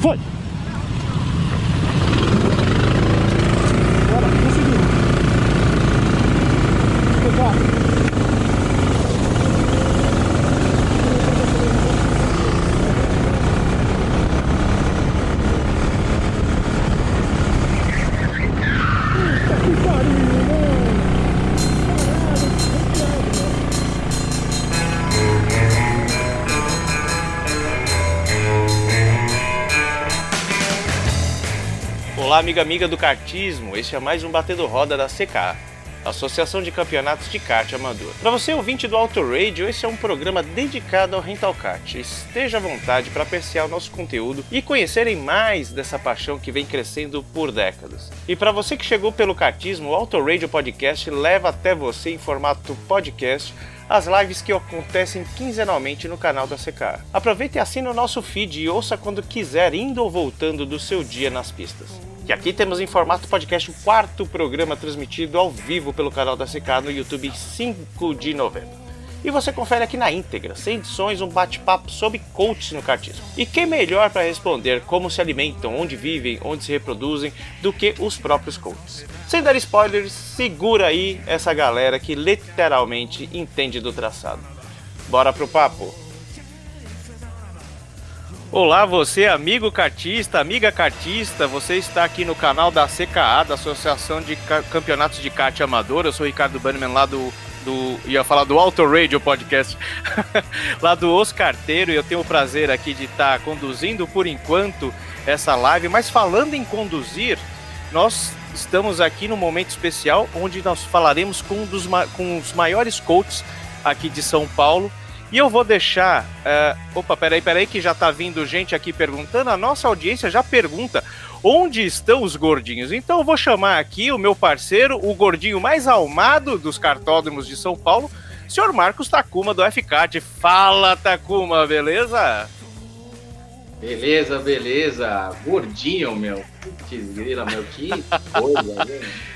Foi! Amiga amiga do kartismo. Este é mais um Batendo Roda da CK, Associação de Campeonatos de Kart Amador. Para você ouvinte do Auto Radio, esse é um programa dedicado ao rental kart. Esteja à vontade para apreciar o nosso conteúdo e conhecerem mais dessa paixão que vem crescendo por décadas. E para você que chegou pelo kartismo, o Auto Radio Podcast leva até você em formato podcast as lives que acontecem quinzenalmente no canal da CK. Aproveite e assine o nosso feed e ouça quando quiser, indo ou voltando do seu dia nas pistas. E aqui temos em formato podcast o quarto programa transmitido ao vivo pelo canal da CK no YouTube 5 de novembro. E você confere aqui na íntegra, sem edições, um bate-papo sobre coaches no kartismo. E quem melhor para responder como se alimentam, onde vivem, onde se reproduzem, do que os próprios coaches. Sem dar spoilers, segura aí essa galera que literalmente entende do traçado. Bora pro papo! Olá, você amigo cartista, amiga cartista, você está aqui no canal da CKA, da Associação de Ca- Campeonatos de Kart Amador. Eu sou o Ricardo Bannerman lá do, do ia falar do Auto Radio Podcast, lá do Os Carteiro, e eu tenho o prazer aqui de estar conduzindo por enquanto essa live, mas falando em conduzir, nós estamos aqui num momento especial onde nós falaremos com, um dos, com os maiores coaches aqui de São Paulo. E eu vou deixar. é, opa, peraí, peraí, que já tá vindo gente aqui perguntando. A nossa audiência já pergunta onde estão os gordinhos. Então eu vou chamar aqui o meu parceiro, o gordinho mais almado dos cartódromos de São Paulo, senhor Marcos Takuma do FCAT. Fala, Takuma, beleza? Beleza, beleza. Gordinho, meu. Putz, grila, meu. Que coisa?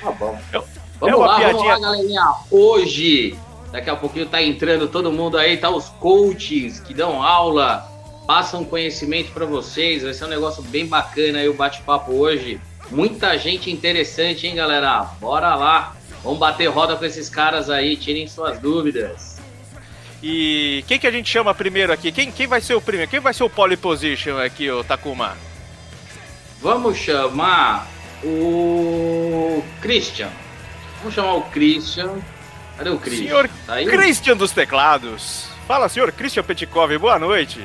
Tá bom. É Vamos uma lá, vamos piadinha. lá, galerinha. Hoje, daqui a pouquinho tá entrando todo mundo aí, tá os coaches que dão aula, passam conhecimento para vocês. Vai ser um negócio bem bacana aí o bate-papo hoje. Muita gente interessante, hein, galera? Bora lá. Vamos bater roda com esses caras aí, tirem suas dúvidas. E quem que a gente chama primeiro aqui? Quem, quem vai ser o primeiro? Quem vai ser o pole position aqui, o Takuma? Vamos chamar o Christian. Vamos chamar o Christian. Cadê o Christian? Senhor Tá aí? Christian dos teclados. Fala, senhor Christian Petkov, boa noite.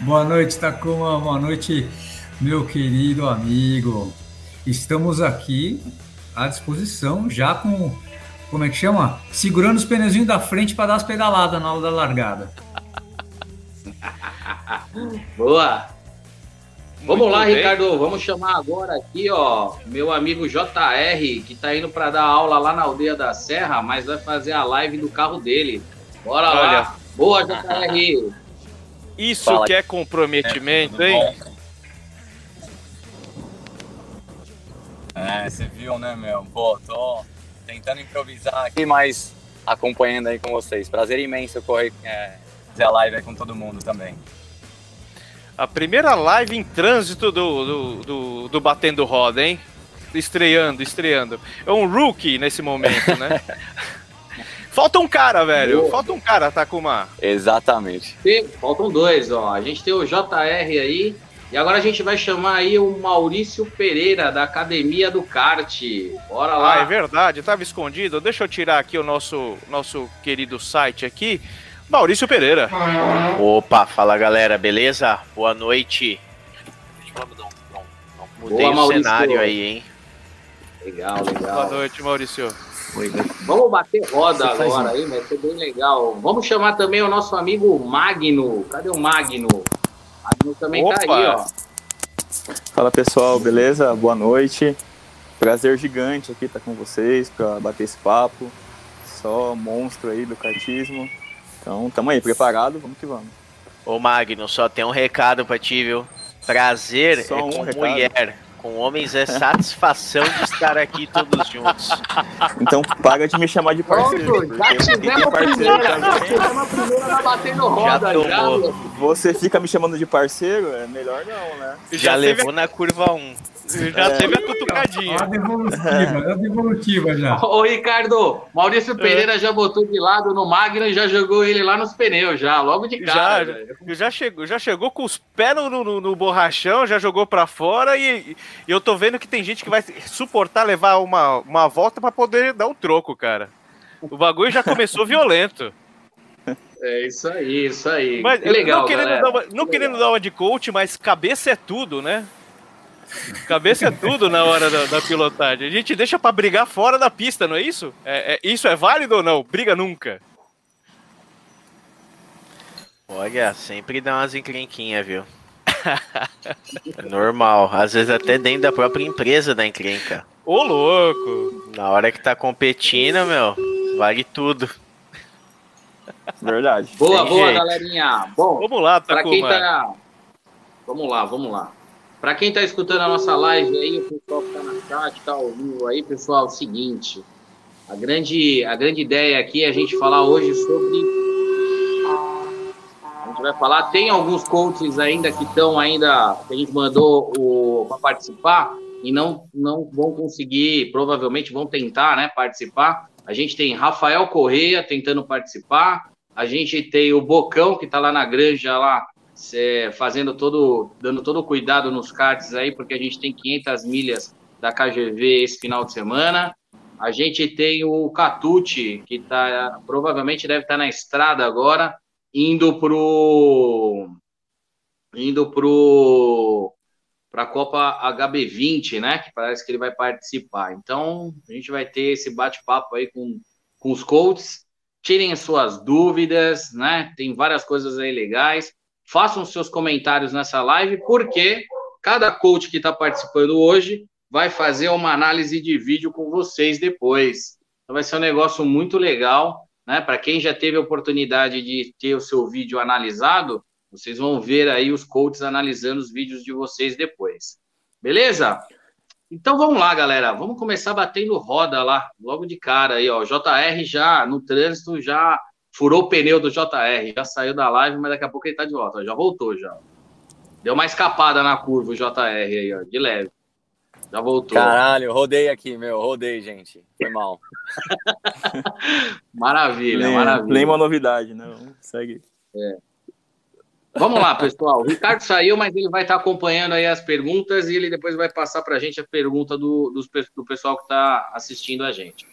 Boa noite, Takuma. Boa noite, meu querido amigo. Estamos aqui à disposição, já com. Como é que chama? Segurando os pneuzinhos da frente para dar as pedaladas na hora da largada. Boa. Vamos Muito lá, bem. Ricardo. Vamos chamar agora aqui, ó, meu amigo JR, que tá indo para dar aula lá na aldeia da Serra, mas vai fazer a live do carro dele. Bora Olha. lá. Boa, JR. Isso Fala. que é comprometimento, hein? É, você viu, né, meu? Pô, tô tentando improvisar aqui, mas acompanhando aí com vocês. Prazer imenso correr, é, fazer a live aí com todo mundo também. A primeira live em trânsito do, do, do, do Batendo Roda, hein? Estreando, estreando. É um rookie nesse momento, né? Falta um cara, velho. Boa. Falta um cara, Takuma. Exatamente. Faltam dois, ó. A gente tem o JR aí. E agora a gente vai chamar aí o Maurício Pereira, da Academia do Kart. Bora Ah, lá. é verdade, tava escondido. Deixa eu tirar aqui o nosso, nosso querido site aqui. Maurício Pereira. Opa, fala galera, beleza? Boa noite. Não, não, não mudei Boa, o Maurício. cenário aí, hein? Legal, Boa legal. noite, Maurício. Vamos bater roda Você agora aí, vai ser bem legal. Vamos chamar também o nosso amigo Magno. Cadê o Magno? Magno também tá Opa. aí, ó. Fala pessoal, beleza? Boa noite. Prazer gigante aqui estar com vocês para bater esse papo. Só monstro aí do kartismo. Então, tamo aí, preparado, vamos que vamos. Ô Magno, só tem um recado pra ti, viu? Prazer Só é um com recado? mulher. Com homens é satisfação de estar aqui todos juntos. Então paga de me chamar de parceiro. Pronto, já tivemos a primeira, já tivemos a primeira na batendo roda, tomou. já. Você fica me chamando de parceiro, é melhor não, né? Já Já, teve, levou na curva 1. Já teve a cutucadinha. Olha a devolutiva, olha a devolutiva já. Ô, Ricardo, Maurício Pereira já botou de lado no Magno e já jogou ele lá nos pneus, já, logo de cara. Já, velho. já, chegou, já chegou com os pés no, no, no borrachão, já jogou pra fora e, e eu tô vendo que tem gente que vai suportar levar uma, uma volta pra poder dar um troco, cara. O bagulho já começou violento. É isso aí, isso aí. Mas que legal, não querendo, galera. dar uma, não querendo dar uma de coach, mas cabeça é tudo, né? Cabeça é tudo na hora da, da pilotagem. A gente deixa pra brigar fora da pista, não é isso? É, é- isso é válido ou não? Briga nunca. Olha, sempre dá umas encrenquinhas, viu? É normal. Às vezes até dentro da própria empresa dá encrenca. Ô, louco! Na hora que tá competindo, meu, vale tudo. Verdade. Boa, Tem boa, jeito. galerinha. Bom, Vamos lá, Para quem Takuma. tá. Vamos lá, vamos lá. Para quem tá escutando a nossa live aí, o pessoal que tá na chat, tá ao vivo aí, pessoal, é o seguinte. A grande, a grande ideia aqui é a gente falar hoje sobre. A gente vai falar, tem alguns coaches ainda que estão ainda, que a gente mandou para participar e não, não vão conseguir, provavelmente vão tentar né, participar. A gente tem Rafael Correia tentando participar, a gente tem o Bocão, que está lá na granja, lá, fazendo todo, dando todo o cuidado nos karts aí, porque a gente tem 500 milhas da KGV esse final de semana. A gente tem o Catucci, que tá, provavelmente deve estar na estrada agora, indo pro indo pro para a Copa HB20, né? Que parece que ele vai participar. Então, a gente vai ter esse bate-papo aí com, com os coaches. Tirem as suas dúvidas, né? Tem várias coisas aí legais. Façam seus comentários nessa live, porque cada coach que está participando hoje vai fazer uma análise de vídeo com vocês depois. Então vai ser um negócio muito legal, né? Para quem já teve a oportunidade de ter o seu vídeo analisado, vocês vão ver aí os coaches analisando os vídeos de vocês depois. Beleza? Então vamos lá, galera. Vamos começar batendo roda lá, logo de cara aí, ó. JR já no trânsito já furou o pneu do JR, já saiu da live, mas daqui a pouco ele tá de volta, ó. já voltou já. Deu uma escapada na curva o JR aí, ó, de leve. Já voltou. Caralho, rodei aqui, meu, rodei, gente. Foi mal. Maravilha, Nem, maravilha. nem uma novidade, né? Segue. Vamos lá, pessoal. O Ricardo saiu, mas ele vai estar acompanhando aí as perguntas e ele depois vai passar para a gente a pergunta do, pe- do pessoal que está assistindo a gente.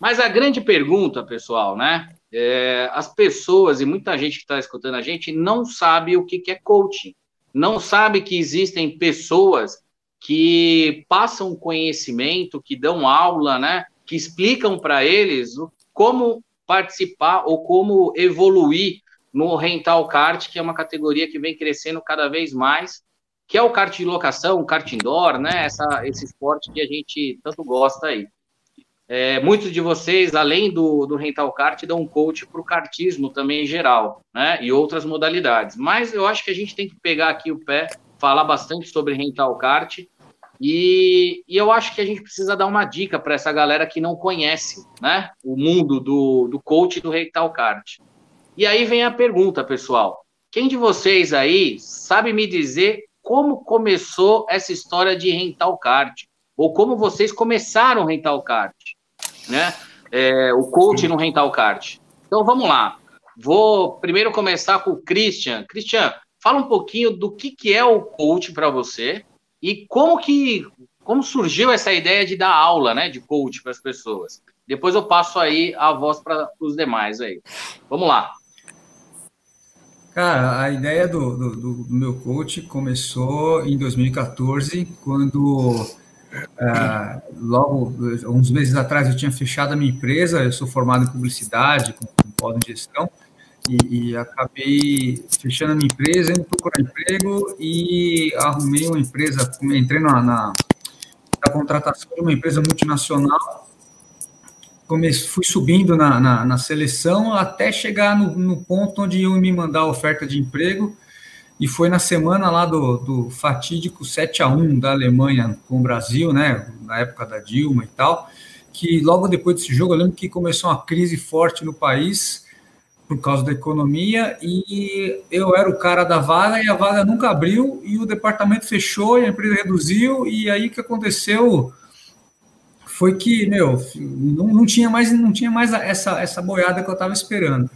Mas a grande pergunta, pessoal, né? É, as pessoas e muita gente que está escutando a gente não sabe o que, que é coaching. Não sabe que existem pessoas que passam conhecimento, que dão aula, né? Que explicam para eles como participar ou como evoluir no rental kart, que é uma categoria que vem crescendo cada vez mais, que é o kart de locação, o kart indoor, né? Essa, esse esporte que a gente tanto gosta aí. É, muitos de vocês, além do, do rental kart, dão um coach para o kartismo também em geral, né? E outras modalidades. Mas eu acho que a gente tem que pegar aqui o pé, falar bastante sobre rental kart. E, e eu acho que a gente precisa dar uma dica para essa galera que não conhece, né? O mundo do, do coach do rental kart. E aí vem a pergunta, pessoal. Quem de vocês aí sabe me dizer como começou essa história de rental kart? Ou como vocês começaram rental kart? Né? É, o coach no rental kart. Então vamos lá. Vou primeiro começar com o Christian. Christian, fala um pouquinho do que, que é o coach para você e como que como surgiu essa ideia de dar aula, né, de coach para as pessoas. Depois eu passo aí a voz para os demais aí. Vamos lá. Cara, a ideia do, do, do- do meu coach começou em 2014, quando ah, logo uns meses atrás eu tinha fechado a minha empresa. Eu sou formado em publicidade, com, com pós gestão, e, e acabei fechando a minha empresa, indo procurar emprego e arrumei uma empresa, entrei na, na, na contratação de uma empresa multinacional comecei, fui subindo na, na, na seleção até chegar no, no ponto onde iam me mandar oferta de emprego e foi na semana lá do, do fatídico 7 a 1 da Alemanha com o Brasil, né, na época da Dilma e tal, que logo depois desse jogo eu lembro que começou uma crise forte no país por causa da economia e eu era o cara da vaga e a vaga nunca abriu e o departamento fechou e a empresa reduziu e aí o que aconteceu foi que, meu, não, não tinha mais não tinha mais essa essa boiada que eu estava esperando.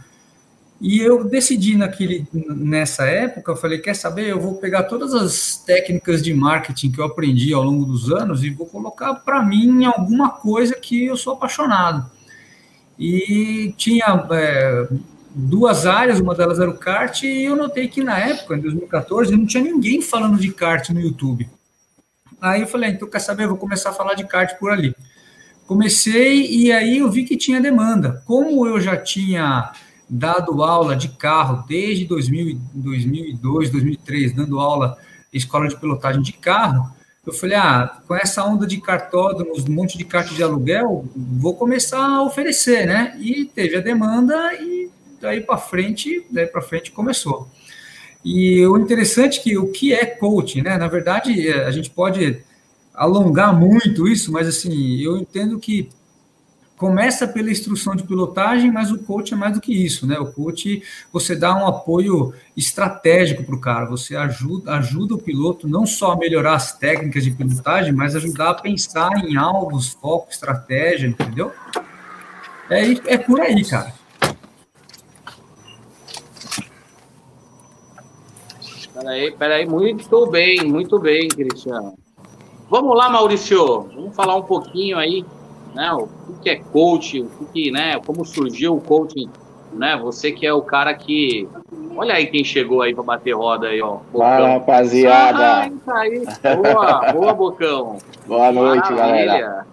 E eu decidi naquele, nessa época, eu falei, quer saber, eu vou pegar todas as técnicas de marketing que eu aprendi ao longo dos anos e vou colocar para mim alguma coisa que eu sou apaixonado. E tinha é, duas áreas, uma delas era o kart, e eu notei que na época, em 2014, não tinha ninguém falando de kart no YouTube. Aí eu falei, ah, então quer saber, eu vou começar a falar de kart por ali. Comecei e aí eu vi que tinha demanda. Como eu já tinha dado aula de carro desde 2000, 2002, 2003, dando aula escola de pilotagem de carro, eu falei, ah, com essa onda de cartódromos, um monte de cartas de aluguel, vou começar a oferecer, né? E teve a demanda e daí para frente, daí para frente começou. E o interessante é que o que é coaching, né? Na verdade, a gente pode alongar muito isso, mas assim, eu entendo que começa pela instrução de pilotagem, mas o coach é mais do que isso, né? O coach, você dá um apoio estratégico para o cara, você ajuda, ajuda o piloto não só a melhorar as técnicas de pilotagem, mas ajudar a pensar em alvos, foco, estratégia, entendeu? É, é por aí, cara. Peraí, peraí, muito bem, muito bem, Cristiano. Vamos lá, Maurício, vamos falar um pouquinho aí né? O que é coach, o que, né? Como surgiu o coaching, né? Você que é o cara que. Olha aí quem chegou aí para bater roda aí, ó. Bocão. Fala, rapaziada. Ah, tá aí. Boa, boa, Bocão. Boa noite, Maravilha. galera.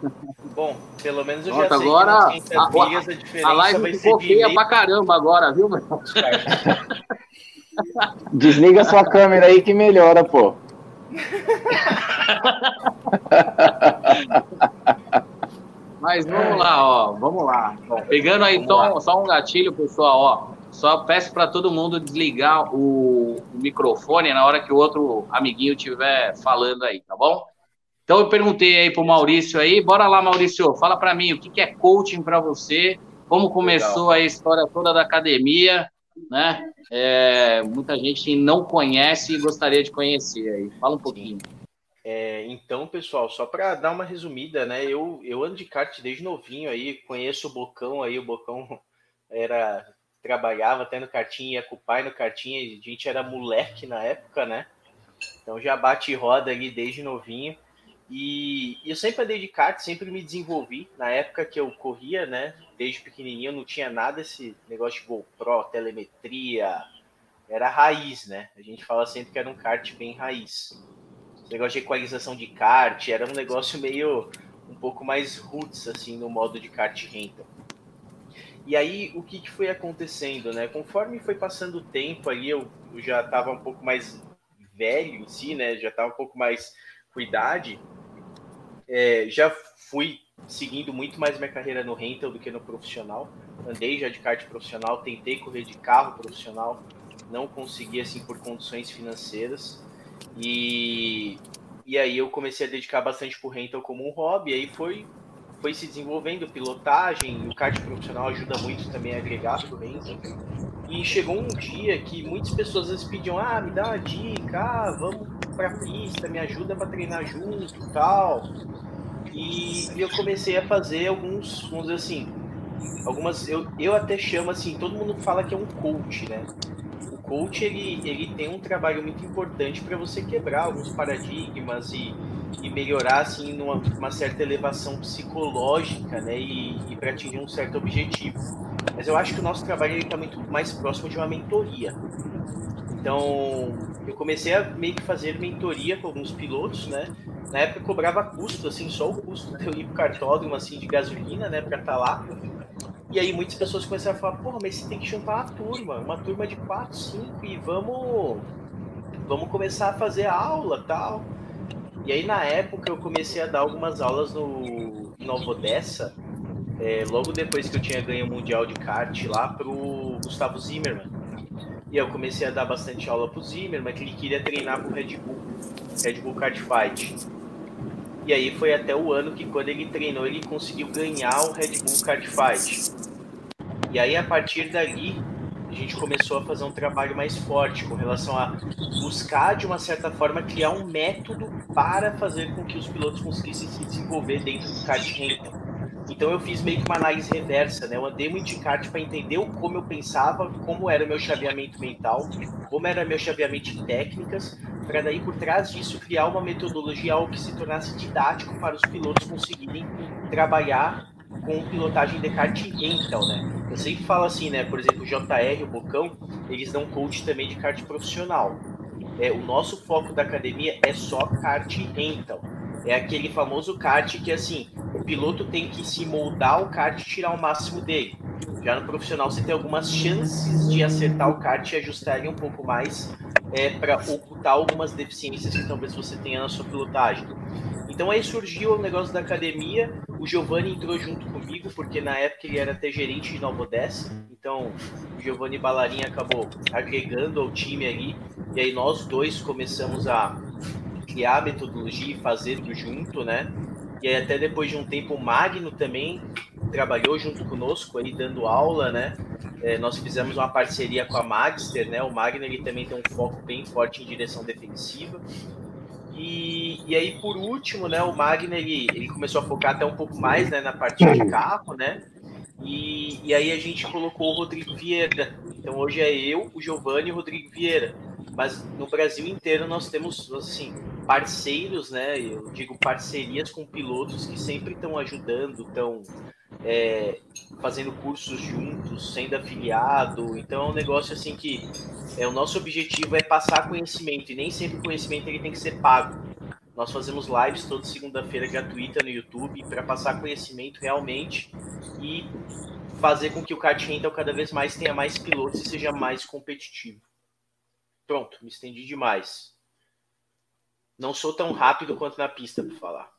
Bom, pelo menos eu Nossa, já sei agora, que a, a, a live ficou feia pra caramba agora, viu, meu? Desliga sua câmera aí que melhora, pô. Mas vamos lá, ó, vamos lá. Pegando aí só, só, um gatilho, pessoal, ó. Só peço para todo mundo desligar o, o, microfone na hora que o outro amiguinho estiver falando aí, tá bom? Então eu perguntei aí pro Maurício aí, bora lá, Maurício, fala para mim o que, que é coaching para você, como começou Legal. a história toda da academia, né? É, muita gente não conhece e gostaria de conhecer aí. Fala um pouquinho. Sim. É, então, pessoal, só para dar uma resumida, né? Eu, eu ando de kart desde novinho aí, conheço o Bocão aí, o Bocão era trabalhava até no kartinho, ia com o pai no kartinho, a gente era moleque na época, né? Então já bate roda ali desde novinho. E, e eu sempre andei de kart, sempre me desenvolvi. Na época que eu corria, né? Desde pequenininho não tinha nada esse negócio de GoPro, telemetria. Era raiz, né? A gente fala sempre que era um kart bem raiz negócio de equalização de kart, era um negócio meio um pouco mais roots assim no modo de kart rental. E aí o que, que foi acontecendo, né? Conforme foi passando o tempo ali, eu, eu já estava um pouco mais velho em si, né? Já estava um pouco mais com idade. É, já fui seguindo muito mais minha carreira no rental do que no profissional. Andei já de kart profissional, tentei correr de carro profissional, não consegui assim por condições financeiras. E, e aí eu comecei a dedicar bastante pro rental como um hobby, aí foi, foi se desenvolvendo pilotagem, o kart profissional ajuda muito também a agregar pro rental. E chegou um dia que muitas pessoas às vezes pediam, ah, me dá uma dica, ah, vamos pra pista, me ajuda para treinar junto e tal. E eu comecei a fazer alguns, vamos dizer assim, algumas, eu, eu até chamo assim, todo mundo fala que é um coach, né? Coach ele, ele tem um trabalho muito importante para você quebrar alguns paradigmas e, e melhorar assim numa uma certa elevação psicológica, né, e, e para atingir um certo objetivo. Mas eu acho que o nosso trabalho está muito mais próximo de uma mentoria. Então, eu comecei a meio que fazer mentoria com alguns pilotos, né? Na época cobrava custo, assim, só o custo de eu ir pro cartódromo, assim, de gasolina, né, para estar tá lá. E aí muitas pessoas começaram a falar, porra, mas você tem que juntar uma turma, uma turma de 4, 5 e vamos vamos começar a fazer aula tal. E aí na época eu comecei a dar algumas aulas no Nova Odessa, é, logo depois que eu tinha ganho o Mundial de Kart lá pro Gustavo Zimmermann. E eu comecei a dar bastante aula pro Zimmer, mas ele queria treinar pro Red Bull, Red Bull Kart Fight. E aí foi até o ano que quando ele treinou, ele conseguiu ganhar o Red Bull Kart Fight. E aí a partir dali, a gente começou a fazer um trabalho mais forte com relação a buscar de uma certa forma criar um método para fazer com que os pilotos conseguissem se desenvolver dentro do kart rental. Então eu fiz meio que uma análise reversa, né? Eu andei muito de kart para entender como eu pensava, como era meu chaveamento mental, como era meu chaveamento de técnicas, para daí por trás disso criar uma metodologia algo que se tornasse didático para os pilotos conseguirem trabalhar com pilotagem de kart rental, né? Eu sempre falo assim, né? Por exemplo, o JR, o Bocão, eles dão coach também de kart profissional. É, o nosso foco da academia é só kart rental é aquele famoso kart que assim, o piloto tem que se moldar o kart e tirar o máximo dele. Já no profissional você tem algumas chances de acertar o kart e ajustar ele um pouco mais é, para ocultar algumas deficiências que talvez você tenha na sua pilotagem. Então aí surgiu o negócio da academia, o Giovanni entrou junto comigo, porque na época ele era até gerente de Nova Odessa, então o Giovanni Ballarin acabou agregando ao time ali, e aí nós dois começamos a criar a metodologia e fazer tudo junto, né? E aí até depois de um tempo o Magno também trabalhou junto conosco aí dando aula, né? É, nós fizemos uma parceria com a Magster, né? O Magno ele também tem um foco bem forte em direção defensiva. E, e aí por último, né? O Magno ele, ele começou a focar até um pouco mais né, na parte de carro, né? E, e aí a gente colocou o Rodrigo Vieira. Então hoje é eu, o Giovanni e o Rodrigo Vieira. Mas no Brasil inteiro nós temos assim parceiros, né? Eu digo parcerias com pilotos que sempre estão ajudando, estão é, fazendo cursos juntos, sendo afiliado. Então é um negócio assim que é o nosso objetivo é passar conhecimento e nem sempre o conhecimento ele tem que ser pago. Nós fazemos lives toda segunda-feira gratuita no YouTube para passar conhecimento realmente e fazer com que o kart rental cada vez mais tenha mais pilotos e seja mais competitivo. Pronto, me estendi demais. Não sou tão rápido quanto na pista para falar.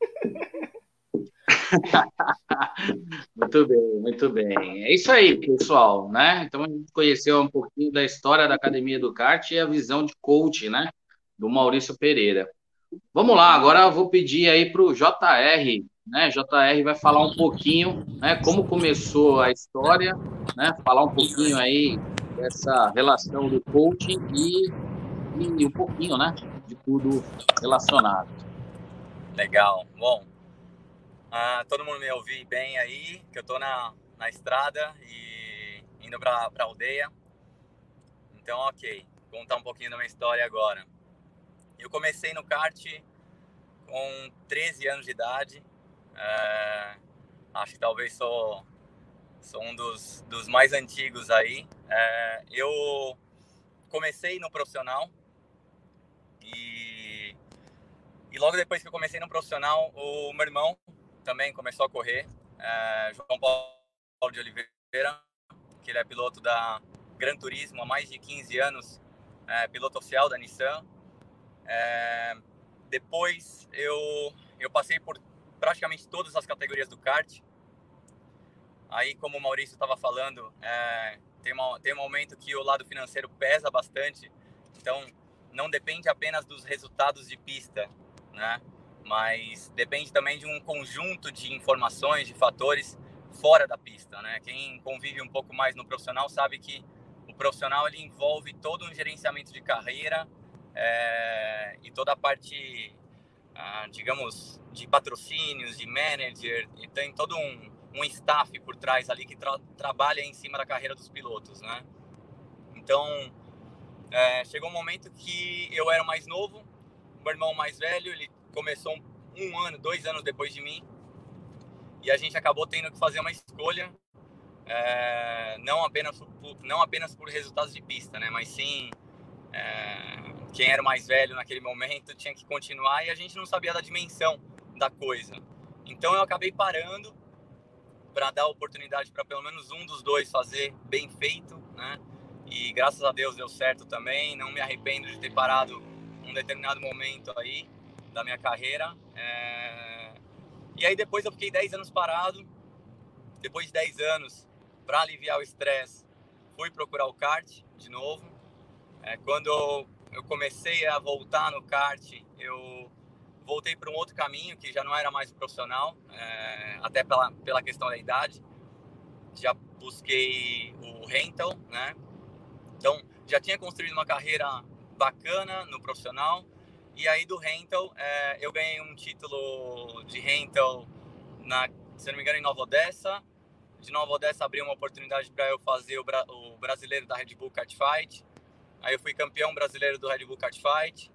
muito bem, muito bem. É isso aí, pessoal, né? Então a gente conheceu um pouquinho da história da Academia do Kart e a visão de coach, né? Do Maurício Pereira. Vamos lá, agora eu vou pedir aí para o JR, né? JR vai falar um pouquinho, né? Como começou a história, né? Falar um pouquinho aí dessa relação do coaching e, e um pouquinho, né? de tudo relacionado. Legal. Bom, uh, todo mundo me ouvi bem aí, que eu tô na, na estrada e indo para a aldeia. Então, ok, contar um pouquinho da minha história agora. Eu comecei no kart com 13 anos de idade. Uh, acho que talvez sou, sou um dos, dos mais antigos aí. Uh, eu comecei no profissional, e, e logo depois que eu comecei no profissional, o meu irmão também começou a correr, é, João Paulo de Oliveira, que ele é piloto da Gran Turismo há mais de 15 anos, é, piloto oficial da Nissan. É, depois eu, eu passei por praticamente todas as categorias do kart. Aí, como o Maurício estava falando, é, tem, uma, tem um momento que o lado financeiro pesa bastante. Então, não depende apenas dos resultados de pista, né? Mas depende também de um conjunto de informações, de fatores fora da pista, né? Quem convive um pouco mais no profissional sabe que o profissional ele envolve todo um gerenciamento de carreira é, e toda a parte, ah, digamos, de patrocínios, de manager, e tem todo um, um staff por trás ali que tra trabalha em cima da carreira dos pilotos, né? Então, é, chegou um momento que eu era mais novo, meu irmão mais velho, ele começou um, um ano, dois anos depois de mim, e a gente acabou tendo que fazer uma escolha, é, não, apenas por, não apenas por resultados de pista, né, mas sim é, quem era mais velho naquele momento tinha que continuar e a gente não sabia da dimensão da coisa. Então eu acabei parando para dar oportunidade para pelo menos um dos dois fazer bem feito, né? E graças a Deus deu certo também. Não me arrependo de ter parado um determinado momento aí da minha carreira. É... E aí depois eu fiquei 10 anos parado. Depois de 10 anos, para aliviar o estresse, fui procurar o kart de novo. É, quando eu comecei a voltar no kart, eu voltei para um outro caminho que já não era mais profissional, é, até pela, pela questão da idade. Já busquei o rental, né? Então, já tinha construído uma carreira bacana no profissional. E aí do rental, é, eu ganhei um título de rental, na, se não me engano, em Nova Odessa. De Nova Odessa abriu uma oportunidade para eu fazer o, o brasileiro da Red Bull Kart Fight. Aí eu fui campeão brasileiro do Red Bull Kart Fight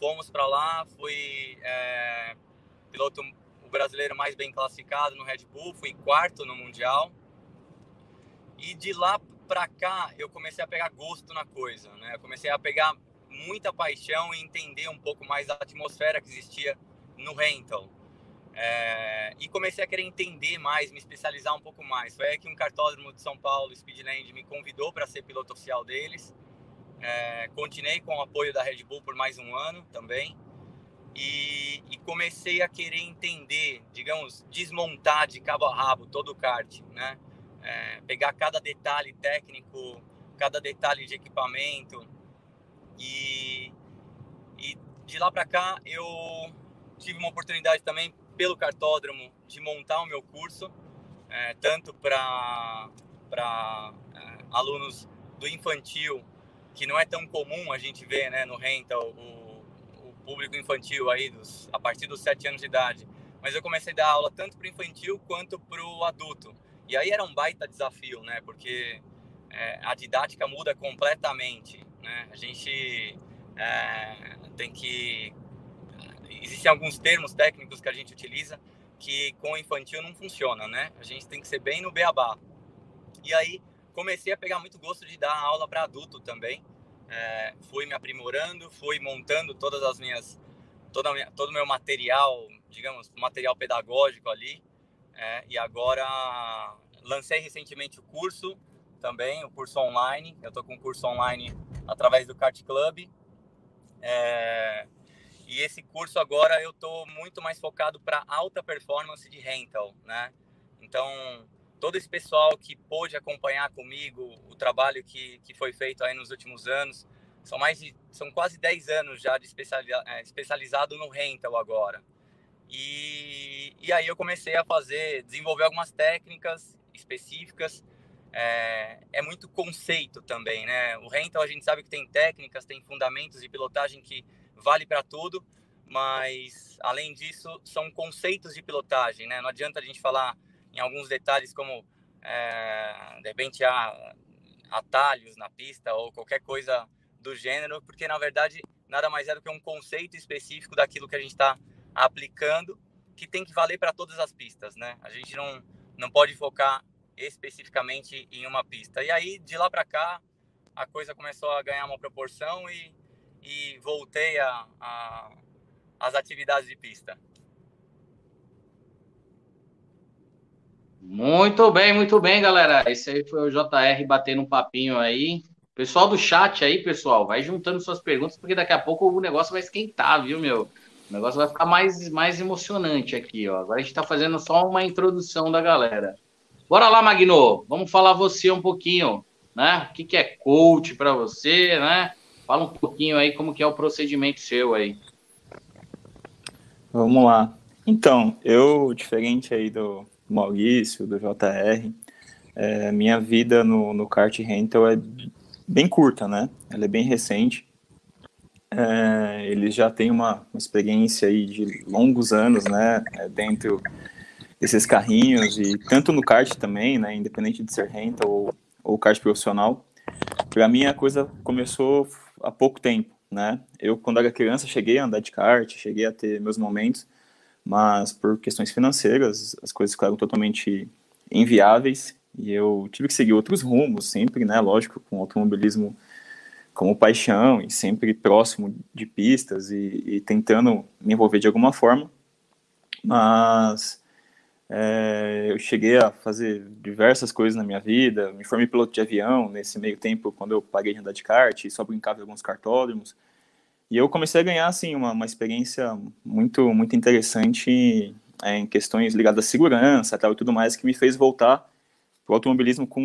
fomos para lá, fui é, piloto o brasileiro mais bem classificado no Red Bull, fui quarto no mundial. E de lá para cá eu comecei a pegar gosto na coisa, né? Eu comecei a pegar muita paixão e entender um pouco mais a atmosfera que existia no rental. É, e comecei a querer entender mais, me especializar um pouco mais. Foi aí que um cartódromo de São Paulo, Speedland, me convidou para ser piloto oficial deles. É, continuei com o apoio da Red Bull por mais um ano também. E, e, comecei a querer entender, digamos, desmontar de cabo a rabo todo o kart, né? É, pegar cada detalhe técnico, cada detalhe de equipamento. E, e de lá para cá eu tive uma oportunidade também pelo cartódromo de montar o meu curso, é, tanto para é, alunos do infantil que não é tão comum a gente ver né, no rental o, o público infantil aí dos, a partir dos sete anos de idade. Mas eu comecei a dar aula tanto para o infantil quanto para o adulto. E aí era um baita desafio, né? Porque é, a didática muda completamente, né? A gente é, tem que... Existem alguns termos técnicos que a gente utiliza que com o infantil não funciona, né? A gente tem que ser bem no beabá. E aí comecei a pegar muito gosto de dar aula para adulto também. É, fui me aprimorando, fui montando todas as minhas, toda minha, todo o meu material, digamos, material pedagógico ali. É, e agora lancei recentemente o curso também, o curso online. Eu estou com um curso online através do Kart Club. É, e esse curso agora eu estou muito mais focado para alta performance de rental, né? Então, todo esse pessoal que pôde acompanhar comigo o trabalho que, que foi feito aí nos últimos anos. São mais de, são quase 10 anos já de especializa, é, especializado no rental agora. E, e aí eu comecei a fazer, desenvolver algumas técnicas específicas. É, é muito conceito também, né? O rental a gente sabe que tem técnicas, tem fundamentos de pilotagem que vale para tudo, mas além disso são conceitos de pilotagem, né? Não adianta a gente falar em alguns detalhes como é, de repente há atalhos na pista ou qualquer coisa do gênero, porque na verdade nada mais é do que um conceito específico daquilo que a gente está aplicando que tem que valer para todas as pistas, né? A gente não, não pode focar especificamente em uma pista. E aí de lá para cá a coisa começou a ganhar uma proporção e, e voltei a, a as atividades de pista. Muito bem, muito bem, galera. Esse aí foi o JR batendo um papinho aí. Pessoal do chat aí, pessoal, vai juntando suas perguntas, porque daqui a pouco o negócio vai esquentar, viu, meu? O negócio vai ficar mais, mais emocionante aqui, ó. Agora a gente tá fazendo só uma introdução da galera. Bora lá, Magno. Vamos falar você um pouquinho, né? O que, que é coach para você, né? Fala um pouquinho aí como que é o procedimento seu aí. Vamos lá. Então, eu, diferente aí do, Maurício, do JR. É, minha vida no, no kart rental é bem curta, né? Ela é bem recente. É, eles já têm uma, uma, experiência aí de longos anos, né? É, dentro desses carrinhos e tanto no kart também, né? Independente de ser rental ou, ou kart profissional. Para mim a coisa começou há pouco tempo, né? Eu quando era criança cheguei a andar de kart, cheguei a ter meus momentos mas por questões financeiras as coisas ficaram totalmente inviáveis e eu tive que seguir outros rumos, sempre, né, lógico, com automobilismo como paixão e sempre próximo de pistas e, e tentando me envolver de alguma forma, mas é, eu cheguei a fazer diversas coisas na minha vida, me formei piloto de avião nesse meio tempo, quando eu parei de andar de kart, só brincava em alguns cartódromos, e eu comecei a ganhar, assim, uma, uma experiência muito, muito interessante é, em questões ligadas à segurança tal, e tudo mais, que me fez voltar o automobilismo com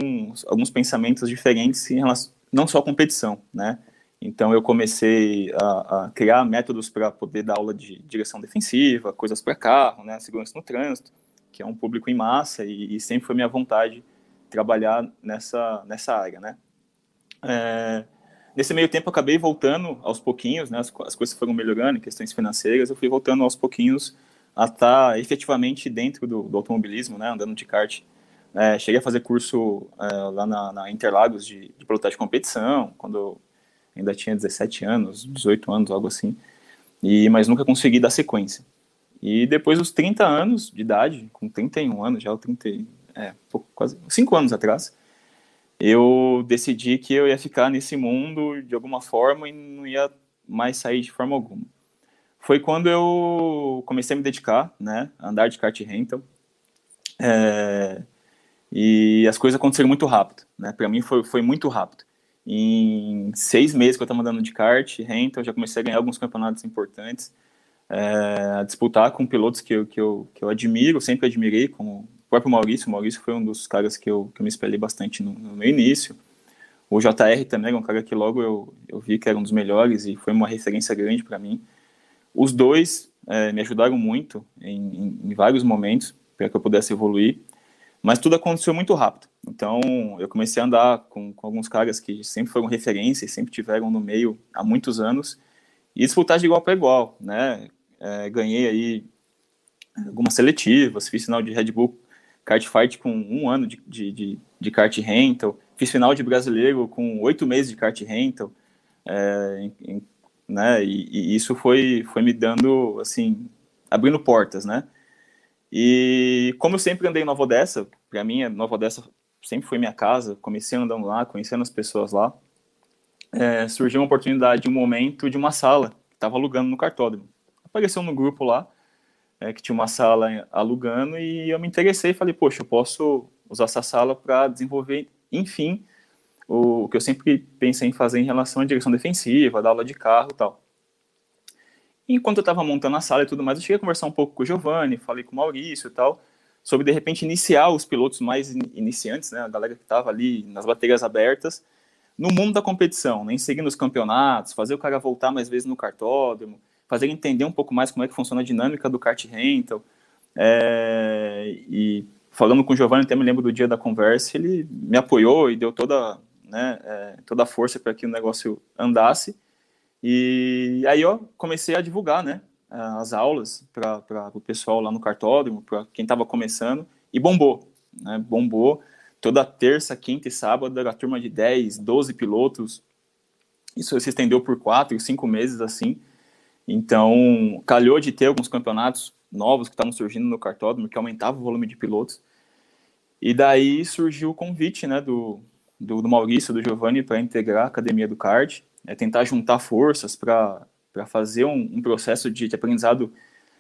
alguns pensamentos diferentes em relação, não só à competição, né? Então eu comecei a, a criar métodos para poder dar aula de direção defensiva, coisas para carro, né, segurança no trânsito, que é um público em massa e, e sempre foi minha vontade trabalhar nessa nessa área, né? É, nesse meio tempo eu acabei voltando aos pouquinhos, né? As, as coisas foram melhorando, questões financeiras, eu fui voltando aos pouquinhos a estar tá efetivamente dentro do, do automobilismo, né? Andando de kart. É, cheguei a fazer curso é, lá na, na Interlagos de, de pilotagem de competição, quando ainda tinha 17 anos, 18 anos, algo assim. E, mas nunca consegui dar sequência. E depois dos 30 anos de idade, com 31 anos, já 30, é, pouco, quase 5 anos atrás, eu decidi que eu ia ficar nesse mundo de alguma forma e não ia mais sair de forma alguma. Foi quando eu comecei a me dedicar, né, a andar de kart rental. É, e as coisas aconteceram muito rápido, né? Para mim foi, foi muito rápido. Em seis meses que eu estava andando de kart, rental, eu já comecei a ganhar alguns campeonatos importantes, é, a disputar com pilotos que eu, que, eu, que eu admiro, sempre admirei, como próprio Maurício. O Maurício foi um dos caras que eu, que eu me espelhei bastante no, no início. O JR também era um cara que logo eu, eu vi que era um dos melhores e foi uma referência grande para mim. Os dois é, me ajudaram muito em, em, em vários momentos para que eu pudesse evoluir, mas tudo aconteceu muito rápido. Então eu comecei a andar com, com alguns caras que sempre foram referência e sempre tiveram no meio há muitos anos e disputar de igual para igual, né? É, ganhei aí algumas seletivas, fiz final de Red Bull Kart Fight com um ano de, de, de, de kart rental, fiz final de brasileiro com oito meses de kart rental, é, em, né? E, e, isso foi, foi me dando, assim, abrindo portas, né? E como eu sempre andei em Nova Odessa, para mim, Nova Odessa sempre foi minha casa, comecei andando lá, conhecendo as pessoas lá, é, surgiu uma oportunidade, um momento de uma sala que estava alugando no cartódromo. Apareceu no grupo lá, é, que tinha uma sala alugando, e eu me interessei e falei, poxa, eu posso usar essa sala para desenvolver, enfim, o que eu sempre pensei em fazer em relação à direção defensiva, da aula de carro e tal. Enquanto eu estava montando a sala e tudo mais, eu cheguei a conversar um pouco com o Giovanni, falei com o Maurício e tal, sobre de repente iniciar os pilotos mais iniciantes, né, a galera que estava ali nas baterias abertas, no mundo da competição, né, seguindo os campeonatos, fazer o cara voltar mais vezes no cartódromo, fazer ele entender um pouco mais como é que funciona a dinâmica do kart rental. É, e falando com o Giovanni, até me lembro do dia da conversa, ele me apoiou e deu toda, né, é, toda a força para que o negócio andasse. E aí eu comecei a divulgar, né, as aulas para o pessoal lá no cartódromo, para quem estava começando, e bombou, né, bombou. Toda terça, quinta e sábado era turma de 10, 12 pilotos. Isso se estendeu por quatro, cinco meses assim. Então, calhou de ter alguns campeonatos novos que estavam surgindo no cartódromo, que aumentava o volume de pilotos. E daí surgiu o convite né, do, do, do Maurício, do Giovanni, para integrar a Academia do Kart, é tentar juntar forças para fazer um, um processo de, de, aprendizado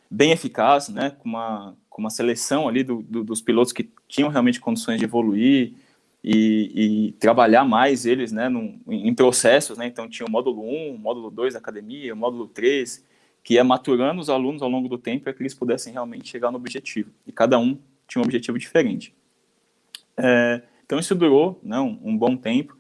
bem eficaz, né, com uma, com uma seleção ali do, do, dos pilotos que tinham realmente condições de evoluir e, e trabalhar mais eles né, num, em processos. Né, então, tinha o módulo 1, o módulo 2 da academia, o módulo 3, que ia maturando os alunos ao longo do tempo para que eles pudessem realmente chegar no objetivo. E cada um tinha um objetivo diferente. É, então, isso durou né, um, um bom tempo.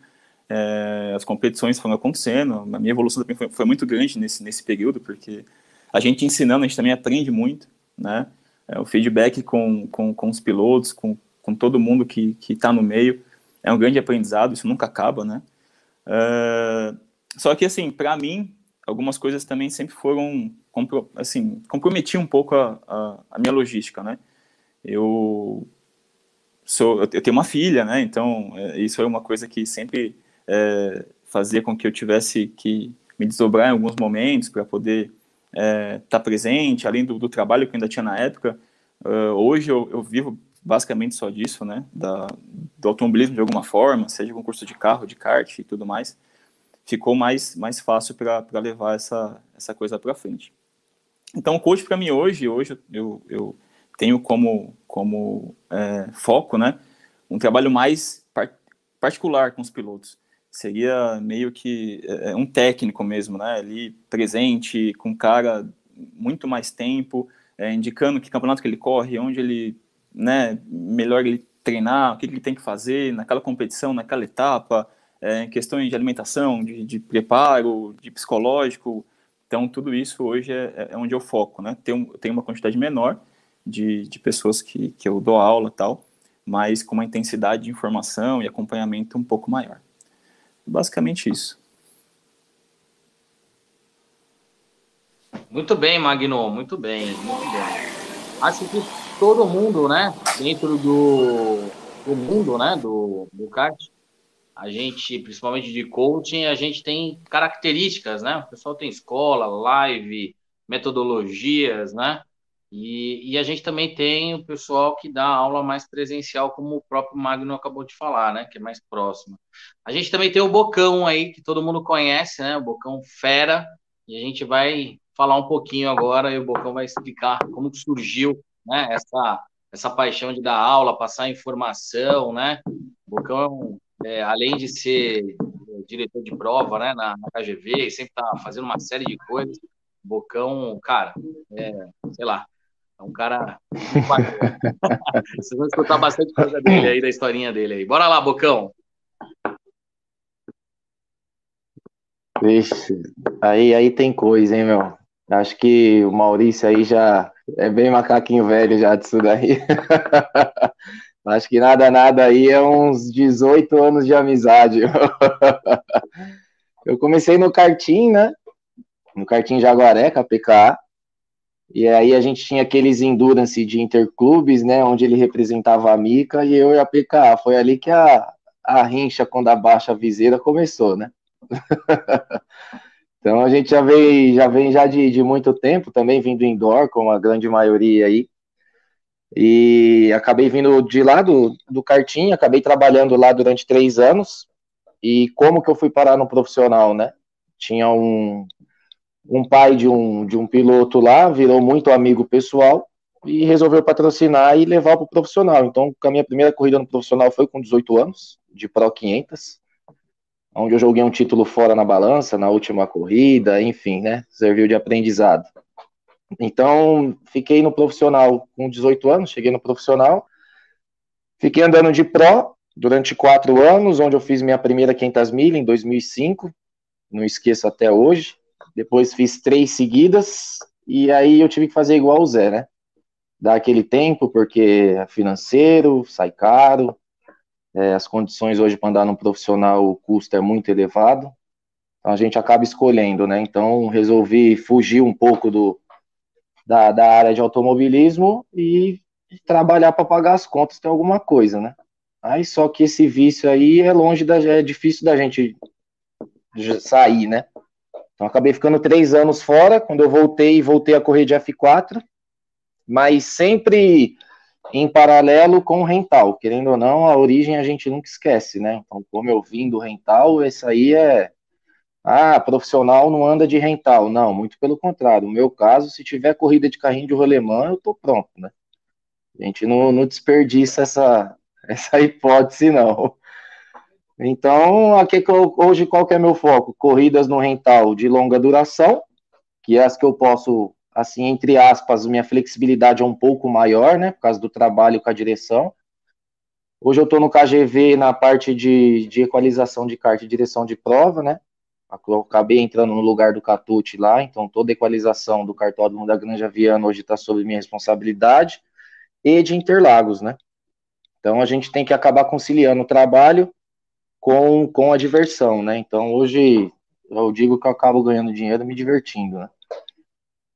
É, as competições foram acontecendo, a minha evolução também foi, foi, muito grande nesse, nesse período, porque a gente ensinando, a gente também aprende muito, né? É, o feedback com, com, com os pilotos, com, com todo mundo que está no meio, é um grande aprendizado, isso nunca acaba, né? É, só que, assim, para mim, algumas coisas também sempre foram, assim, comprometiam um pouco a, a, a minha logística, né? Eu sou, eu tenho uma filha, né? Então, é, isso é uma coisa que sempre é, fazia com que eu tivesse que me desdobrar em alguns momentos para poder estar é, tá presente, além do, do, trabalho que eu ainda tinha na época. Uh, hoje eu, eu, vivo basicamente só disso, né? Da, do automobilismo de alguma forma, seja com curso de carro, de kart e tudo mais. Ficou mais, mais fácil para levar essa, essa coisa para frente. Então, o coach para mim hoje, hoje eu, eu tenho como, como é, foco, né? Um trabalho mais particular com os pilotos seria meio que é, um técnico mesmo, né? Ali presente, com cara muito mais tempo, é, indicando que campeonato que ele corre, onde ele, né, melhor ele treinar, o que ele tem que fazer naquela competição, naquela etapa, é, questões de alimentação, de, de, preparo, de psicológico. Então, tudo isso hoje é, é onde eu foco, né? Tem, tem uma quantidade menor de, de pessoas que, que eu dou aula tal, mas com uma intensidade de informação e acompanhamento um pouco maior. Basicamente isso. Muito bem, Magno, muito bem, muito bem. Acho que todo mundo, né, dentro do, do mundo, né, do, do kart, a gente, principalmente de coaching, a gente tem características, né? O pessoal tem escola, live, metodologias, né? E, e, a gente também tem o pessoal que dá aula mais presencial, como o próprio Magno acabou de falar, né? Que é mais próximo. A gente também tem o Bocão aí, que todo mundo conhece, né? O Bocão Fera. E a gente vai falar um pouquinho agora e o Bocão vai explicar como surgiu né, essa, essa paixão de dar aula, passar informação, né? O Bocão, é, além de ser diretor de prova né, na, na KGV, sempre tá fazendo uma série de coisas. Bocão, cara, é, sei lá, é um cara. Vocês vão escutar bastante coisa dele aí, da historinha dele aí. Bora lá, Bocão. Vixe, aí, aí tem coisa, hein, meu? Acho que o Maurício aí já é bem macaquinho velho já disso daí. Acho que nada, nada aí é uns 18 anos de amizade. Eu comecei no karting, né? No karting Jaguaré, KPK. E aí a gente tinha aqueles endurance de interclubes, né? Onde ele representava a Mica e eu e a PK. Foi ali que a, a rincha, quando abaixa a viseira, começou, né? então a gente já vem já, vem já de, de muito tempo, também vindo indoor, como a grande maioria aí. E acabei vindo de lá do, do acabei trabalhando lá durante três anos. E como que eu fui parar no profissional, né? Tinha um, um pai de um, de um piloto lá, virou muito amigo pessoal e resolveu patrocinar e levar para o profissional. Então, a minha primeira corrida no profissional foi com 18 anos, de Pro 500 onde eu joguei um título fora na balança, na última corrida, enfim, né? Serviu de aprendizado. Então, fiquei no profissional com 18 anos, cheguei no profissional, fiquei andando de Pro durante quatro anos, onde eu fiz minha primeira 500 milhas em 2005, não esqueço até hoje. Depois fiz três seguidas, e aí eu tive que fazer igual o Zé, né? Dar aquele tempo, porque é financeiro, sai caro, é, as condições hoje para andar no profissional, o custo é muito elevado. Então a gente acaba escolhendo, né? Então resolvi fugir um pouco do, da, da área de automobilismo e, e trabalhar para pagar as contas tem alguma coisa, né? Aí só que esse vício aí é longe da é difícil da gente sair, né? Então acabei ficando três anos fora. Quando eu voltei, voltei a correr de F4, mas sempre em paralelo com o rental. Querendo ou não, a origem a gente nunca esquece, né? Então, como eu vim do rental, esse aí é. Ah, profissional não anda de rental. Não, muito pelo contrário. No meu caso, se tiver corrida de carrinho de rolemã, eu tô pronto, né? A gente não, não desperdiça essa, essa hipótese, não. Então, aqui hoje qual que é meu foco? Corridas no rental de longa duração, que é as que eu posso assim, entre aspas, minha flexibilidade é um pouco maior, né, por causa do trabalho com a direção. Hoje eu estou no KGV na parte de, de equalização de carta e direção de prova, né, eu acabei entrando no lugar do Catute lá, então toda a equalização do cartódromo da Granja Viana hoje está sob minha responsabilidade, e de Interlagos, né. Então a gente tem que acabar conciliando o trabalho com, com a diversão, né, então hoje eu digo que eu acabo ganhando dinheiro me divertindo, né.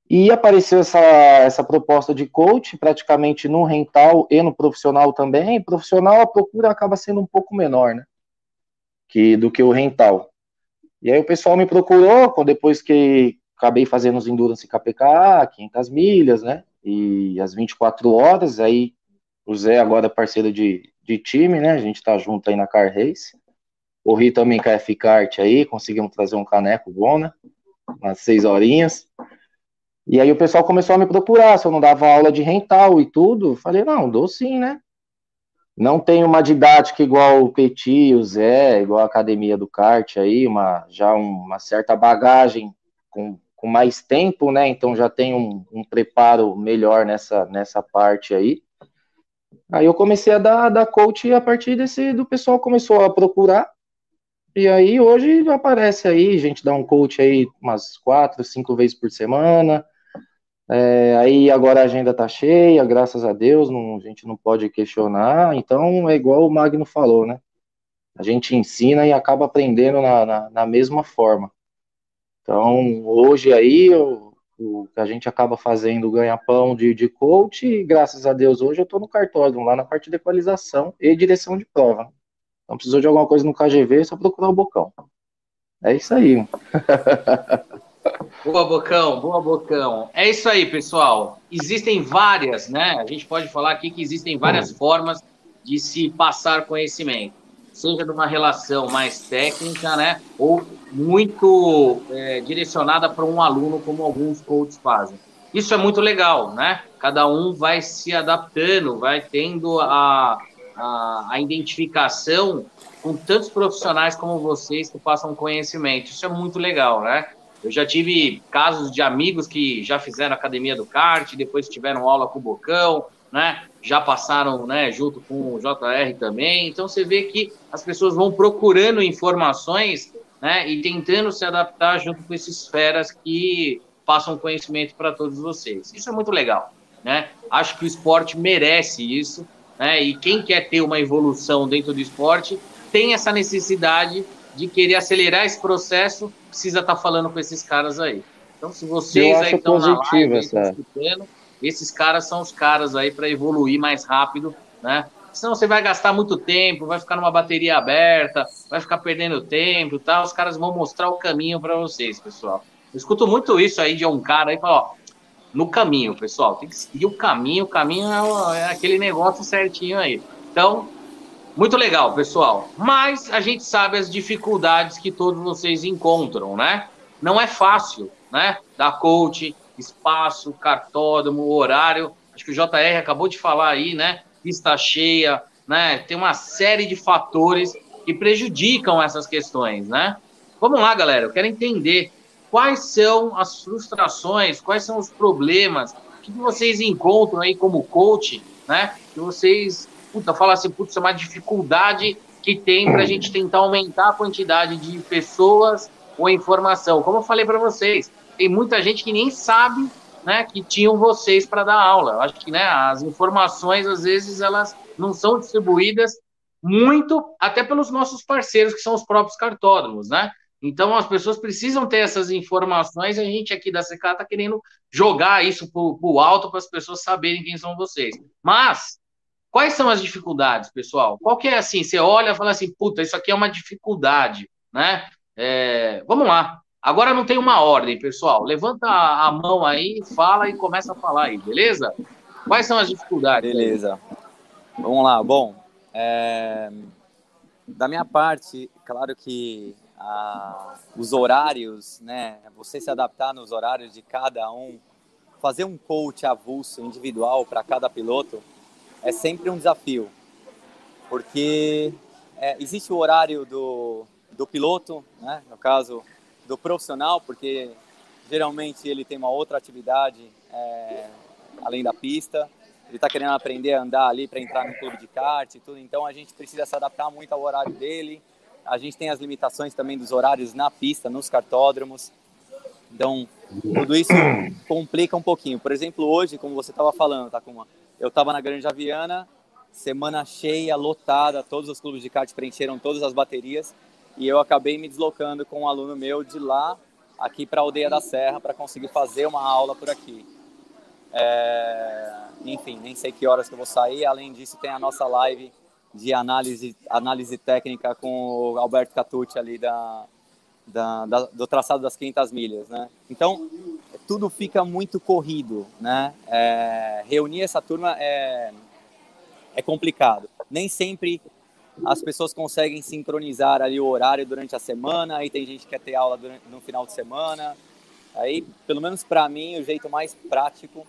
E apareceu essa, essa proposta de coach, praticamente no rental e no profissional também. Profissional, a procura acaba sendo um pouco menor, né? Que, do que o rental. E aí o pessoal me procurou, depois que acabei fazendo os Endurance KPK, 500 milhas, né? E as 24 horas, aí o Zé agora é parceiro de, de time, né? A gente tá junto aí na Car Race. Corri também com a F-Kart aí, conseguimos trazer um caneco bom, né? Umas seis horinhas. E aí o pessoal começou a me procurar, se eu não dava aula de rental e tudo. Falei, não, dou sim, né? Não tenho uma didática igual o Petit, o Zé, igual a Academia do Kart aí, uma, já uma certa bagagem com, com mais tempo, né? Então já tenho um, um preparo melhor nessa, nessa parte aí. Aí eu comecei a dar, dar coach a partir desse, do pessoal começou a procurar, e aí hoje aparece aí, a gente dá um coach aí umas quatro, cinco vezes por semana, é, aí agora a agenda tá cheia, graças a Deus, não, a gente não pode questionar, então é igual o Magno falou, né? A gente ensina e acaba aprendendo na, na, na mesma forma. Então, hoje aí, o, o que a gente acaba fazendo ganha-pão de, de coach, e graças a Deus hoje eu estou no cartódromo, lá na parte de equalização e direção de prova. Então, precisou de alguma coisa no KGV, é só procurar o Bocão. É isso aí. Boa, Bocão, boa, Bocão. É isso aí, pessoal. Existem várias, né? A gente pode falar aqui que existem várias formas de se passar conhecimento seja de uma relação mais técnica, né, ou muito é, direcionada para um aluno, como alguns coaches fazem. Isso é muito legal, né? Cada um vai se adaptando, vai tendo a, a, a identificação com tantos profissionais como vocês que passam conhecimento. Isso é muito legal, né? Eu já tive casos de amigos que já fizeram academia do kart, depois tiveram aula com o Bocão, né? Já passaram, né, junto com o JR também. Então você vê que as pessoas vão procurando informações, né, e tentando se adaptar junto com esses feras que passam conhecimento para todos vocês. Isso é muito legal, né? Acho que o esporte merece isso, né? E quem quer ter uma evolução dentro do esporte tem essa necessidade de querer acelerar esse processo, precisa estar tá falando com esses caras aí. Então, se vocês aí estão na live, estão escutando, esses caras são os caras aí para evoluir mais rápido, né? Senão você vai gastar muito tempo, vai ficar numa bateria aberta, vai ficar perdendo tempo, tá? Os caras vão mostrar o caminho para vocês, pessoal. Eu escuto muito isso aí de um cara aí, fala, ó, no caminho, pessoal, tem que seguir o caminho, o caminho é, é aquele negócio certinho aí. Então, muito legal, pessoal. Mas a gente sabe as dificuldades que todos vocês encontram, né? Não é fácil, né? Dar coach, espaço, cartódromo, horário. Acho que o JR acabou de falar aí, né? Pista cheia, né? Tem uma série de fatores que prejudicam essas questões, né? Vamos lá, galera. Eu quero entender quais são as frustrações, quais são os problemas, que vocês encontram aí como coach, né? Que vocês, puta, falam assim, putz, é uma dificuldade que tem para a gente tentar aumentar a quantidade de pessoas ou informação. Como eu falei para vocês, tem muita gente que nem sabe né, que tinham vocês para dar aula. Eu acho que né, as informações, às vezes, elas não são distribuídas muito, até pelos nossos parceiros, que são os próprios cartódromos, né? Então, as pessoas precisam ter essas informações e a gente aqui da CK está querendo jogar isso para o alto para as pessoas saberem quem são vocês. Mas, quais são as dificuldades, pessoal? Qual que é assim? Você olha e fala assim, puta, isso aqui é uma dificuldade, né? É, vamos lá. Agora não tem uma ordem, pessoal. Levanta a mão aí, fala e começa a falar aí, beleza? Quais são as dificuldades? Beleza. Vamos lá. Bom, é... da minha parte, claro que a... os horários, né? Você se adaptar nos horários de cada um, fazer um coach avulso individual para cada piloto é sempre um desafio, porque é, existe o horário do, do piloto, né? No caso do profissional, porque geralmente ele tem uma outra atividade é, além da pista. Ele está querendo aprender a andar ali para entrar no clube de kart e tudo, então a gente precisa se adaptar muito ao horário dele. A gente tem as limitações também dos horários na pista, nos cartódromos. Então, tudo isso complica um pouquinho. Por exemplo, hoje, como você estava falando, tá, com eu estava na Grande Aviana, semana cheia, lotada, todos os clubes de kart preencheram todas as baterias e eu acabei me deslocando com um aluno meu de lá aqui para a Aldeia da Serra para conseguir fazer uma aula por aqui. É... Enfim, nem sei que horas que eu vou sair. Além disso, tem a nossa live de análise, análise técnica com o Alberto Catucci ali da, da, da, do traçado das 500 milhas, né? Então, tudo fica muito corrido, né? É... reunir essa turma é, é complicado. Nem sempre as pessoas conseguem sincronizar ali o horário durante a semana, aí tem gente que quer ter aula durante, no final de semana. Aí, pelo menos para mim, o jeito mais prático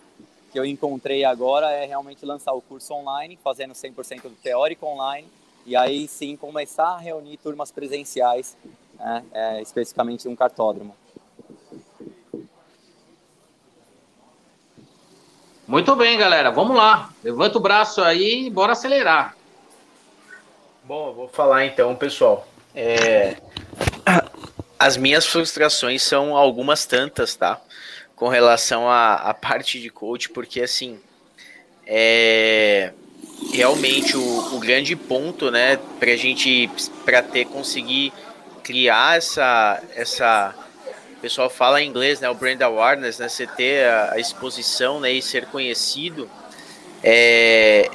que eu encontrei agora é realmente lançar o curso online, fazendo 100% do teórico online, e aí sim começar a reunir turmas presenciais, né, é, especificamente um cartódromo. Muito bem, galera. Vamos lá. Levanta o braço aí e bora acelerar. Bom, eu vou falar então, pessoal. É... As minhas frustrações são algumas tantas, tá? Com relação à, à parte de coach, porque assim, é realmente o, o grande ponto, né, para a gente, para ter conseguir criar essa, essa, o pessoal fala em inglês, né, o brand awareness, né, você ter a, a exposição, né, e ser conhecido, é,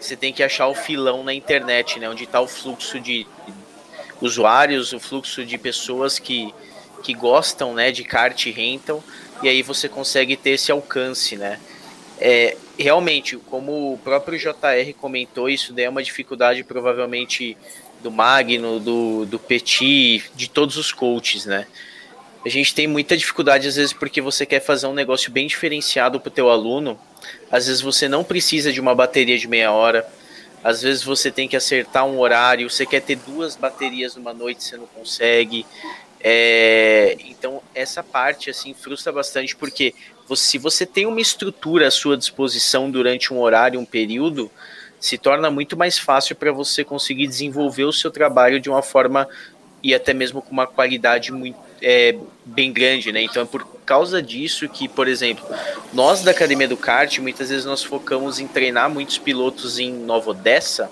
você tem que achar o filão na internet, né, onde está o fluxo de usuários, o fluxo de pessoas que, que gostam, né, de kart rental, e aí você consegue ter esse alcance, né. É, realmente, como o próprio JR comentou, isso daí é uma dificuldade provavelmente do Magno, do, do Petit, de todos os coaches, né? A gente tem muita dificuldade às vezes porque você quer fazer um negócio bem diferenciado para o teu aluno. Às vezes você não precisa de uma bateria de meia hora. Às vezes você tem que acertar um horário. Você quer ter duas baterias numa noite, você não consegue. É, então essa parte assim frustra bastante porque se você tem uma estrutura à sua disposição durante um horário, um período, se torna muito mais fácil para você conseguir desenvolver o seu trabalho de uma forma e até mesmo com uma qualidade muito é, bem grande, né? Então é por causa disso que, por exemplo, nós da Academia do Kart, muitas vezes nós focamos em treinar muitos pilotos em Nova Odessa,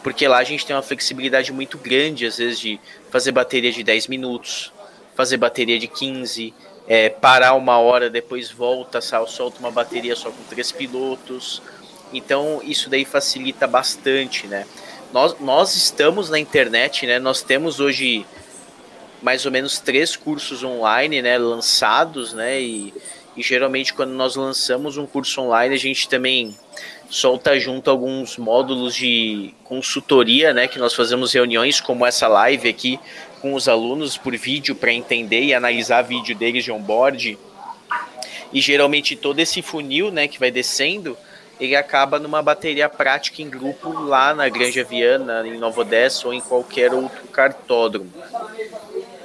porque lá a gente tem uma flexibilidade muito grande, às vezes, de fazer bateria de 10 minutos, fazer bateria de 15, é, parar uma hora, depois volta, solta uma bateria só com três pilotos. Então isso daí facilita bastante, né? Nós, nós estamos na internet, né? Nós temos hoje mais ou menos três cursos online, né? Lançados, né? E, e geralmente quando nós lançamos um curso online, a gente também solta junto alguns módulos de consultoria, né? Que nós fazemos reuniões como essa live aqui com os alunos por vídeo para entender e analisar vídeo deles de onboard. E geralmente todo esse funil, né, que vai descendo, ele acaba numa bateria prática em grupo lá na Granja Viana, em Nova Odessa ou em qualquer outro cartódromo.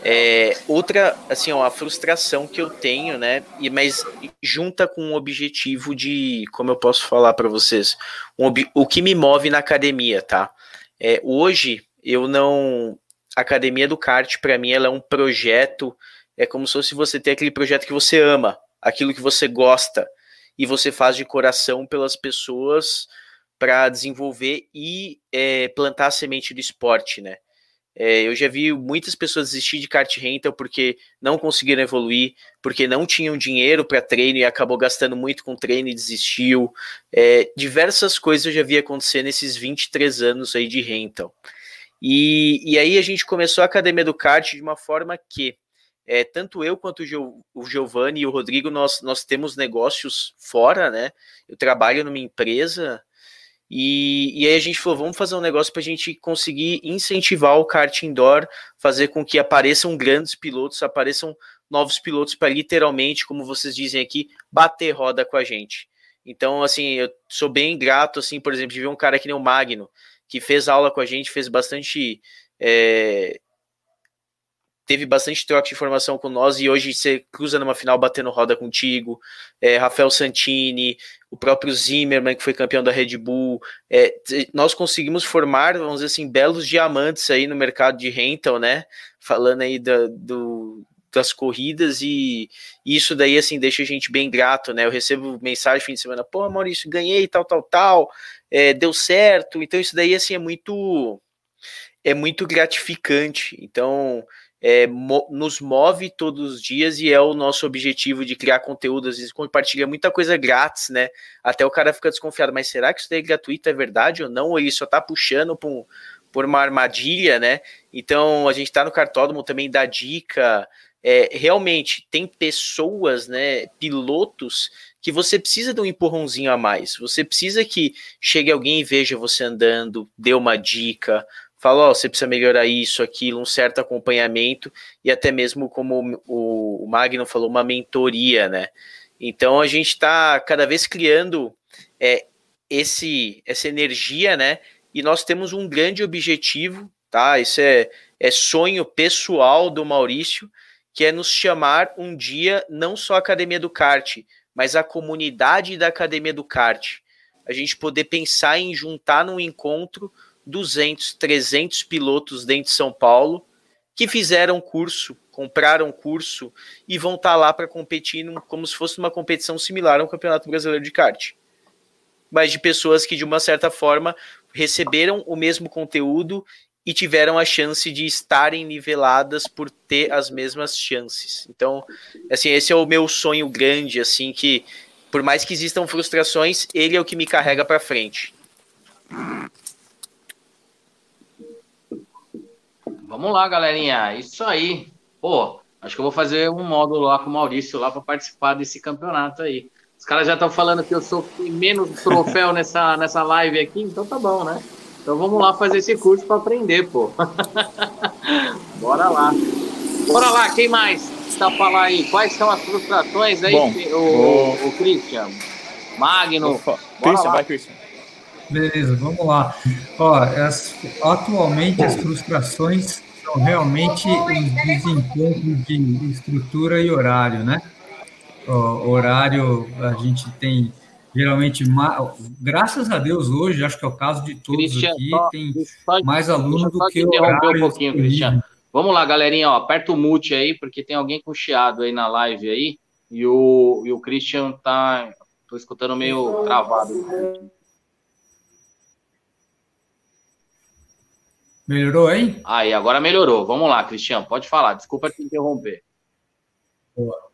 É, outra, assim, ó, a frustração que eu tenho, né, e, mas junta com um objetivo de, como eu posso falar para vocês, um, o que me move na academia, tá? É, hoje eu não, a academia do kart para mim ela é um projeto, é como se fosse você ter aquele projeto que você ama, aquilo que você gosta, e você faz de coração pelas pessoas para desenvolver e é, plantar a semente do esporte, né? É, eu já vi muitas pessoas desistir de kart rental porque não conseguiram evoluir, porque não tinham dinheiro para treino e acabou gastando muito com treino e desistiu. É, diversas coisas eu já vi acontecer nesses 23 anos aí de rental. E, e aí a gente começou a Academia do Kart de uma forma que é, tanto eu quanto o Giovanni e o Rodrigo, nós, nós temos negócios fora, né? Eu trabalho numa empresa e, e aí a gente falou, vamos fazer um negócio para a gente conseguir incentivar o kart indoor, fazer com que apareçam grandes pilotos, apareçam novos pilotos para literalmente, como vocês dizem aqui, bater roda com a gente. Então, assim, eu sou bem grato, assim, por exemplo, de ver um cara que nem o Magno, que fez aula com a gente, fez bastante é, teve bastante troca de informação com nós e hoje você cruza numa final batendo roda contigo. É, Rafael Santini, o próprio Zimmerman, que foi campeão da Red Bull. É, nós conseguimos formar, vamos dizer assim, belos diamantes aí no mercado de rental, né? Falando aí da, do, das corridas e, isso daí, assim, deixa a gente bem grato, né? Eu recebo mensagem fim de semana, pô, Maurício, ganhei, tal, tal, tal, é, deu certo. Então isso daí, assim, é muito... É muito gratificante. Então, é, mo nos move todos os dias e é o nosso objetivo de criar conteúdo. Às vezes compartilha muita coisa grátis, né? Até o cara fica desconfiado, mas será que isso daí é gratuito? É verdade ou não? Ou ele só tá puxando por, um, por uma armadilha, né? Então a gente tá no cartódromo também dá dica. É, realmente tem pessoas, né, pilotos que você precisa de um empurrãozinho a mais. Você precisa que chegue alguém e veja você andando, dê uma dica, fala, ó, oh, você precisa melhorar isso, aquilo, um certo acompanhamento e até mesmo como o, Magno falou, uma mentoria, né? Então a gente está cada vez criando é, esse essa energia, né? E nós temos um grande objetivo, tá? Isso é, é sonho pessoal do Maurício, que é nos chamar um dia não só a Academia do Kart, mas a comunidade da Academia do Kart. A gente poder pensar em juntar num encontro 200, 300 pilotos dentro de São Paulo que fizeram curso, compraram curso e vão estar tá lá para competir como se fosse uma competição similar ao Campeonato Brasileiro de Kart. Mas de pessoas que, de uma certa forma, receberam o mesmo conteúdo e tiveram a chance de estarem niveladas por ter as mesmas chances. Então, assim, esse é o meu sonho grande, assim, que por mais que existam frustrações, ele é o que me carrega para frente. Vamos lá, galerinha. Isso aí. Pô, acho que eu vou fazer um módulo lá com o Maurício lá para participar desse campeonato aí. Os caras já estão falando que eu sou menos troféu nessa, nessa live aqui, então tá bom, né? Então vamos lá fazer esse curso para aprender, pô. Bora lá. Bora lá, quem mais está falar aí? Quais são as frustrações aí, Bom, o, o, o Christian? Magno. Christian, vai, Christian. Beleza, vamos lá. Ó, as, atualmente as frustrações são realmente os desencontros de estrutura e horário, né? Ó, horário, a gente tem geralmente, graças a Deus, hoje, acho que é o caso de todos Christian, aqui, só, tem só, mais alunos do que interromper um pouquinho, Cristiano. Vamos lá, galerinha, ó, aperta o mute aí, porque tem alguém com chiado aí na live aí, e o, e o Christian tá, tô escutando meio travado. Melhorou aí? Aí, agora melhorou. Vamos lá, Cristiano, pode falar, desculpa te interromper. Boa.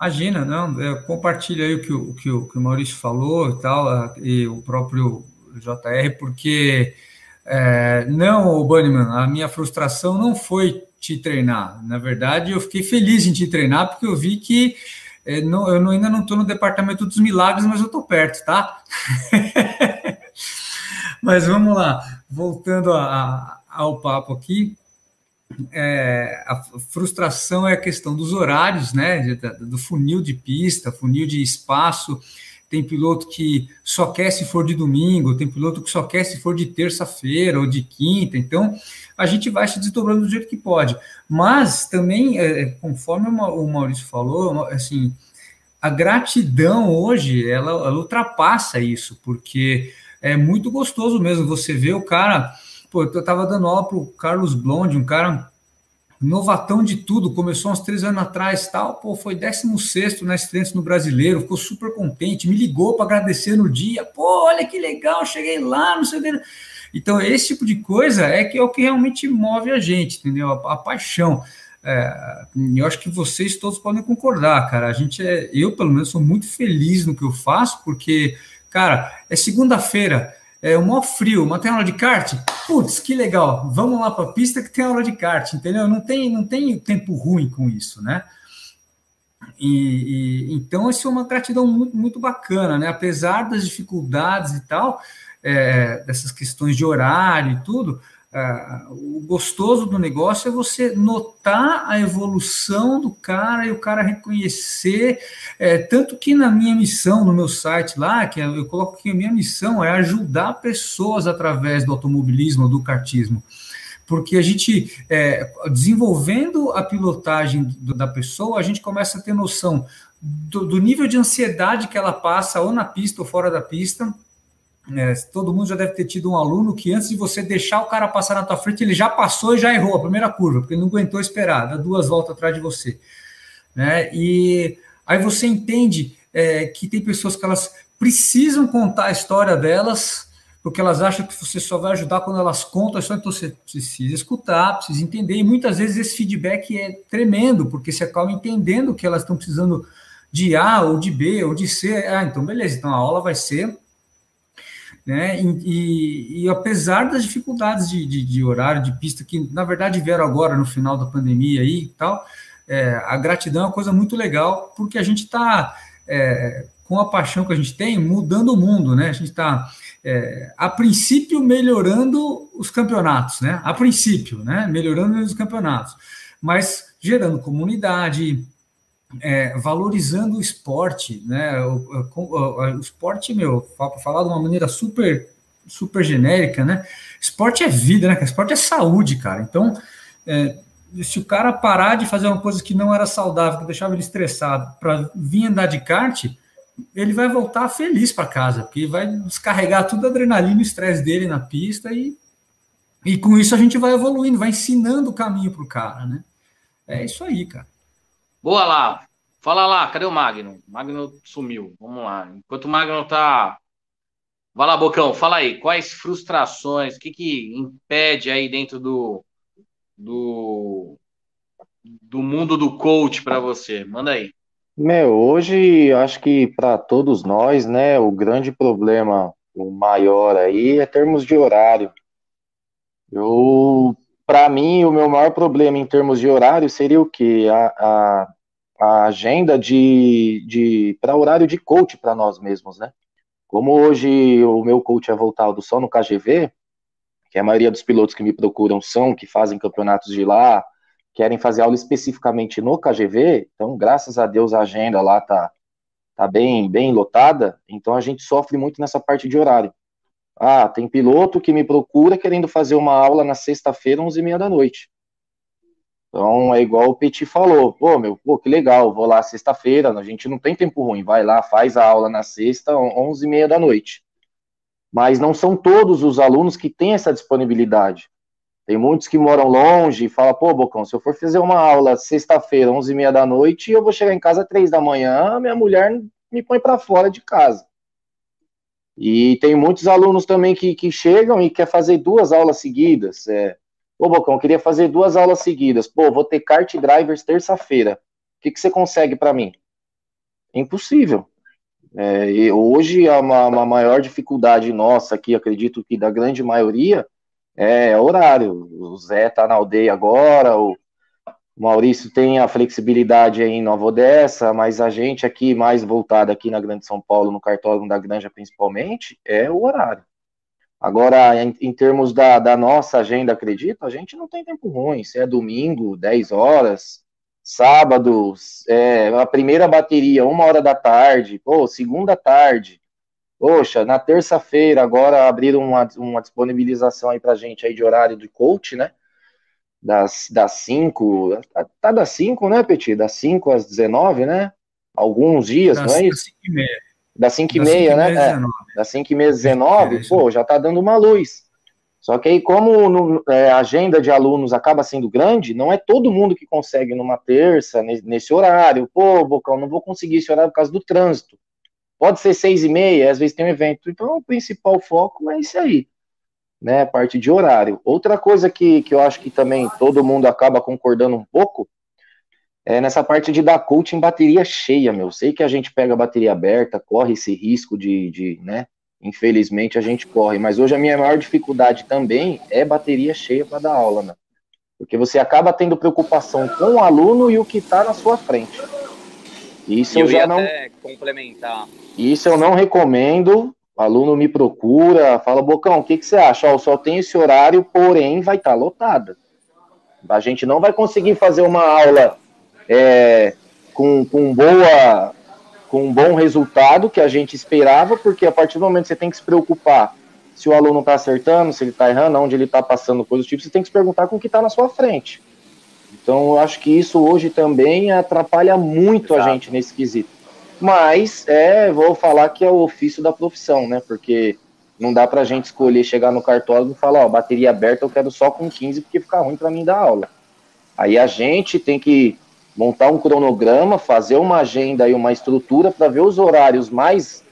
Imagina, não, eu compartilho aí o que o, que o, que o Maurício falou e tal, e o próprio JR, porque é, não, Bunnyman, a minha frustração não foi te treinar. Na verdade, eu fiquei feliz em te treinar, porque eu vi que é, não, eu não, ainda não estou no departamento dos milagres, mas eu estou perto, tá? mas vamos lá, voltando a, a, ao papo aqui é, a frustração é a questão dos horários, né? Do funil de pista, funil de espaço. Tem piloto que só quer se for de domingo, tem piloto que só quer se for de terça-feira ou de quinta. Então, a gente vai se desdobrando do jeito que pode. Mas também, é, conforme o Maurício falou, assim, a gratidão hoje ela, ela ultrapassa isso, porque é muito gostoso mesmo você ver o cara Pô, eu estava dando aula para o Carlos Blonde, um cara novatão de tudo, começou uns três anos atrás, tal, pô, foi 16 na estreante no Brasileiro, ficou super contente, me ligou para agradecer no dia, pô, olha que legal, cheguei lá, não sei o que. Então, esse tipo de coisa é que é o que realmente move a gente, entendeu? A, a paixão. É, eu acho que vocês todos podem concordar, cara. A gente é, eu pelo menos sou muito feliz no que eu faço, porque, cara, é segunda-feira, é o maior frio, mas tem aula de kart? Putz, que legal, vamos lá para a pista que tem aula de kart, entendeu? Não tem, não tem tempo ruim com isso, né? E, e então, isso é uma gratidão muito, muito bacana, né? Apesar das dificuldades e tal, é, dessas questões de horário e tudo, O gostoso do negócio é você notar a evolução do cara e o cara reconhecer. É, tanto que na minha missão, no meu site lá, que eu coloco que a minha missão é ajudar pessoas através do automobilismo, do kartismo. Porque a gente, é, desenvolvendo a pilotagem do, da pessoa, a gente começa a ter noção do, do nível de ansiedade que ela passa, ou na pista ou fora da pista é, todo mundo já deve ter tido um aluno que antes de você deixar o cara passar na tua frente, ele já passou e já errou a primeira curva, porque ele não aguentou esperar, dá duas voltas atrás de você. Né? E aí você entende é, que tem pessoas que elas precisam contar a história delas, porque elas acham que você só vai ajudar quando elas contam história, então você precisa escutar, precisa entender, e muitas vezes esse feedback é tremendo, porque você acaba entendendo que elas estão precisando de A ou de B ou de C. Ah, então beleza, então a aula vai ser né? E, e, e, apesar das dificuldades de, de, de, horário, de pista, que na verdade vieram agora no final da pandemia aí e tal, é, a gratidão é uma coisa muito legal, porque a gente está, é, com a paixão que a gente tem, mudando o mundo, né? A gente está, é, a princípio, melhorando os campeonatos, né? A princípio, né? Melhorando os campeonatos, mas gerando comunidade, é, valorizando o esporte, né? O, o, o esporte, meu, para falar de uma maneira super, super genérica, né? Esporte é vida, né? Esporte é saúde, cara. Então, é, se o cara parar de fazer uma coisa que não era saudável, que deixava ele estressado, para vir andar de kart, ele vai voltar feliz para casa, porque vai descarregar toda a adrenalina e estresse dele na pista e, e com isso a gente vai evoluindo, vai ensinando o caminho para o cara, né? É isso aí, cara. Boa lá. Fala lá, cadê o Magno? O Magno sumiu. Vamos lá. Enquanto o Magno tá. Vai lá, Bocão, fala aí. Quais frustrações, o que, que impede aí dentro do, do, do mundo do coach para você? Manda aí. Meu, hoje acho que para todos nós, né, o grande problema, o maior aí é termos de horário. Eu, para mim, o meu maior problema em termos de horário seria o quê? A, a, a agenda de, de para horário de coach para nós mesmos, né? Como hoje o meu coach é voltado só no KGV, que a maioria dos pilotos que me procuram são que fazem campeonatos de lá, querem fazer aula especificamente no KGV, então, graças a Deus, a agenda lá tá, tá bem, bem lotada, então a gente sofre muito nessa parte de horário. Ah, tem piloto que me procura querendo fazer uma aula na sexta-feira, 11h30 da noite. Então, é igual o Petit falou, pô, meu, pô, que legal, vou lá sexta-feira, a gente não tem tempo ruim, vai lá, faz a aula na sexta, 11h30 da noite. Mas não são todos os alunos que têm essa disponibilidade. Tem muitos que moram longe e falam, pô, Bocão, se eu for fazer uma aula sexta-feira, 11h30 da noite, eu vou chegar em casa às 3 da manhã, minha mulher me põe para fora de casa. E tem muitos alunos também que, que chegam e quer fazer duas aulas seguidas. É, pô, Bocão, queria fazer duas aulas seguidas. Pô, vou ter kart drivers terça-feira. O que, que você consegue para mim? Impossível. É, e hoje, a, uma, uma maior dificuldade nossa aqui, acredito que da grande maioria, é horário. O Zé tá na aldeia agora, o Maurício tem a flexibilidade aí em Nova Odessa, mas a gente aqui, mais voltado aqui na Grande São Paulo, no cartório da Granja principalmente, é o horário. Agora, em, em termos da, da, nossa agenda, acredito, a gente não tem tempo ruim. Se é domingo, 10 horas, sábado, é, a primeira bateria, uma hora da tarde, pô, segunda tarde, Poxa, na terça-feira agora abriram uma, uma disponibilização aí pra gente aí de horário de coach, né? Das, das 5, tá das 5, né, Petit? Das 5 às 19, né? Alguns dias, das, não é isso? Das 5 e meia, né? É, das 5 e meia às 19, é, pô, já tá dando uma luz. Só que aí, como no, é, a agenda de alunos acaba sendo grande, não é todo mundo que consegue numa terça, nesse horário. Pô, Bocão, não vou conseguir esse horário por causa do trânsito. Pode ser seis e meia, às vezes tem um evento. Então, o principal foco é isso aí, né? Parte de horário. Outra coisa que, que eu acho que também todo mundo acaba concordando um pouco é nessa parte de dar coaching bateria cheia, meu. Sei que a gente pega a bateria aberta, corre esse risco de, de né? Infelizmente a gente corre, mas hoje a minha maior dificuldade também é bateria cheia para dar aula, né? Porque você acaba tendo preocupação com o aluno e o que está na sua frente. Isso eu, eu já não complementar. Isso eu não recomendo. O aluno me procura, fala, Bocão, o que, que você acha? Ó, só tem esse horário, porém vai estar tá lotada. A gente não vai conseguir fazer uma aula é, com, com boa com um bom resultado que a gente esperava, porque a partir do momento que você tem que se preocupar se o aluno está acertando, se ele está errando, onde ele está passando coisas do tipo, você tem que se perguntar com o que está na sua frente. Então, eu acho que isso hoje também atrapalha muito Exato. a gente nesse quesito. Mas, é, vou falar que é o ofício da profissão, né? Porque não dá pra gente escolher chegar no cartório e falar, ó, bateria aberta eu quero só com 15 porque fica ruim para mim dar aula. Aí a gente tem que montar um cronograma, fazer uma agenda e uma estrutura para ver os horários mais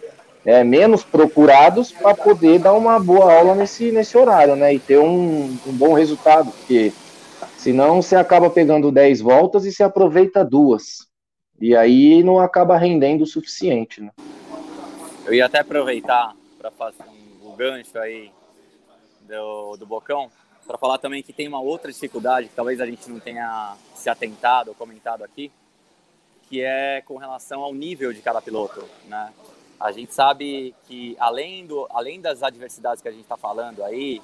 é, menos procurados para poder dar uma boa aula nesse, nesse horário, né? E ter um, um bom resultado, porque Senão você acaba pegando 10 voltas e se aproveita duas. E aí não acaba rendendo o suficiente, né? Eu ia até aproveitar para fazer o gancho aí do, do Bocão, para falar também que tem uma outra dificuldade que talvez a gente não tenha se atentado ou comentado aqui, que é com relação ao nível de cada piloto, né? A gente sabe que além, do, além das adversidades que a gente está falando aí,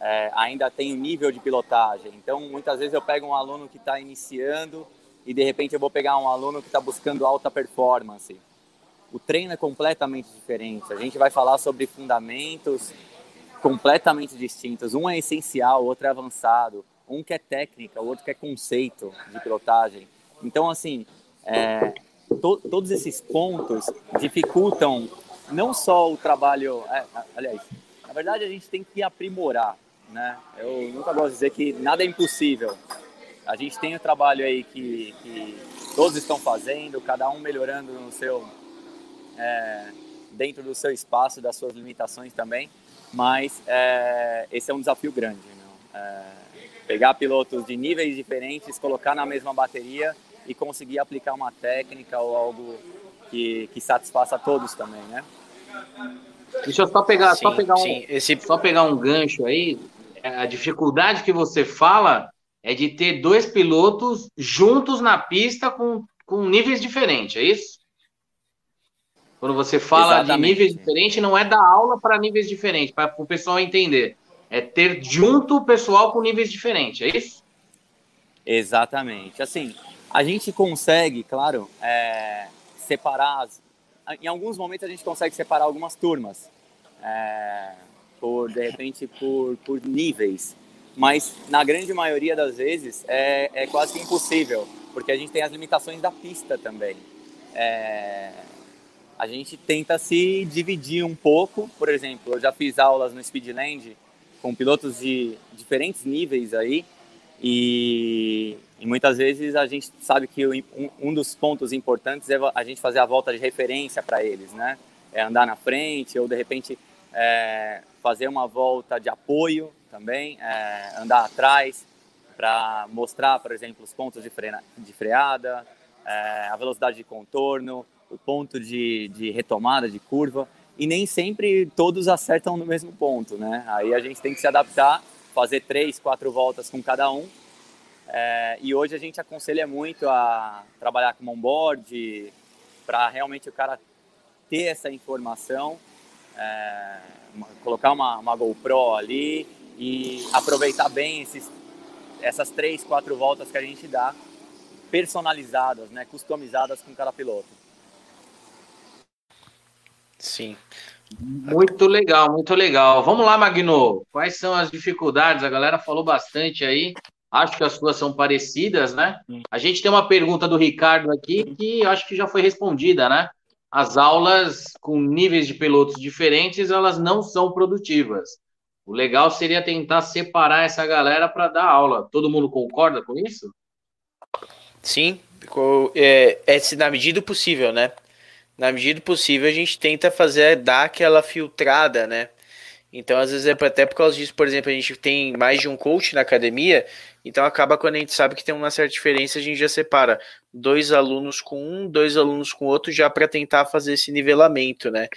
é, ainda tem um nível de pilotagem. Então, muitas vezes eu pego um aluno que está iniciando e de repente eu vou pegar um aluno que está buscando alta performance. O treino é completamente diferente. A gente vai falar sobre fundamentos completamente distintos. Um é essencial, o outro é avançado. Um quer técnica, o outro quer conceito de pilotagem. Então, assim, é, to, todos esses pontos dificultam não só o trabalho. É, aliás, na verdade, a gente tem que aprimorar. Né? Eu nunca gosto de dizer que nada é impossível. A gente tem o trabalho aí que, que todos estão fazendo, cada um melhorando no seu. É, dentro do seu espaço, das suas limitações também, mas é, esse é um desafio grande. É, pegar pilotos de níveis diferentes, colocar na mesma bateria e conseguir aplicar uma técnica ou algo que, que satisfaça todos também, né? Deixa eu só pegar, sim, só pegar um, sim, esse... só pegar um gancho aí. A dificuldade que você fala é de ter dois pilotos juntos na pista com, com níveis diferentes, é isso? Quando você fala Exatamente. de níveis diferentes, não é dar aula para níveis diferentes, para o pessoal entender. É ter junto o pessoal com níveis diferentes, é isso? Exatamente. Assim, a gente consegue, claro, é, separar. As, em alguns momentos a gente consegue separar algumas turmas, é, por de repente por, por níveis, mas na grande maioria das vezes é, é quase impossível, porque a gente tem as limitações da pista também. É, a gente tenta se dividir um pouco. Por exemplo, eu já fiz aulas no Speedland com pilotos de diferentes níveis aí e, e muitas vezes a gente sabe que um, um, dos pontos importantes é a gente fazer a volta de referência para eles, né? É andar na frente ou de repente é, fazer uma volta de apoio também, é, andar atrás para mostrar, por exemplo, os pontos de, freina, de freada, é, a velocidade de contorno, o ponto de, de retomada, de curva, e nem sempre todos acertam no mesmo ponto, né? Aí a gente tem que se adaptar, fazer três, quatro voltas com cada um. É, e hoje a gente aconselha muito a trabalhar com onboard, para realmente o cara ter essa informação, é, colocar uma, uma GoPro ali e aproveitar bem esses, essas três, quatro voltas que a gente dá, personalizadas, né, customizadas com cada piloto. Sim. Muito legal, muito legal. Vamos lá, Magno. Quais são as dificuldades? A galera falou bastante aí. Acho que as suas são parecidas, né? A gente tem uma pergunta do Ricardo aqui que acho que já foi respondida, né? As aulas com níveis de pilotos diferentes, elas não são produtivas. O legal seria tentar separar essa galera para dar aula. Todo mundo concorda com isso? Sim, é, é na medida possível, né? na medida possível, a gente tenta fazer, dar aquela filtrada, né? Então, às vezes, é até por causa disso, por exemplo, a gente tem mais de um coach na academia, então acaba quando a gente sabe que tem uma certa diferença, a gente já separa dois alunos com um, dois alunos com outro, já para tentar fazer esse nivelamento, né?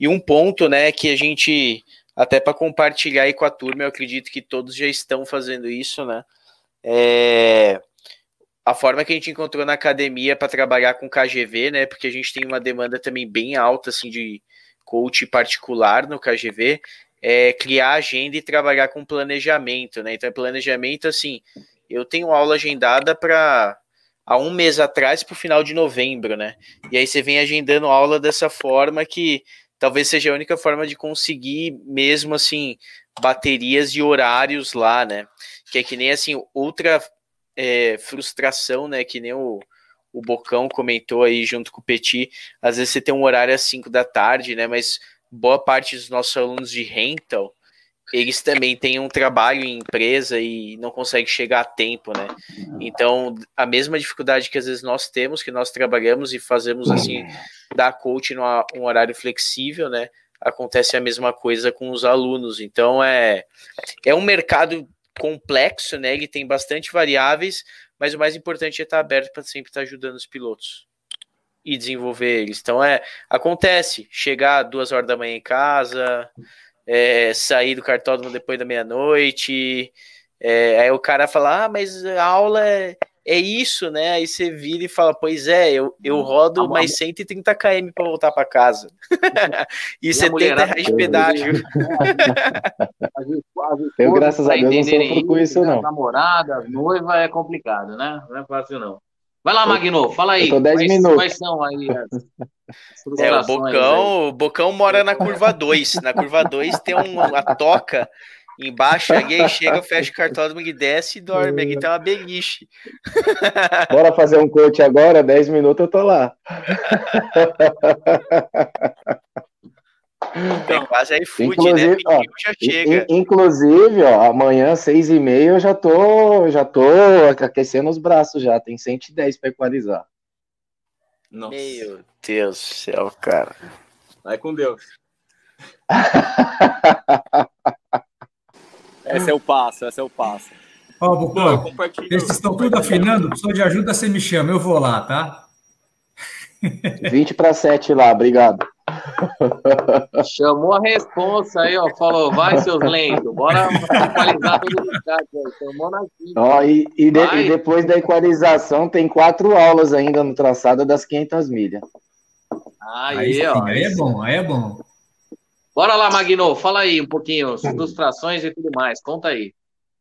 E um ponto, né, que a gente, até para compartilhar aí com a turma, eu acredito que todos já estão fazendo isso, né? É a forma que a gente encontrou na academia para trabalhar com KGV, né? Porque a gente tem uma demanda também bem alta assim de coach particular no KGV, é criar agenda e trabalhar com planejamento, né? Então, é planejamento assim, eu tenho aula agendada para há um mês atrás para o final de novembro, né? E aí você vem agendando aula dessa forma que talvez seja a única forma de conseguir mesmo assim baterias e horários lá, né? Que é que nem assim outra é, frustração, né? Que nem o, o Bocão comentou aí junto com o Petit. Às vezes você tem um horário às 5 da tarde, né? Mas boa parte dos nossos alunos de rental, eles também têm um trabalho em empresa e não conseguem chegar a tempo, né? Então, a mesma dificuldade que às vezes nós temos, que nós trabalhamos e fazemos assim, dar coach num horário flexível, né? Acontece a mesma coisa com os alunos. Então, é, é um mercado complexo, né? Ele tem bastante variáveis, mas o mais importante é estar aberto para sempre estar ajudando os pilotos e desenvolver eles. Então é acontece chegar duas horas da manhã em casa, é, sair do cartódromo depois da meia-noite. É, aí o cara fala, ah, mas a aula é, é isso, né? Aí você vira e fala, pois é, eu, eu rodo ah, mais 130 km para voltar para casa. e, e 70 reais de pedágio. eu, graças a Deus, não sofro com isso, não. Namorada, noiva é complicado, né? Não é fácil, não. Vai lá, Magno, fala aí. Eu tô 10 quais, minutos. Quais são aí as, é, o Bocão, o Bocão mora na curva 2. Na curva 2 tem um, uma toca Embaixo, aí chega, fecha o cartódromo e desce e dorme. Aqui tem uma beliche. Bora fazer um coach agora, 10 minutos eu tô lá. Então, é quase iFood, né? Ó, já chega. Inclusive, ó, amanhã, seis e meia, eu já tô, já tô aquecendo os braços já. Tem 110 para equalizar. Nossa. Meu Deus do céu, cara. Vai com Deus. esse é o passo, esse é o passo. Ó, oh, Bucão, esses estão tudo afinando, precisou de ajuda, você me chama, eu vou lá, tá? 20 para 7 lá, obrigado. Chamou a responsa aí, ó. Falou, vai, seus lentos, bora equalizar todo o chat. Chamou na ó, e, e, de, e, depois da equalização, tem quatro aulas ainda no traçado das 500 milhas. Aí, aí ó. Aí é bom, aí é bom. Bora lá, Magno, fala aí um pouquinho, frustrações e tudo mais, conta aí.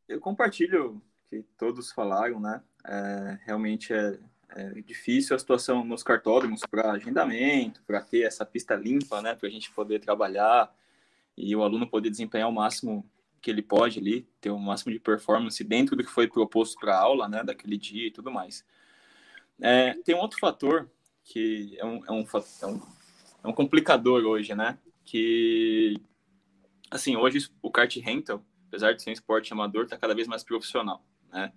Eu compartilho o que todos falaram, né? É, realmente é, é difícil a situação nos cartódromos para agendamento, para ter essa pista limpa, né? Para a gente poder trabalhar e o aluno poder desempenhar o máximo que ele pode ali, ter o máximo de performance dentro do que foi proposto para a aula, né? Daquele dia e tudo mais. É, tem um outro fator que é um, é um, é um, é um complicador hoje, né? que, assim, hoje o kart rental, apesar de ser um esporte amador, está cada vez mais profissional, né?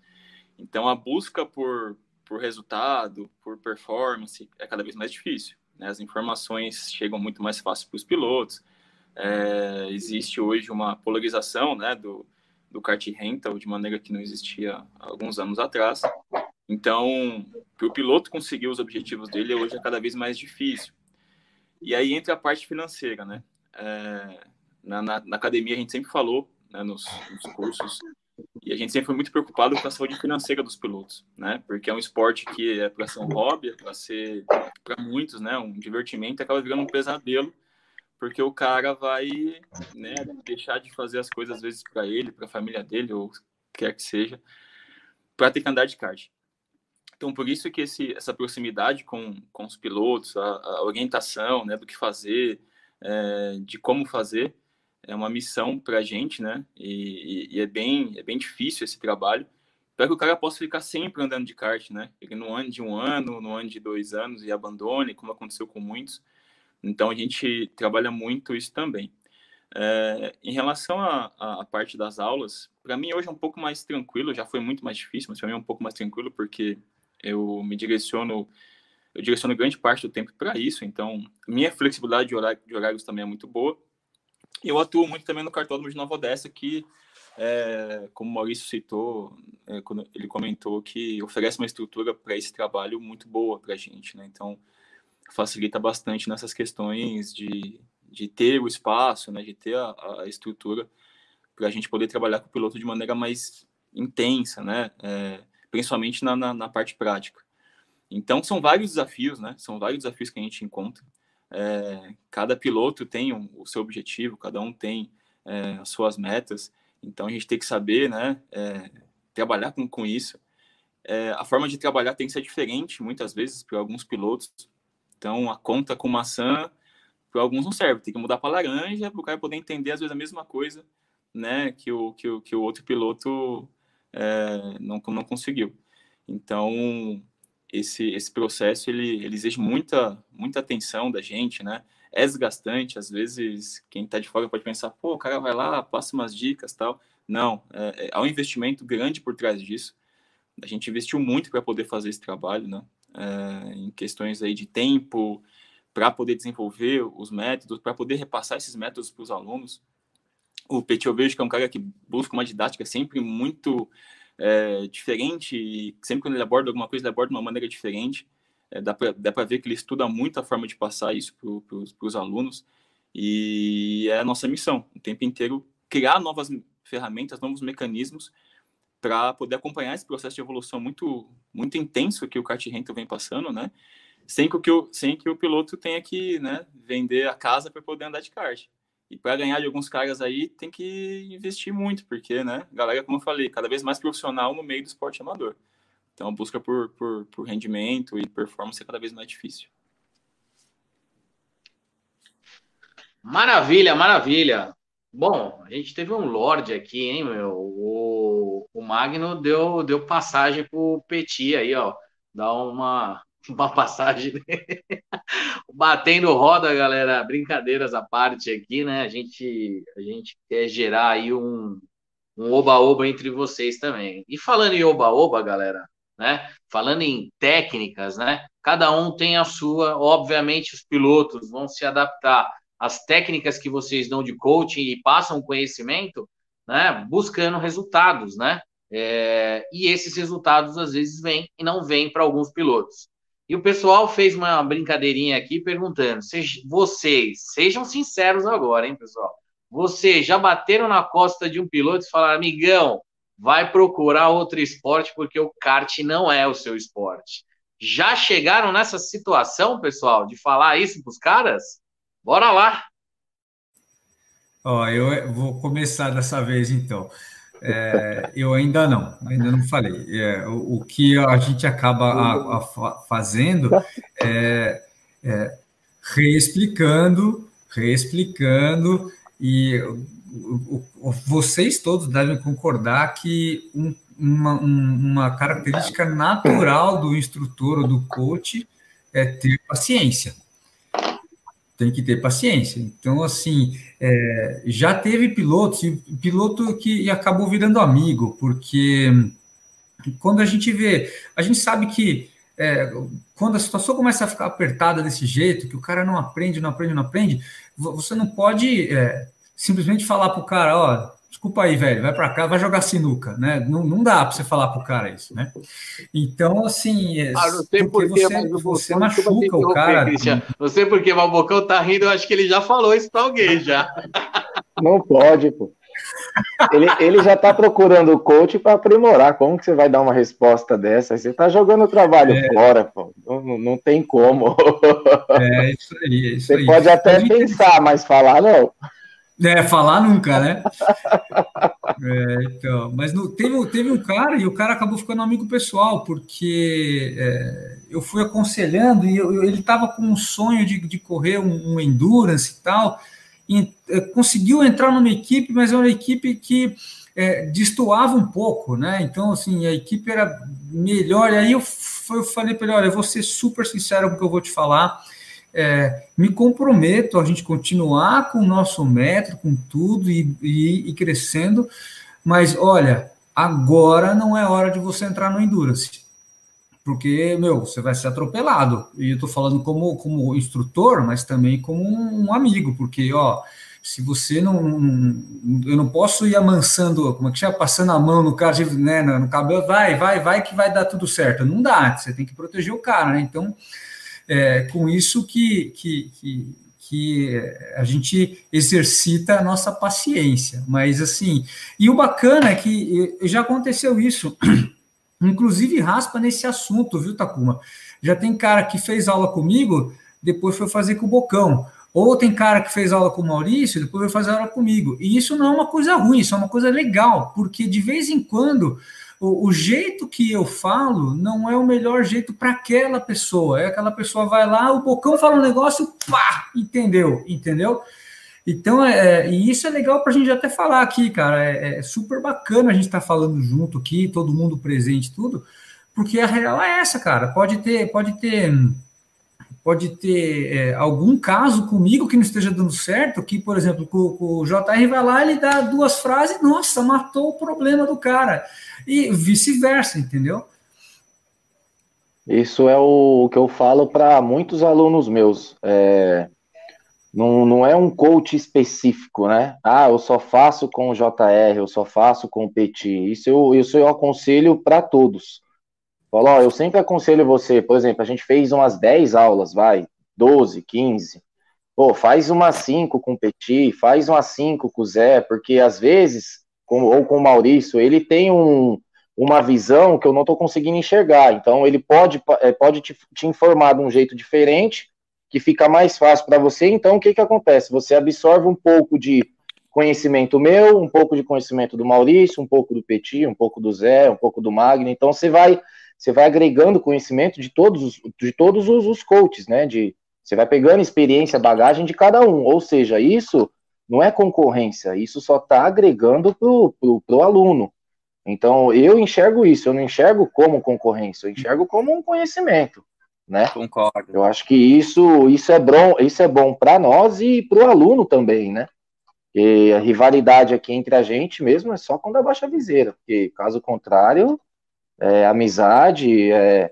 Então, a busca por, por resultado, por performance, é cada vez mais difícil. Né? As informações chegam muito mais fácil para os pilotos. É, existe hoje uma polarização né, do, do kart rental de maneira que não existia há alguns anos atrás. Então, para o piloto conseguir os objetivos dele, hoje é cada vez mais difícil. E aí entra a parte financeira, né? É, na, na, na, academia a gente sempre falou, né, nos, nos, cursos, e a gente sempre foi muito preocupado com a saúde financeira dos pilotos, né? Porque é um esporte que é para ser um hobby, é para ser, para muitos, né, um divertimento, acaba virando um pesadelo, porque o cara vai, né, deixar de fazer as coisas às vezes para ele, para a família dele, ou quer que seja, para ter que andar de kart. Então, por isso que esse, essa proximidade com, com os pilotos, a, a orientação né, do que fazer, é, de como fazer, é uma missão para a gente, né? E, e, é, bem, é bem difícil esse trabalho, para que o cara possa ficar sempre andando de kart, né? Ele não ande um ano, não ande dois anos e abandone, como aconteceu com muitos. Então, a gente trabalha muito isso também. É, em relação à parte das aulas, para mim hoje é um pouco mais tranquilo, já foi muito mais difícil, mas para mim é um pouco mais tranquilo, porque eu me direciono, eu direciono grande parte do tempo para isso, então minha flexibilidade de, horário, de horários também é muito boa. Eu atuo muito também no cartódromo de Nova Odessa, que, é, como o Maurício citou, é, quando ele comentou que oferece uma estrutura para esse trabalho muito boa para a gente, né? Então, facilita bastante nessas questões de, de ter o espaço, né? De ter a, a estrutura para a gente poder trabalhar com o piloto de maneira mais intensa, né? É, principalmente na, na, na, parte prática. Então, são vários desafios, né? São vários desafios que a gente encontra. É, cada piloto tem um, o seu objetivo, cada um tem é, as suas metas. Então, a gente tem que saber, né? É, trabalhar com, com isso. É, a forma de trabalhar tem que ser diferente, muitas vezes, para alguns pilotos. Então, a conta com maçã, para alguns não serve. Tem que mudar para laranja, para o cara poder entender, às vezes, a mesma coisa, né? Que o, que o, que o outro piloto é, não, não conseguiu. Então, esse, esse processo, ele, ele exige muita, muita atenção da gente, né? É desgastante, às vezes, quem está de fora pode pensar, pô, o cara vai lá, passa umas dicas tal. Não, é, é, há um investimento grande por trás disso. A gente investiu muito para poder fazer esse trabalho, né? É, em questões aí de tempo, para poder desenvolver os métodos, para poder repassar esses métodos para os alunos o Petit eu vejo que é um cara que busca uma didática sempre muito é, diferente e sempre quando ele aborda alguma coisa, ele aborda de uma maneira diferente. É, dá para ver que ele estuda muito a forma de passar isso para os alunos e é a nossa missão, o tempo inteiro, criar novas ferramentas, novos mecanismos para poder acompanhar esse processo de evolução muito muito intenso que o kart rental vem passando, né? Sem que o, sem que o piloto tenha que né, vender a casa para poder andar de kart. E para ganhar de alguns caras aí, tem que investir muito, porque, né, galera, como eu falei, cada vez mais profissional no meio do esporte amador. Então, a busca por, por, por rendimento e performance é cada vez mais difícil. Maravilha, maravilha. Bom, a gente teve um Lorde aqui, hein, meu? O, o Magno deu, deu passagem pro Petit aí, ó. Dá uma, uma passagem. Batendo roda, galera. Brincadeiras à parte aqui, né? A gente, a gente quer gerar aí um, um oba-oba entre vocês também. E falando em oba-oba, galera, né? Falando em técnicas, né? Cada um tem a sua, obviamente os pilotos vão se adaptar às técnicas que vocês dão de coaching e passam conhecimento, né? Buscando resultados, né? É, e esses resultados às vezes vêm e não vêm para alguns pilotos. E o pessoal fez uma brincadeirinha aqui perguntando: vocês, sejam sinceros agora, hein, pessoal? Vocês já bateram na costa de um piloto e falaram, amigão, vai procurar outro esporte porque o kart não é o seu esporte. Já chegaram nessa situação, pessoal, de falar isso para os caras? Bora lá! Ó, eu vou começar dessa vez então. É, eu ainda não, ainda não falei. É, o, o, que a gente acaba a, a, fazendo é, é reexplicando, reexplicando e vocês todos devem concordar que um, uma, uma característica natural do instrutor ou do coach é ter paciência. Tem que ter paciência. Então, assim, é, já teve pilotos, e piloto que acabou virando amigo, porque quando a gente vê, a gente sabe que é, quando a situação começa a ficar apertada desse jeito, que o cara não aprende, não aprende, não aprende, você não pode é, simplesmente falar para o cara, ó, desculpa aí, velho, vai para cá, vai jogar sinuca, né? Não, não dá para você falar para o cara isso, né? Então, assim, é, ah, não sei porque você, mas você machuca o cara. Cristian. Não sei porque, mas o Bocão tá rindo, eu acho que ele já falou isso para alguém já. Não pode, pô. Ele, ele já está procurando o coach para aprimorar. Como que você vai dar uma resposta dessa? Você está jogando o trabalho é. fora, pô. Não, não tem como. É isso aí. É isso você aí. pode até gente... pensar, mas falar não. É, falar nunca, né? É, então, mas no, teve, teve um cara e o cara acabou ficando amigo pessoal, porque é, eu fui aconselhando e eu, ele estava com um sonho de, de correr um, um endurance e tal é, conseguiu entrar numa equipe, mas é uma equipe que é, destoava um pouco, né? Então, assim, a equipe era melhor. E aí eu, eu falei para ele: olha, eu vou ser super sincero com o que eu vou te falar. É, me comprometo a gente continuar com o nosso método, com tudo e, e, e, crescendo, mas olha, agora não é hora de você entrar no Endurance porque, meu, você vai ser atropelado. E eu estou falando como, como instrutor, mas também como um amigo, porque, ó, se você não, não eu não posso ir amansando, como é que chama, passando a mão no cara, né, no cabelo, vai, vai, vai que vai dar tudo certo. Não dá, você tem que proteger o cara, né? Então, é, com isso que, que, que, que a gente exercita a nossa paciência. Mas, assim, e o bacana é que já aconteceu isso Inclusive raspa nesse assunto, viu, Takuma? Já tem cara que fez aula comigo, depois foi fazer com o Bocão. Ou tem cara que fez aula com o Maurício, depois vai fazer aula comigo. E isso não é uma coisa ruim, isso é uma coisa legal, porque de vez em quando o, o jeito que eu falo não é o melhor jeito para aquela pessoa. É aquela pessoa vai lá, o Bocão fala um negócio, pá, entendeu? Entendeu? Então, é, é, e isso é legal para a gente até falar aqui, cara. É, é super bacana a gente estar tá falando junto aqui, todo mundo presente, tudo, porque a real é essa, cara. Pode ter, pode ter, pode ter é, algum caso comigo que não esteja dando certo, que, por exemplo, com, com o JR vai lá, ele dá duas frases, nossa, matou o problema do cara. E vice-versa, entendeu? Isso é o que eu falo para muitos alunos meus. É, não, não é um coach específico, né? Ah, eu só faço com o JR, eu só faço com o Petit. Isso eu, isso eu aconselho para todos. Falo, ó, eu sempre aconselho você, por exemplo, a gente fez umas 10 aulas, vai, 12, 15. Pô, faz umas 5 com o Petit, faz umas 5 com o Zé, porque às vezes, com, ou com o Maurício, ele tem um, uma visão que eu não estou conseguindo enxergar. Então, ele pode, é, pode te, te informar de um jeito diferente que fica mais fácil para você. Então, o que, que acontece? Você absorve um pouco de conhecimento meu, um pouco de conhecimento do Maurício, um pouco do Petit, um pouco do Zé, um pouco do Magno. Então, você vai você vai agregando conhecimento de todos os, de todos os, os coaches, né? De, você vai pegando experiência, bagagem de cada um. Ou seja, isso não é concorrência, isso só está agregando para o aluno. Então, eu enxergo isso, eu não enxergo como concorrência, eu enxergo como um conhecimento, né? Concordo. Eu acho que isso, isso é bom, isso é bom para nós e para o aluno também, né? E a rivalidade aqui entre a gente mesmo é só quando abaixa a viseira, porque caso contrário, é amizade, é,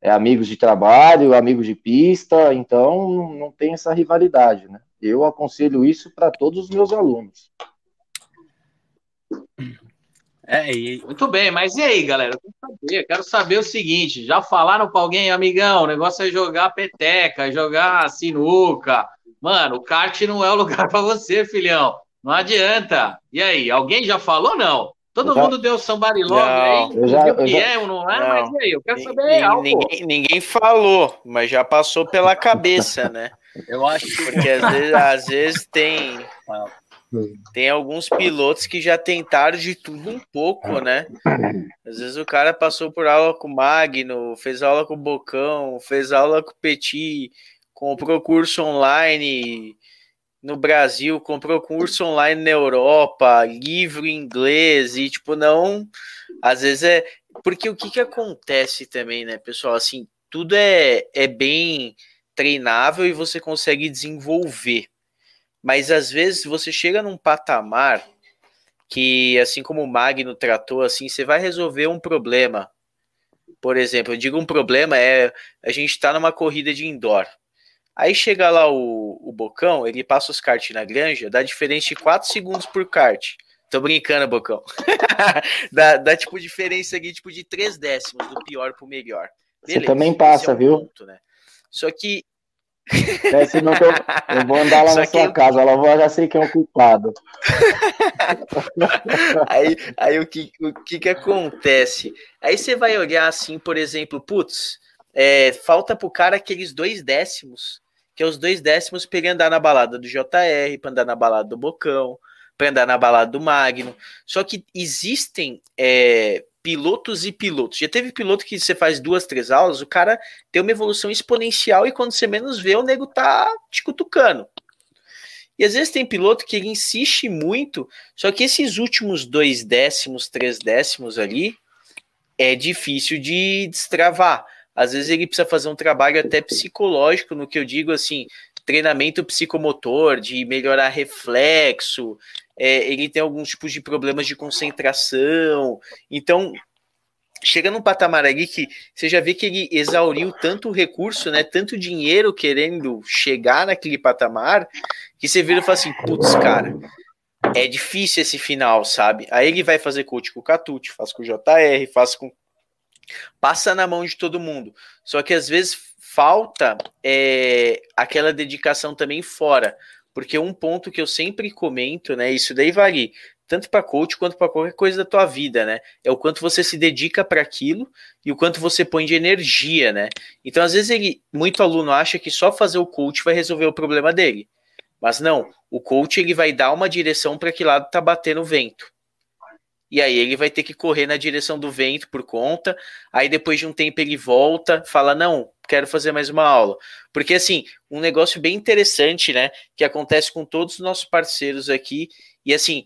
é amigos de trabalho, amigos de pista, então não tem essa rivalidade, né? Eu aconselho isso para todos os meus alunos. É, e... Muito bem, mas e aí, galera? Eu quero saber, quero saber o seguinte: já falaram para alguém, amigão, o negócio é jogar peteca, jogar sinuca. Mano, o kart não é o lugar para você, filhão. Não adianta. E aí, alguém já falou ou não? Todo já... mundo deu somebody love aí, eu já, o que é ou não é, não. mas e aí, eu quero saber algo. Ninguém, ninguém falou, mas já passou pela cabeça, né? Eu acho que... Porque às vezes, às vezes tem tem alguns pilotos que já tentaram de tudo um pouco, né? Às vezes o cara passou por aula com o Magno, fez aula com o Bocão, fez aula com o Petit, comprou curso online no Brasil, comprou curso online na Europa, livro em inglês e tipo não, às vezes é porque o que que acontece também, né, pessoal? Assim, tudo é é bem treinável e você consegue desenvolver. Mas às vezes você chega num patamar que, assim como o Magno tratou, assim, você vai resolver um problema. Por exemplo, eu digo um problema é a gente está numa corrida de indoor. Aí chega lá o, o Bocão, ele passa os kart na granja, dá diferença de 4 segundos por kart. Tô brincando, Bocão. dá, dá, tipo diferença aqui, tipo de 3 décimos, do pior pro melhor. Beleza, Você também passa, é um viu? Ponto, né? Só que é, senão eu, eu vou andar lá Só na sua eu... casa, ela vou, já sei quem é o culpado. aí, aí o, que, o que que acontece? Aí você vai olhar assim, por exemplo, putz, é, falta pro cara aqueles dois décimos, que é os dois décimos para ele andar na balada do JR, para andar na balada do Bocão, para andar na balada do Magno. Só que existem é, pilotos e pilotos. Já teve piloto que você faz duas, três aulas, o cara tem uma evolução exponencial e quando você menos vê, o nego tá te cutucando. E às vezes tem piloto que ele insiste muito, só que esses últimos dois décimos, três décimos ali, é difícil de destravar. Às vezes ele precisa fazer um trabalho até psicológico, no que eu digo assim, treinamento psicomotor, de melhorar reflexo, é, ele tem alguns tipos de problemas de concentração. Então, chega num patamar ali que você já vê que ele exauriu tanto recurso, né, tanto dinheiro querendo chegar naquele patamar, que você vira e fala assim, putz, cara, é difícil esse final, sabe? Aí ele vai fazer coach com o Catute, faz com o JR, faz com... Passa na mão de todo mundo. Só que às vezes falta é, aquela dedicação também fora. Porque um ponto que eu sempre comento, né? Isso daí vale tanto para coach quanto para qualquer coisa da tua vida, né? É o quanto você se dedica para aquilo e o quanto você põe de energia, né? Então, às vezes ele, muito aluno acha que só fazer o coach vai resolver o problema dele. Mas não, o coach ele vai dar uma direção para que lado tá batendo o vento. E aí ele vai ter que correr na direção do vento por conta. Aí depois de um tempo ele volta, fala: "Não, quero fazer mais uma aula. Porque, assim, um negócio bem interessante, né, que acontece com todos os nossos parceiros aqui, e assim,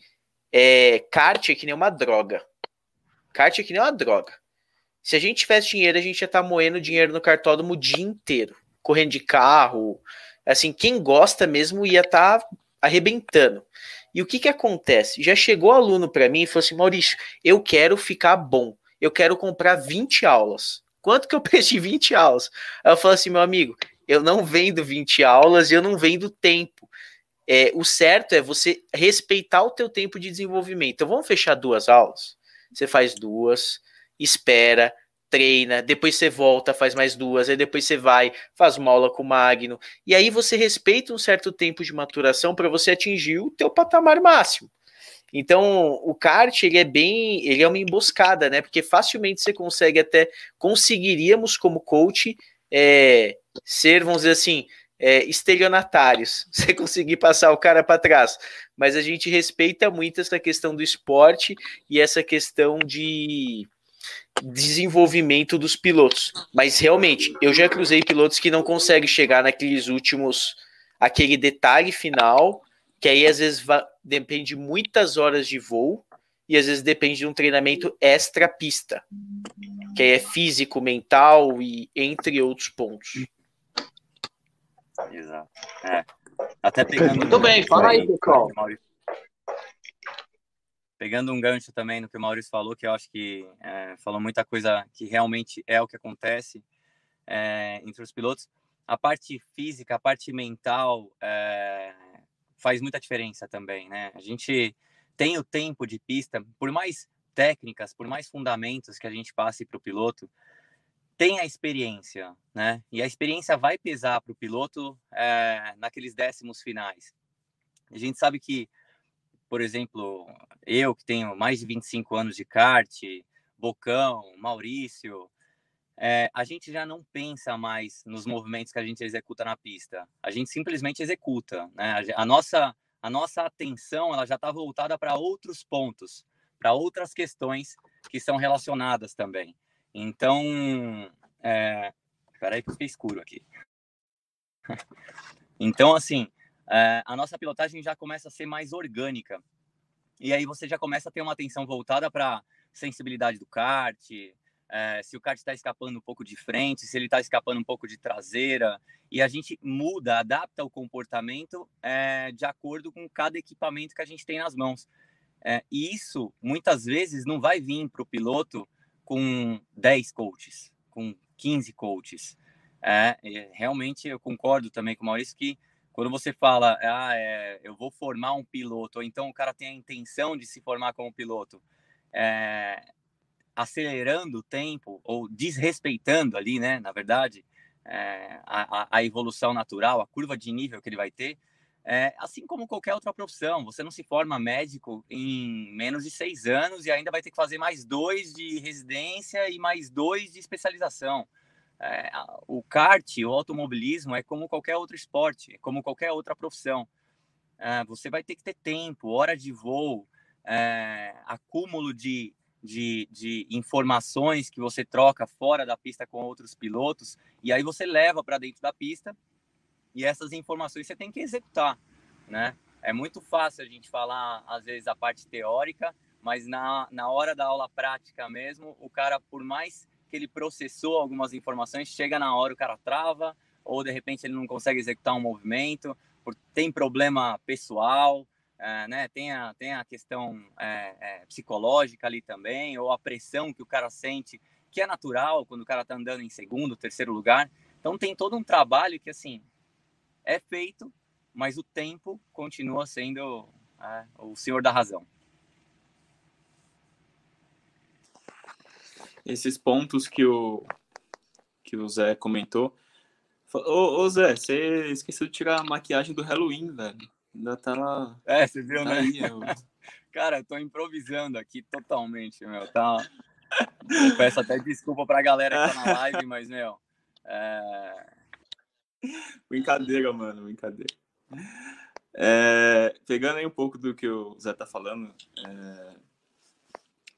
é, kart é que nem uma droga. Kart é que nem uma droga. Se a gente tivesse dinheiro, a gente ia estar tá moendo dinheiro no cartódromo o dia inteiro, correndo de carro. Assim, quem gosta mesmo ia estar tá arrebentando. E o que que acontece? Já chegou aluno para mim e falou assim: Maurício, eu quero ficar bom. Eu quero comprar 20 aulas. Quanto que eu prestei 20 aulas? Aí eu falo assim, meu amigo, eu não vendo 20 aulas e eu não vendo tempo. É, o certo é você respeitar o teu tempo de desenvolvimento. Então vamos fechar duas aulas. Você faz duas, espera, treina, depois você volta, faz mais duas, aí depois você vai, faz uma aula com o Magno, e aí você respeita um certo tempo de maturação para você atingir o teu patamar máximo. Então, o kart, ele é bem, ele é uma emboscada, né? Porque facilmente você consegue até, conseguiríamos como coach é, ser, vamos dizer assim, é, estelionatários, você conseguir passar o cara para trás. Mas a gente respeita muito essa questão do esporte e essa questão de desenvolvimento dos pilotos. Mas realmente, eu já cruzei pilotos que não conseguem chegar naqueles últimos, aquele detalhe final que aí às vezes depende de muitas horas de voo e às vezes depende de um treinamento extra pista, que aí é físico, mental e entre outros pontos. Exato. É. Até pegando. Muito bem, fala aí, pessoal. Maurício. Pegando um gancho também no que o Maurício falou, que eu acho que é, falou muita coisa que realmente é o que acontece é, entre os pilotos. A parte física, a parte mental é, faz muita diferença também, né? A gente tem o tempo de pista, por mais técnicas, por mais fundamentos que a gente passe para o piloto, tem a experiência, né? E a experiência vai pesar para o piloto é, naqueles décimos finais. A gente sabe que, por exemplo, eu que tenho mais de 25 anos de kart, Bocão, Maurício, é, a gente já não pensa mais nos movimentos que a gente executa na pista. A gente simplesmente executa, né? A, nossa a nossa atenção ela já está voltada para outros pontos, para outras questões que são relacionadas também. Então, é... peraí que fiquei escuro aqui. Então, assim, é, a nossa pilotagem já começa a ser mais orgânica. E aí você já começa a ter uma atenção voltada para sensibilidade do kart, é, se o kart está escapando um pouco de frente, se ele está escapando um pouco de traseira. E a gente muda, adapta o comportamento é, de acordo com cada equipamento que a gente tem nas mãos. É, e isso, muitas vezes, não vai vir para o piloto com 10 coaches, com 15 coaches. Realmente eu concordo também com o Maurício que quando você fala, ah, é, eu vou formar um piloto, ou então o cara tem a intenção de se formar como piloto, é, acelerando o tempo ou desrespeitando ali, né, na verdade, é, a, a evolução natural, a curva de nível que ele vai ter, é, assim como qualquer outra profissão, você não se forma médico em menos de seis anos e ainda vai ter que fazer mais dois de residência e mais dois de especialização. É, o kart, o automobilismo é como qualquer outro esporte, é como qualquer outra profissão. É, você vai ter que ter tempo, hora de voo, é, acúmulo de, de, de, informações que você troca fora da pista com outros pilotos, e aí você leva para dentro da pista, e essas informações você tem que executar, né? É muito fácil a gente falar, às vezes, a parte teórica, mas na, na hora da aula prática mesmo, o cara, por mais que ele processou algumas informações, chega na hora o cara trava, ou de repente ele não consegue executar um movimento, tem problema pessoal, é, né? tem, a, tem a questão é, é, psicológica ali também, ou a pressão que o cara sente, que é natural quando o cara está andando em segundo, terceiro lugar. Então tem todo um trabalho que, assim, é feito, mas o tempo continua sendo o senhor da razão. Esses pontos que o, que o Zé comentou. Ô, ô Zé, você esqueceu de tirar a maquiagem do Halloween, velho. Ainda tá lá. É, você viu, tá né? Aí, eu... Cara, eu tô improvisando aqui totalmente, meu. Tá... Eu peço até desculpa pra galera que tá na live, mas, meu. É... Brincadeira, mano, brincadeira. É, pegando aí um pouco do que o Zé tá falando, é,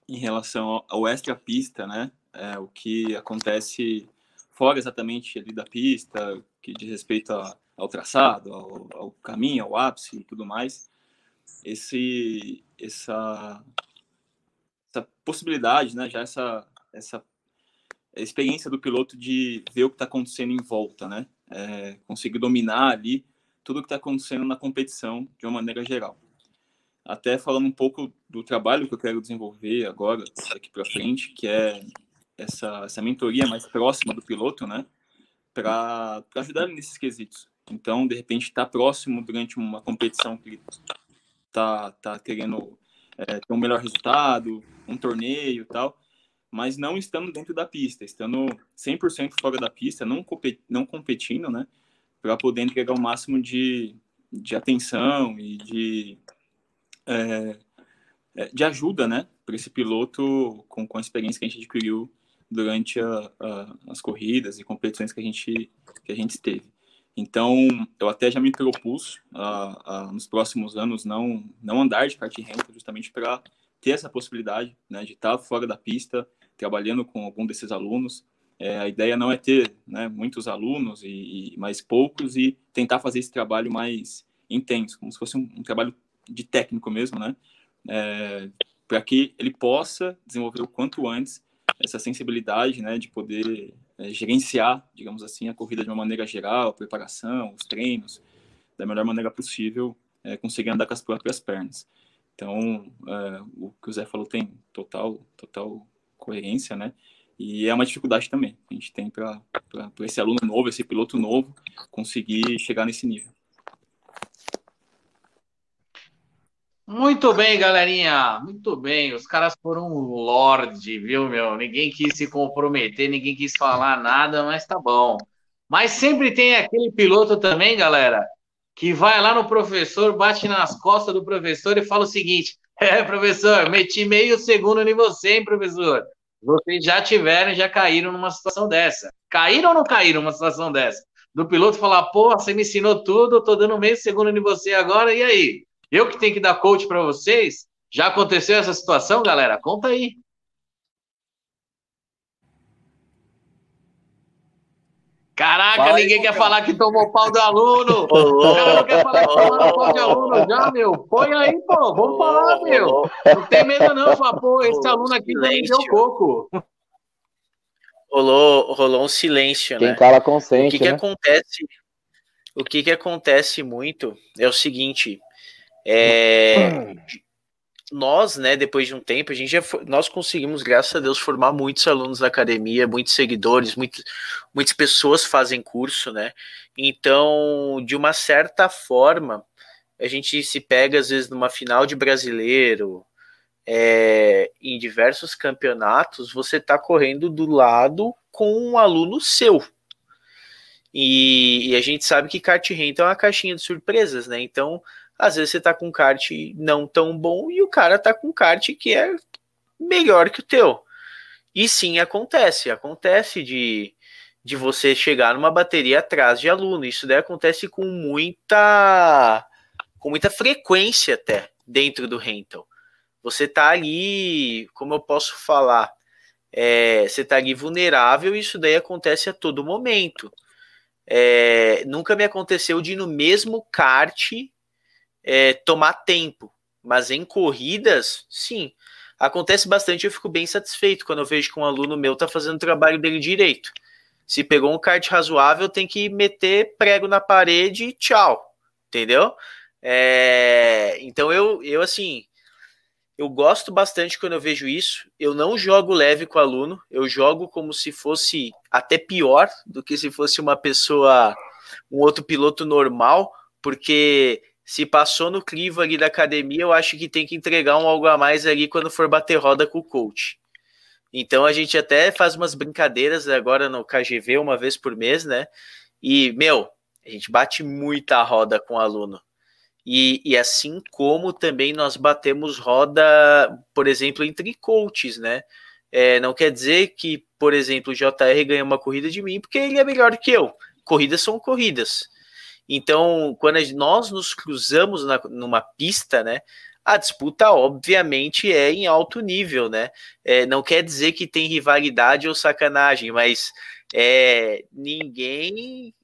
em relação ao extra pista, né? É, o que acontece fora exatamente ali da pista, que diz respeito a, ao traçado, ao, ao, caminho, ao ápice e tudo mais. Esse, essa, essa possibilidade, né? Já essa, essa experiência do piloto de ver o que está acontecendo em volta, né? É, conseguir dominar ali tudo o que está acontecendo na competição de uma maneira geral até falando um pouco do trabalho que eu quero desenvolver agora, daqui para frente, que é essa, essa mentoria mais próxima do piloto, né? Para ajudar nesses quesitos. Então, de repente, estar tá próximo durante uma competição que tá, tá querendo é, ter um melhor resultado, um torneio e tal, mas não estando dentro da pista, estando 100% fora da pista, não, não competindo, né? Para poder entregar o máximo de, de atenção e de é, de ajuda, né, para esse piloto com, com a experiência que a gente adquiriu durante a, a, as corridas e competições que a gente que a gente teve. Então, eu até já me propus a, nos próximos anos não não andar de kart renta justamente para ter essa possibilidade, né, de estar fora da pista, trabalhando com algum desses alunos. É, a ideia não é ter né, muitos alunos e, e mais poucos e tentar fazer esse trabalho mais intenso, como se fosse um, um trabalho de técnico mesmo, né? É, para que ele possa desenvolver o quanto antes essa sensibilidade, né, de poder é, gerenciar, digamos assim, a corrida de uma maneira geral, a preparação, os treinos, da melhor maneira possível, é, conseguir andar com as próprias pernas. Então, é, o que o Zé falou tem total, total coerência, né? E é uma dificuldade também que a gente tem para esse aluno novo, esse piloto novo, conseguir chegar nesse nível. Muito bem, galerinha. Muito bem. Os caras foram um lorde, viu, meu? Ninguém quis se comprometer, ninguém quis falar nada, mas tá bom. Mas sempre tem aquele piloto também, galera, que vai lá no professor, bate nas costas do professor e fala o seguinte: É, professor, meti meio segundo em você, hein, professor? Vocês já tiveram, já caíram numa situação dessa. Caíram ou não caíram numa situação dessa? Do piloto falar, pô, você me ensinou tudo, tô dando meio segundo em você agora, e aí? Eu que tenho que dar coach para vocês? Já aconteceu essa situação, galera? Conta aí. Caraca, Fala ninguém quer falar que tomou pau do aluno. O cara não quer falar que tomou pau de aluno já, meu. Põe aí, pô. Vamos falar, meu. Não tem medo não, fala, pô, esse aluno aqui já me deu coco. Rolou, rolou um silêncio, Quem né? cala O que, consente, que né? acontece? O que, que acontece muito é o seguinte: é, nós, né, depois de um tempo, a gente já fo- nós conseguimos, graças a Deus, formar muitos alunos da academia, muitos seguidores, muitos, muitas pessoas fazem curso, né? Então, de uma certa forma, a gente se pega às vezes numa final de brasileiro, é, em diversos campeonatos, você está correndo do lado com um aluno seu. E, e a gente sabe que kart rental é uma caixinha de surpresas, né? Então, às vezes você tá com um kart não tão bom e o cara tá com um kart que é melhor que o teu. E sim, acontece. Acontece de, de você chegar numa bateria atrás de aluno. Isso daí acontece com muita com muita frequência até dentro do rental. Você tá ali, como eu posso falar, é, você tá ali vulnerável e isso daí acontece a todo momento. É, nunca me aconteceu de no mesmo kart é, tomar tempo, mas em corridas, sim. Acontece bastante, eu fico bem satisfeito quando eu vejo que um aluno meu tá fazendo o trabalho dele direito. Se pegou um kart razoável, tem que meter prego na parede e tchau, entendeu? É, então eu, eu assim, eu gosto bastante quando eu vejo isso. Eu não jogo leve com o aluno, eu jogo como se fosse até pior do que se fosse uma pessoa, um outro piloto normal, porque se passou no crivo ali da academia, eu acho que tem que entregar um algo a mais ali quando for bater roda com o coach. Então a gente até faz umas brincadeiras agora no KGV uma vez por mês, né? E, meu, a gente bate muita roda com o aluno. E, e, assim como também nós batemos roda, por exemplo, entre coaches, né? É, não quer dizer que, por exemplo, o JR ganha uma corrida de mim porque ele é melhor que eu. Corridas são corridas. Então, quando nós nos cruzamos na, numa pista, né? A disputa, obviamente, é em alto nível, né? É, não quer dizer que tem rivalidade ou sacanagem, mas é, ninguém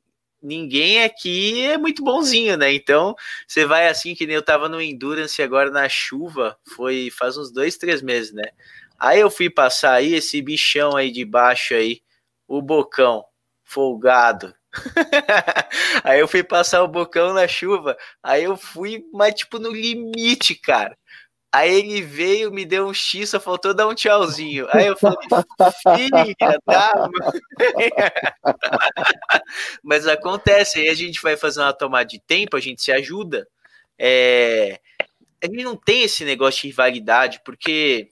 ninguém aqui é muito bonzinho, né? Então, você vai assim, que nem eu tava no Endurance agora na chuva, foi faz uns dois, três meses, né? Aí eu fui passar aí, esse bichão aí de baixo aí, o bocão, folgado. aí eu fui passar o bocão na chuva, aí eu fui, mas tipo no limite, cara. Aí ele veio, me deu um X, só faltou dar um tchauzinho. Aí eu falei, filha da Mas acontece, aí a gente vai fazer uma tomada de tempo, a gente se ajuda. É... A gente não tem esse negócio de rivalidade, porque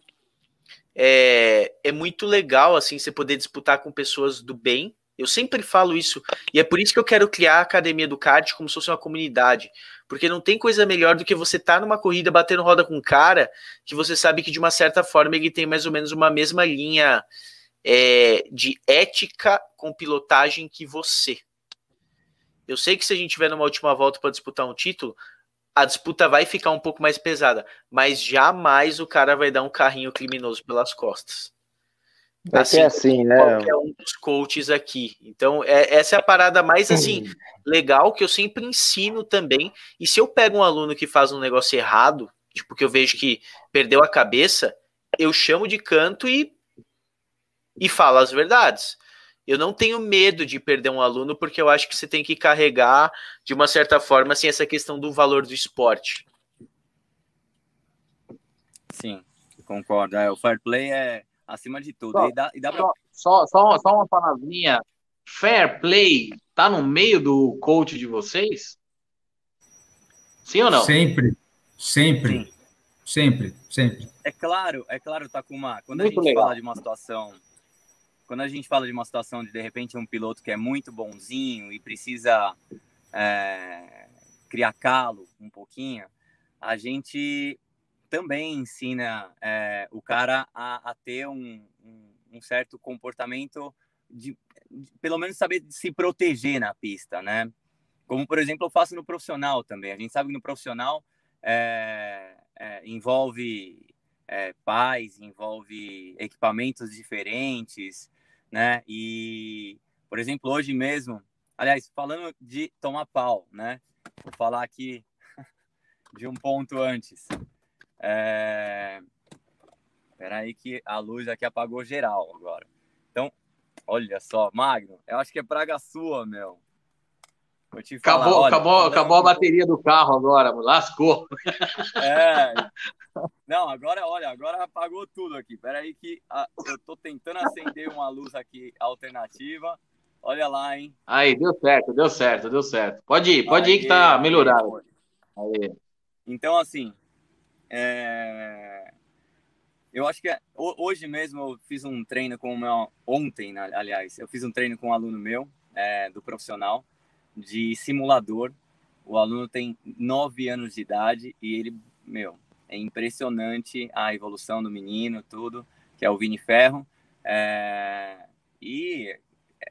é, é muito legal assim você poder disputar com pessoas do bem. Eu sempre falo isso, e é por isso que eu quero criar a Academia do Kart como se fosse uma comunidade. Porque não tem coisa melhor do que você estar tá numa corrida batendo roda com um cara que você sabe que de uma certa forma ele tem mais ou menos uma mesma linha é, de ética com pilotagem que você. Eu sei que se a gente tiver numa última volta para disputar um título, a disputa vai ficar um pouco mais pesada, mas jamais o cara vai dar um carrinho criminoso pelas costas. É assim, é assim, né? Qualquer um dos coaches aqui. Então, é, essa é a parada mais assim legal que eu sempre ensino também. E se eu pego um aluno que faz um negócio errado, tipo que eu vejo que perdeu a cabeça, eu chamo de canto e e falo as verdades. Eu não tenho medo de perder um aluno porque eu acho que você tem que carregar de uma certa forma assim essa questão do valor do esporte. Sim, concordo. É, o fair play é acima de tudo. Só, e dá, e dá pra... só, só, só uma palavrinha. Fair play tá no meio do coach de vocês? Sim ou não? Sempre, sempre, Sim. sempre, sempre. É claro, é claro, Takuma. Quando muito a gente legal. fala de uma situação, quando a gente fala de uma situação de de repente um piloto que é muito bonzinho e precisa é, criar calo um pouquinho, a gente também ensina é, o cara a, a ter um, um, um, certo comportamento de, de, pelo menos saber se proteger na pista, né? Como, por exemplo, eu faço no profissional também. A gente sabe que no profissional é, é, envolve pais, envolve equipamentos diferentes, né? E, por exemplo, hoje mesmo, aliás, falando de tomar pau, né? Vou falar aqui de um ponto antes. É... Peraí que a luz aqui apagou geral agora. Então, olha só, Magno, eu acho que é praga sua, meu. Vou te falar, acabou, olha, acabou, acabou a bateria do carro agora, lascou. É. Não, agora, olha, agora apagou tudo aqui. Peraí que a, eu tô tentando acender uma luz aqui alternativa. Olha lá, hein? Aí, deu certo, deu certo, deu certo. Pode ir, pode ir que tá melhorado. Aí. Então, assim, é... Eu acho que é... hoje mesmo eu fiz um treino com o meu. Ontem, né, aliás, eu fiz um treino com um aluno meu, é, do profissional, de simulador. O aluno tem nove anos de idade e ele, meu, é impressionante a evolução do menino, tudo, que é o Vini Ferro. É... E é,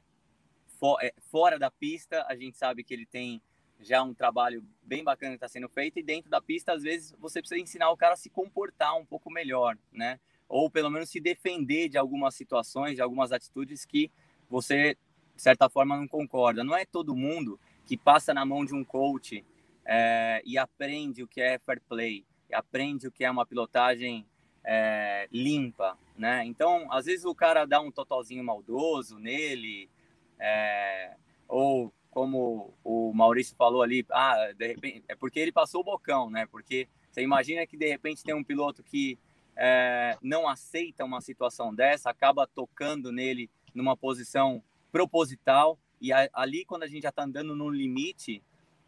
é, fora da pista, a gente sabe que ele tem já um trabalho bem bacana que está sendo feito e dentro da pista às vezes você precisa ensinar o cara a se comportar um pouco melhor, né? Ou pelo menos se defender de algumas situações, de algumas atitudes que você de certa forma não concorda. Não é todo mundo que passa na mão de um coach é, e aprende o que é fair play, aprende o que é uma pilotagem é, limpa, né? Então às vezes o cara dá um totalzinho maldoso nele, é, ou como o Maurício falou ali, ah, de repente, é porque ele passou o bocão, né? Porque você imagina que de repente tem um piloto que é, não aceita uma situação dessa, acaba tocando nele numa posição proposital e a, ali quando a gente já está andando no limite,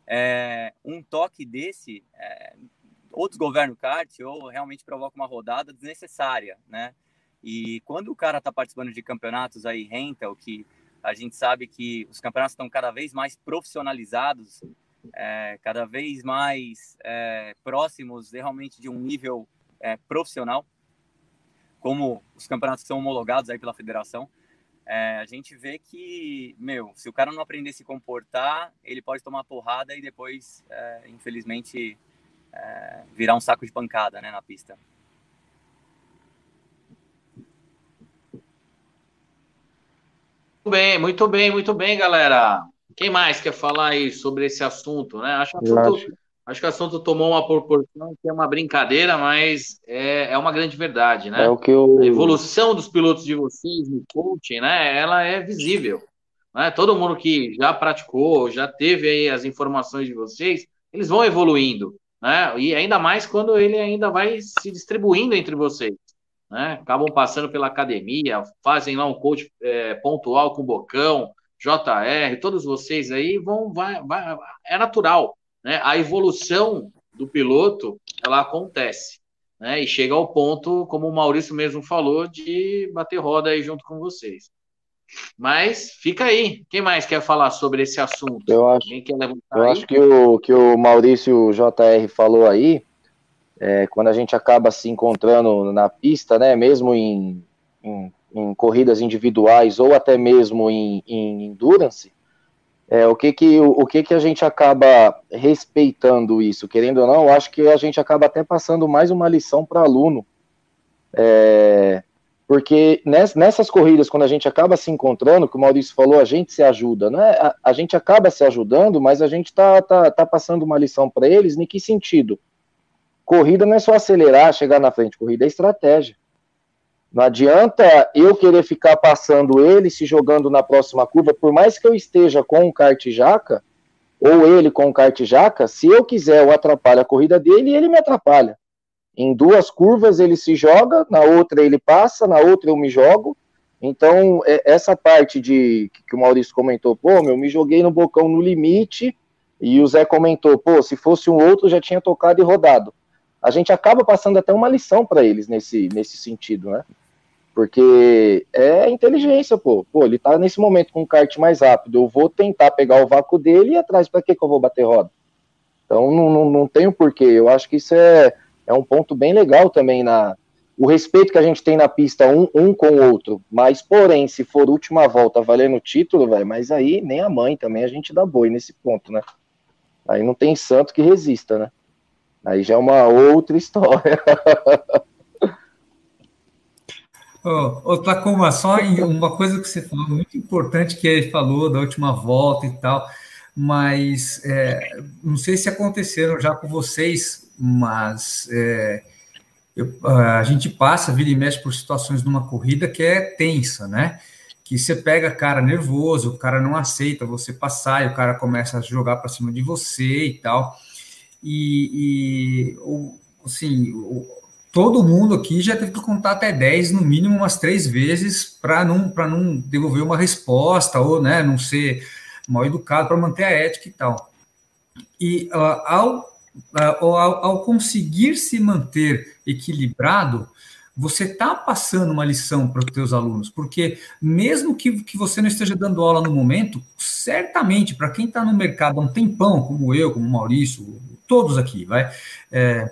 é, um toque desse é, ou desgoverna o kart ou realmente provoca uma rodada desnecessária, né? E quando o cara está participando de campeonatos aí, rental, que a gente sabe que os campeonatos estão cada vez mais profissionalizados, é, cada vez mais é, próximos realmente de um nível é, profissional, como os campeonatos que são homologados aí pela federação. É, a gente vê que, meu, se o cara não aprender a se comportar, ele pode tomar porrada e depois, é, infelizmente, é, virar um saco de pancada né, na pista. Bem, muito bem, muito bem, galera. Quem mais quer falar aí sobre esse assunto, né? Acho, assunto, acho. acho que o assunto tomou uma proporção que é uma brincadeira, mas é, é uma grande verdade, né? É o que eu... A evolução dos pilotos de vocês no coaching, né? Ela é visível. Né? Todo mundo que já praticou, já teve aí as informações de vocês, eles vão evoluindo, né? E ainda mais quando ele ainda vai se distribuindo entre vocês né? Acabam passando pela academia, fazem lá um coach é, pontual com Bocão, JR, todos vocês aí vão, vai, vai, é natural, né? A evolução do piloto, ela acontece, né? E chega ao ponto, como o Maurício mesmo falou, de bater roda aí junto com vocês. Mas fica aí. Quem mais quer falar sobre esse assunto? Eu acho, eu acho que o que o Maurício JR falou aí é, quando a gente acaba se encontrando na pista, né, mesmo em, em, em corridas individuais ou até mesmo em, em endurance, é, o que que o, o, que que a gente acaba respeitando isso, querendo ou não, acho que a gente acaba até passando mais uma lição para aluno, é, Porque nessas corridas, quando a gente acaba se encontrando, que o Maurício falou, a gente se ajuda, né? A, a gente acaba se ajudando, mas a gente tá, tá, tá passando uma lição para eles, em que sentido? Corrida não é só acelerar, chegar na frente, corrida é estratégia. Não adianta eu querer ficar passando ele, se jogando na próxima curva, por mais que eu esteja com um kart jaca, ou ele com um kart jaca, se eu quiser, eu atrapalho a corrida dele e ele me atrapalha. Em duas curvas ele se joga, na outra ele passa, na outra eu me jogo. Então, é, essa parte de que o Maurício comentou, pô, meu, me joguei no bocão no limite, e o Zé comentou, pô, se fosse um outro já tinha tocado e rodado. A gente acaba passando até uma lição para eles nesse, nesse sentido, né? Porque é inteligência, pô. Pô, ele tá nesse momento com um kart mais rápido. Eu vou tentar pegar o vácuo dele e atrás para que que eu vou bater roda? Então não, não, não tem o porquê. Eu acho que isso é é um ponto bem legal também na o respeito que a gente tem na pista um, um com o outro. Mas, porém, se for última volta valendo o título, velho, mas aí nem a mãe também a gente dá boi nesse ponto, né? Aí não tem santo que resista, né? Aí já é uma outra história. Ô, oh, Tacoma, só uma coisa que você falou muito importante que ele falou da última volta e tal, mas é, não sei se aconteceram já com vocês mas é, eu, a gente passa, vira e mexe por situações numa corrida que é tensa, né? Que você pega cara nervoso, o cara não aceita você passar, e o cara começa a jogar para cima de você e tal. E, e assim, todo mundo aqui já teve que contar até 10, no mínimo umas três vezes, para não, não devolver uma resposta, ou né, não ser mal educado, para manter a ética e tal. E uh, ao ao, ao conseguir se manter equilibrado, você está passando uma lição para os seus alunos, porque mesmo que, que você não esteja dando aula no momento, certamente, para quem está no mercado há um tempão, como eu, como o Maurício, todos aqui, vai, é,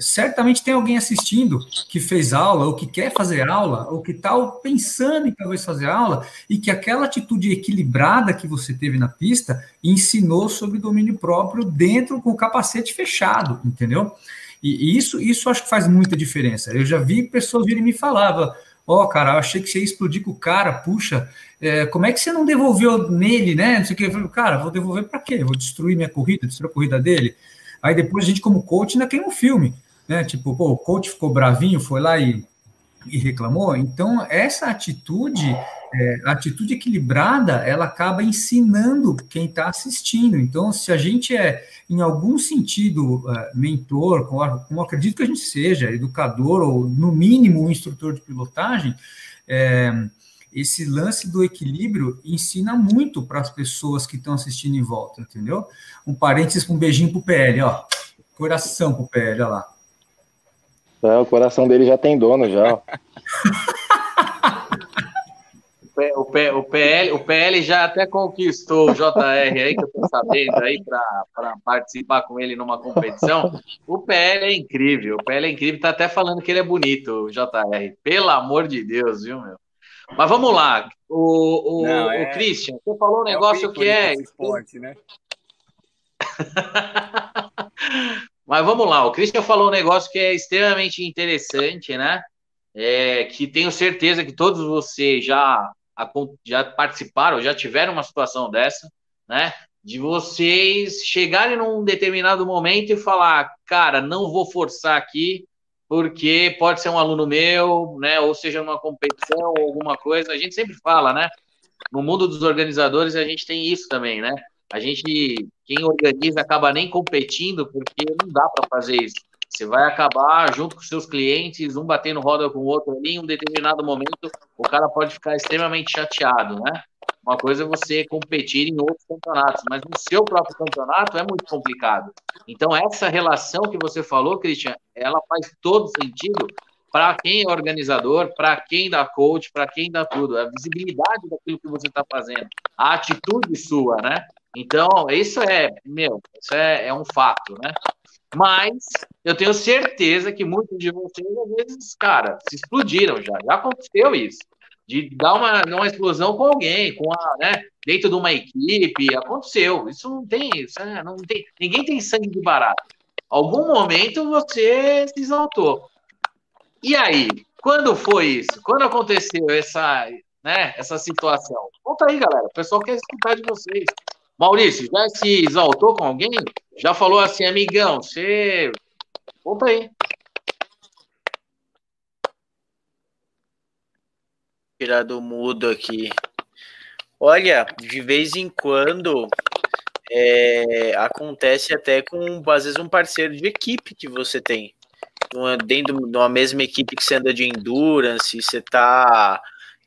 certamente tem alguém assistindo que fez aula, ou que quer fazer aula, ou que está pensando em talvez fazer aula, e que aquela atitude equilibrada que você teve na pista ensinou sobre domínio próprio dentro com o capacete fechado, entendeu? E, isso, isso acho que faz muita diferença. Eu já vi pessoas virem me falar, ó, oh, cara, eu achei que você ia explodir com o cara, puxa, é, como é que você não devolveu nele, né? Não sei o que. Eu falei, cara, vou devolver para quê? Vou destruir minha corrida, destruir a corrida dele? Aí depois a gente, como coach, ainda tem um filme, né? Tipo, pô, o coach ficou bravinho, foi lá e, e reclamou. Então, essa atitude, é, atitude equilibrada, ela acaba ensinando quem está assistindo. Então, se a gente é, em algum sentido, uh, mentor, como, como acredito que a gente seja, educador, ou no mínimo um instrutor de pilotagem, é, esse lance do equilíbrio ensina muito para as pessoas que estão assistindo em volta, entendeu? Um parênteses, um beijinho pro PL, ó. Coração pro PL, ó lá. É, o coração dele já tem dono, já. o, P, o, PL, o PL já até conquistou o JR aí, que eu tô sabendo aí, para participar com ele numa competição. O PL é incrível, o PL é incrível, tá até falando que ele é bonito, o JR. Pelo amor de Deus, viu, meu? Mas vamos lá. O, o, Não, é... o Christian, você falou um é negócio é que é. Esporte, né? Mas vamos lá, o Christian falou um negócio que é extremamente interessante, né? É, que tenho certeza que todos vocês já, já participaram, já tiveram uma situação dessa, né? De vocês chegarem num determinado momento e falar, cara, não vou forçar aqui, porque pode ser um aluno meu, né, ou seja, numa competição ou alguma coisa. A gente sempre fala, né? No mundo dos organizadores a gente tem isso também, né? A gente, quem organiza, acaba nem competindo porque não dá para fazer isso. Você vai acabar junto com seus clientes, um batendo roda com o outro ali, em um determinado momento, o cara pode ficar extremamente chateado, né? Uma coisa é você competir em outros campeonatos, mas no seu próprio campeonato é muito complicado. Então, essa relação que você falou, Christian, ela faz todo sentido para quem é organizador, para quem dá coach, para quem dá tudo. A visibilidade daquilo que você está fazendo, a atitude sua, né? Então, isso é, meu, isso é, é um fato, né? Mas eu tenho certeza que muitos de vocês, às vezes, cara, se explodiram já. Já aconteceu isso de dar uma, uma explosão com alguém, com a, né, dentro de uma equipe, aconteceu. Isso não tem, isso é, não tem, ninguém tem sangue de barato. Algum momento você se exaltou. E aí, Quando foi isso? Quando aconteceu essa, né, essa situação? Conta aí, galera. O pessoal quer escutar de vocês. Maurício, já se exaltou com alguém? Já falou assim, amigão, você. Conta aí. Tirar do mudo aqui. Olha, de vez em quando é, acontece até com, às vezes, um parceiro de equipe que você tem. Dentro de uma mesma equipe que você anda de endurance, você tá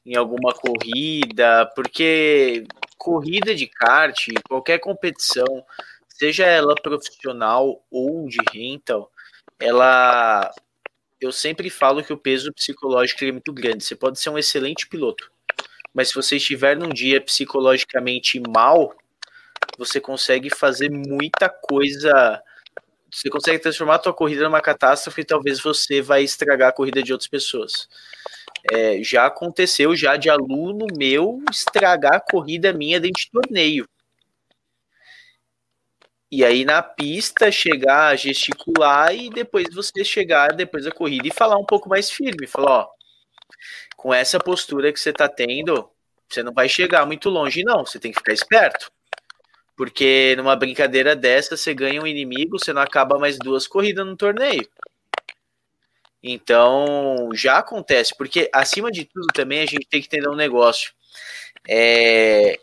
em alguma corrida, porque corrida de kart, qualquer competição, seja ela profissional ou de rental, ela eu sempre falo que o peso psicológico é muito grande. Você pode ser um excelente piloto, mas se você estiver num dia psicologicamente mal, você consegue fazer muita coisa. Você consegue transformar a tua corrida numa catástrofe e talvez você vai estragar a corrida de outras pessoas. É, já aconteceu já de aluno meu estragar a corrida minha dentro de torneio. E aí na pista chegar gesticular e depois você chegar depois da corrida e falar um pouco mais firme, falar, ó, com essa postura que você tá tendo, você não vai chegar muito longe não, você tem que ficar esperto. Porque numa brincadeira dessa, você ganha um inimigo, você não acaba mais duas corridas no torneio. Então, já acontece, porque acima de tudo também a gente tem que entender um negócio. É,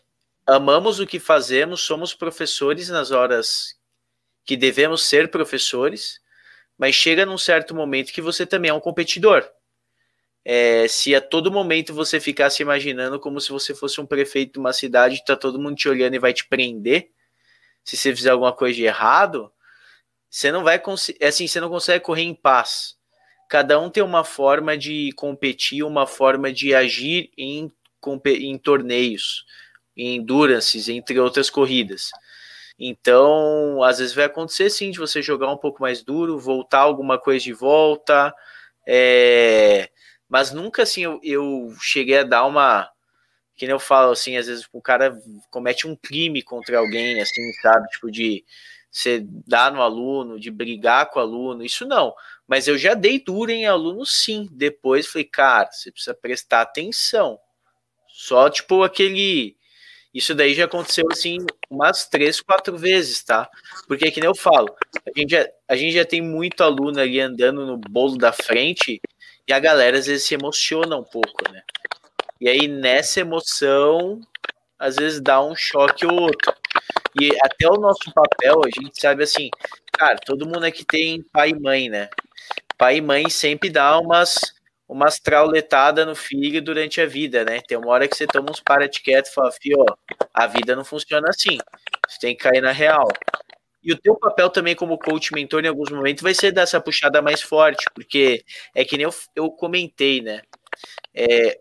amamos o que fazemos, somos professores nas horas que devemos ser professores, mas chega num certo momento que você também é um competidor. É, se a todo momento você ficar se imaginando como se você fosse um prefeito de uma cidade, tá todo mundo te olhando e vai te prender, se você fizer alguma coisa de errado, você não vai conseguir, assim, você não consegue correr em paz cada um tem uma forma de competir, uma forma de agir em, em torneios, endurances, entre outras corridas. Então, às vezes vai acontecer sim de você jogar um pouco mais duro, voltar alguma coisa de volta, é... mas nunca assim eu, eu, cheguei a dar uma. Que nem eu falo assim, às vezes o cara comete um crime contra alguém, assim, sabe? Tipo, de você dar no aluno, de brigar com o aluno, isso não. Mas eu já dei duro em aluno sim. Depois falei, cara, você precisa prestar atenção. Só tipo aquele. Isso daí já aconteceu assim umas três, quatro vezes, tá? Porque que nem eu falo, a gente já, a gente já tem muito aluno ali andando no bolo da frente e a galera às vezes se emociona um pouco, né? E aí nessa emoção, às vezes dá um choque ou outro. E até o nosso papel, a gente sabe assim, cara, todo mundo aqui tem pai e mãe, né? pai e mãe sempre dá umas, umas trauletadas no filho durante a vida, né? Tem uma hora que você toma uns para de quieto e fala, fio, a vida não funciona assim. Você tem que cair na real. E o teu papel também como coach mentor em alguns momentos vai ser dessa puxada mais forte, porque é que nem eu, eu comentei, né? É,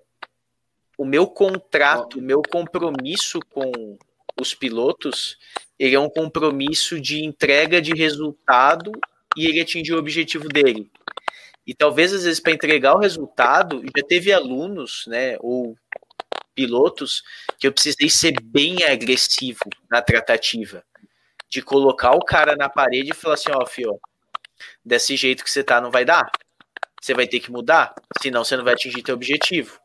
o meu contrato, o meu compromisso com os pilotos, ele é um compromisso de entrega de resultado e ele atingir o objetivo dele. E talvez, às vezes, para entregar o resultado, já teve alunos, né, ou pilotos, que eu precisei ser bem agressivo na tratativa. De colocar o cara na parede e falar assim: ó, fio, desse jeito que você tá, não vai dar. Você vai ter que mudar, senão você não vai atingir teu objetivo.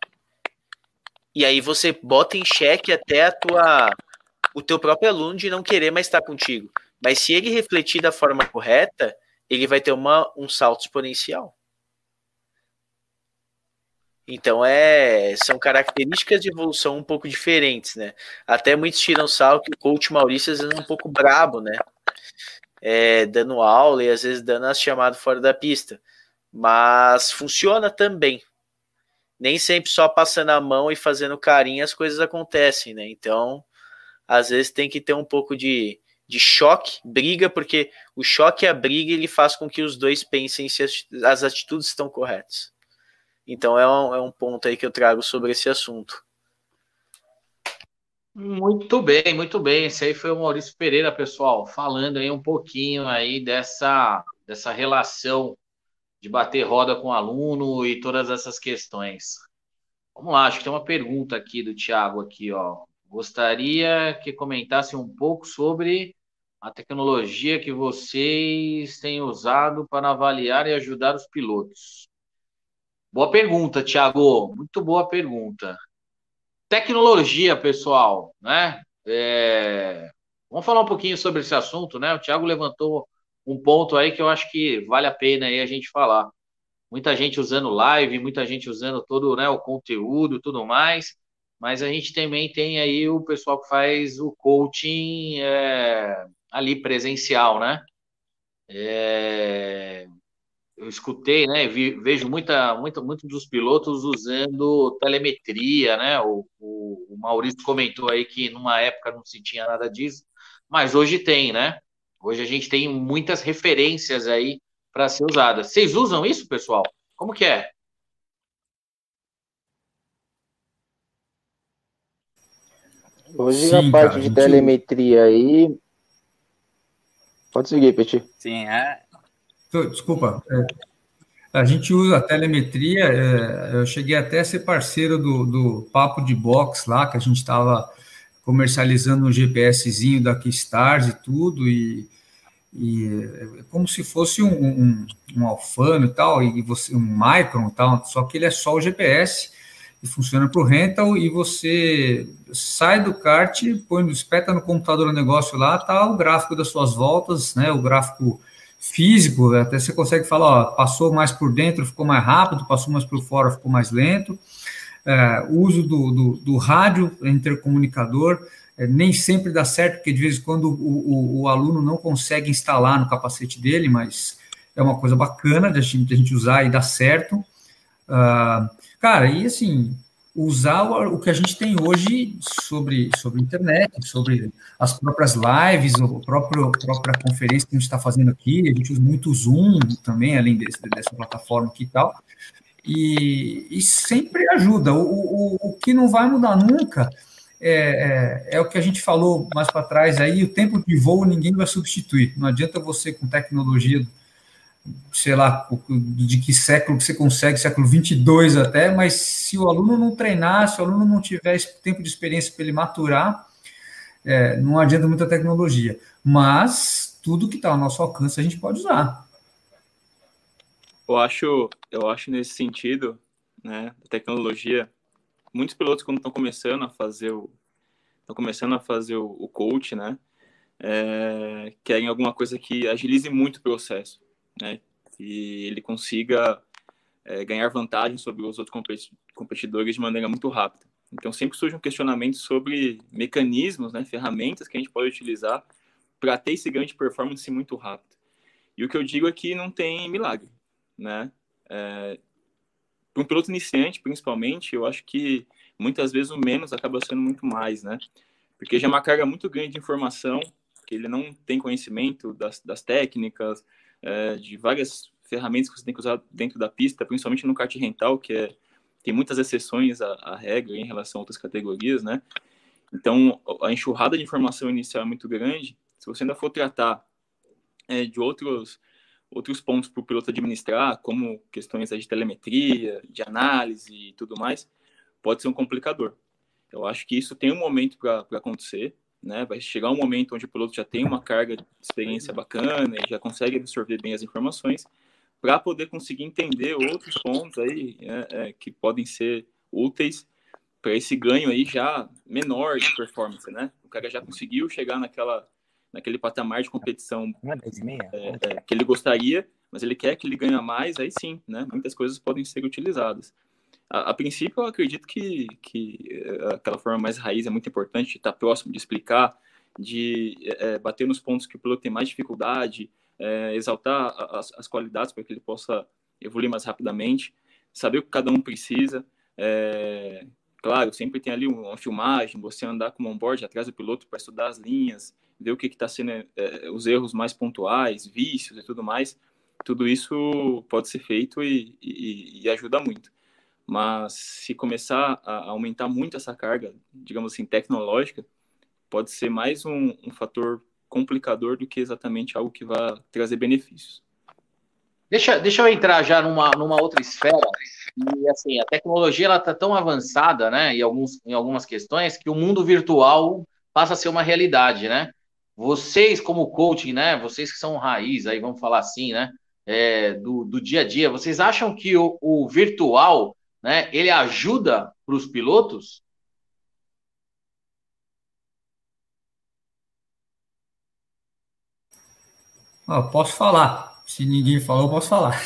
E aí você bota em xeque até a tua, o teu próprio aluno de não querer mais estar contigo. Mas se ele refletir da forma correta, ele vai ter uma, um salto exponencial. Então é, são características de evolução um pouco diferentes, né? Até muitos tiram sal que o coach Maurício às vezes é um pouco brabo, né? É, dando aula e às vezes dando as chamadas fora da pista. Mas funciona também. Nem sempre só passando a mão e fazendo carinho as coisas acontecem, né? Então, às vezes tem que ter um pouco de, de choque, briga, porque o choque e a briga ele faz com que os dois pensem se as, as atitudes estão corretas. Então é um, é um ponto aí que eu trago sobre esse assunto. Muito bem, muito bem. Esse aí foi o Maurício Pereira, pessoal, falando aí um pouquinho aí dessa, dessa relação de bater roda com aluno e todas essas questões. Vamos lá, acho que tem uma pergunta aqui do Thiago aqui, ó. Gostaria que comentasse um pouco sobre a tecnologia que vocês têm usado para avaliar e ajudar os pilotos. Boa pergunta, Thiago. Muito boa pergunta. Tecnologia, pessoal, né? É... Vamos falar um pouquinho sobre esse assunto, né? O Thiago levantou um ponto aí que eu acho que vale a pena aí a gente falar. Muita gente usando live, muita gente usando todo né, o conteúdo tudo mais, mas a gente também tem aí o pessoal que faz o coaching é, ali presencial, né? É, eu escutei, né? Vi, vejo muita, muita, muitos dos pilotos usando telemetria, né? O, o, o, Maurício comentou aí que numa época não se tinha nada disso, mas hoje tem, né? Hoje a gente tem muitas referências aí para ser usadas. Vocês usam isso, pessoal? Como que é? Hoje Sim, a parte cara, de gente... telemetria aí. Pode seguir, Petit. Sim, é. Desculpa. É, a gente usa a telemetria. É, eu cheguei até a ser parceiro do, do Papo de Box lá, que a gente estava comercializando um GPSzinho da Keystars e tudo, e, e é como se fosse um, um, um Alfano e tal, e você, um Micron e tal, só que ele é só o GPS e funciona para o rental, e você sai do kart, põe, espeta no computador o negócio lá, tá o gráfico das suas voltas, né, o gráfico físico, até você consegue falar, ó, passou mais por dentro, ficou mais rápido, passou mais por fora, ficou mais lento, é, o uso do, do, do rádio intercomunicador é, nem sempre dá certo, porque de vez em quando o, o, o, aluno não consegue instalar no capacete dele, mas é uma coisa bacana de a gente, de a gente usar e dar certo. Uh, cara, e assim, usar o, o que a gente tem hoje sobre, sobre internet, sobre as próprias lives, a própria, a própria conferência que a gente está fazendo aqui, a gente usa muito Zoom também, além desse, dessa plataforma aqui e tal, e, e sempre ajuda. O, o, o que não vai mudar nunca é, é, é o que a gente falou mais para trás aí, o tempo de voo ninguém vai substituir. Não adianta você com tecnologia, sei lá, de que século que você consegue, século 22 até, mas se o aluno não treinar, se o aluno não tiver tempo de experiência para ele maturar, é, não adianta muita tecnologia. Mas tudo que está ao nosso alcance a gente pode usar. Eu acho, eu acho nesse sentido, né, tecnologia, muitos pilotos quando estão começando a fazer o estão começando a fazer o, o coach, né, é, querem alguma coisa que agilize muito o processo, né, e ele consiga é, ganhar vantagem sobre os outros competidores de maneira muito rápida. Então sempre surge um questionamento sobre mecanismos, né, ferramentas que a gente pode utilizar para ter esse ganho de performance muito rápido. E o que eu digo é que não tem milagre né? É, para um piloto iniciante, principalmente, eu acho que muitas vezes o menos acaba sendo muito mais, né? Porque já é uma carga muito grande de informação, que ele não tem conhecimento das, das técnicas, é, de várias ferramentas que você tem que usar dentro da pista, principalmente no kart rental, que é, tem muitas exceções à, à regra em relação a outras categorias, né? Então, a enxurrada de informação inicial é muito grande. Se você ainda for tratar é, de outros outros pontos para o piloto administrar, como questões de telemetria, de análise e tudo mais, pode ser um complicador. Eu acho que isso tem um momento para acontecer, né? Vai chegar um momento onde o piloto já tem uma carga de experiência bacana e já consegue absorver bem as informações para poder conseguir entender outros pontos aí né, é, que podem ser úteis para esse ganho aí já menor de performance, né? O cara já conseguiu chegar naquela naquele patamar de competição é, é, que ele gostaria, mas ele quer que ele ganhe mais, aí sim, né? Muitas coisas podem ser utilizadas. A, a princípio, eu acredito que, que é, aquela forma mais raiz é muito importante, estar próximo de explicar, de é, bater nos pontos que o piloto tem mais dificuldade, é, exaltar as, as qualidades para que ele possa evoluir mais rapidamente, saber o que cada um precisa. É, claro, sempre tem ali uma filmagem, você andar com o onboard atrás do piloto para estudar as linhas, ver o que está sendo é, os erros mais pontuais, vícios e tudo mais, tudo isso pode ser feito e, e, e ajuda muito. Mas se começar a aumentar muito essa carga, digamos assim, tecnológica, pode ser mais um, um fator complicador do que exatamente algo que vai trazer benefícios. Deixa, deixa eu entrar já numa, numa outra esfera. E assim, a tecnologia ela está tão avançada, né, em, alguns, em algumas questões, que o mundo virtual passa a ser uma realidade, né? Vocês, como coaching, né? Vocês que são raiz, aí vamos falar assim, né? é, do, do dia a dia. Vocês acham que o, o virtual, né, ele ajuda para os pilotos? Posso falar. Se ninguém falou, posso falar.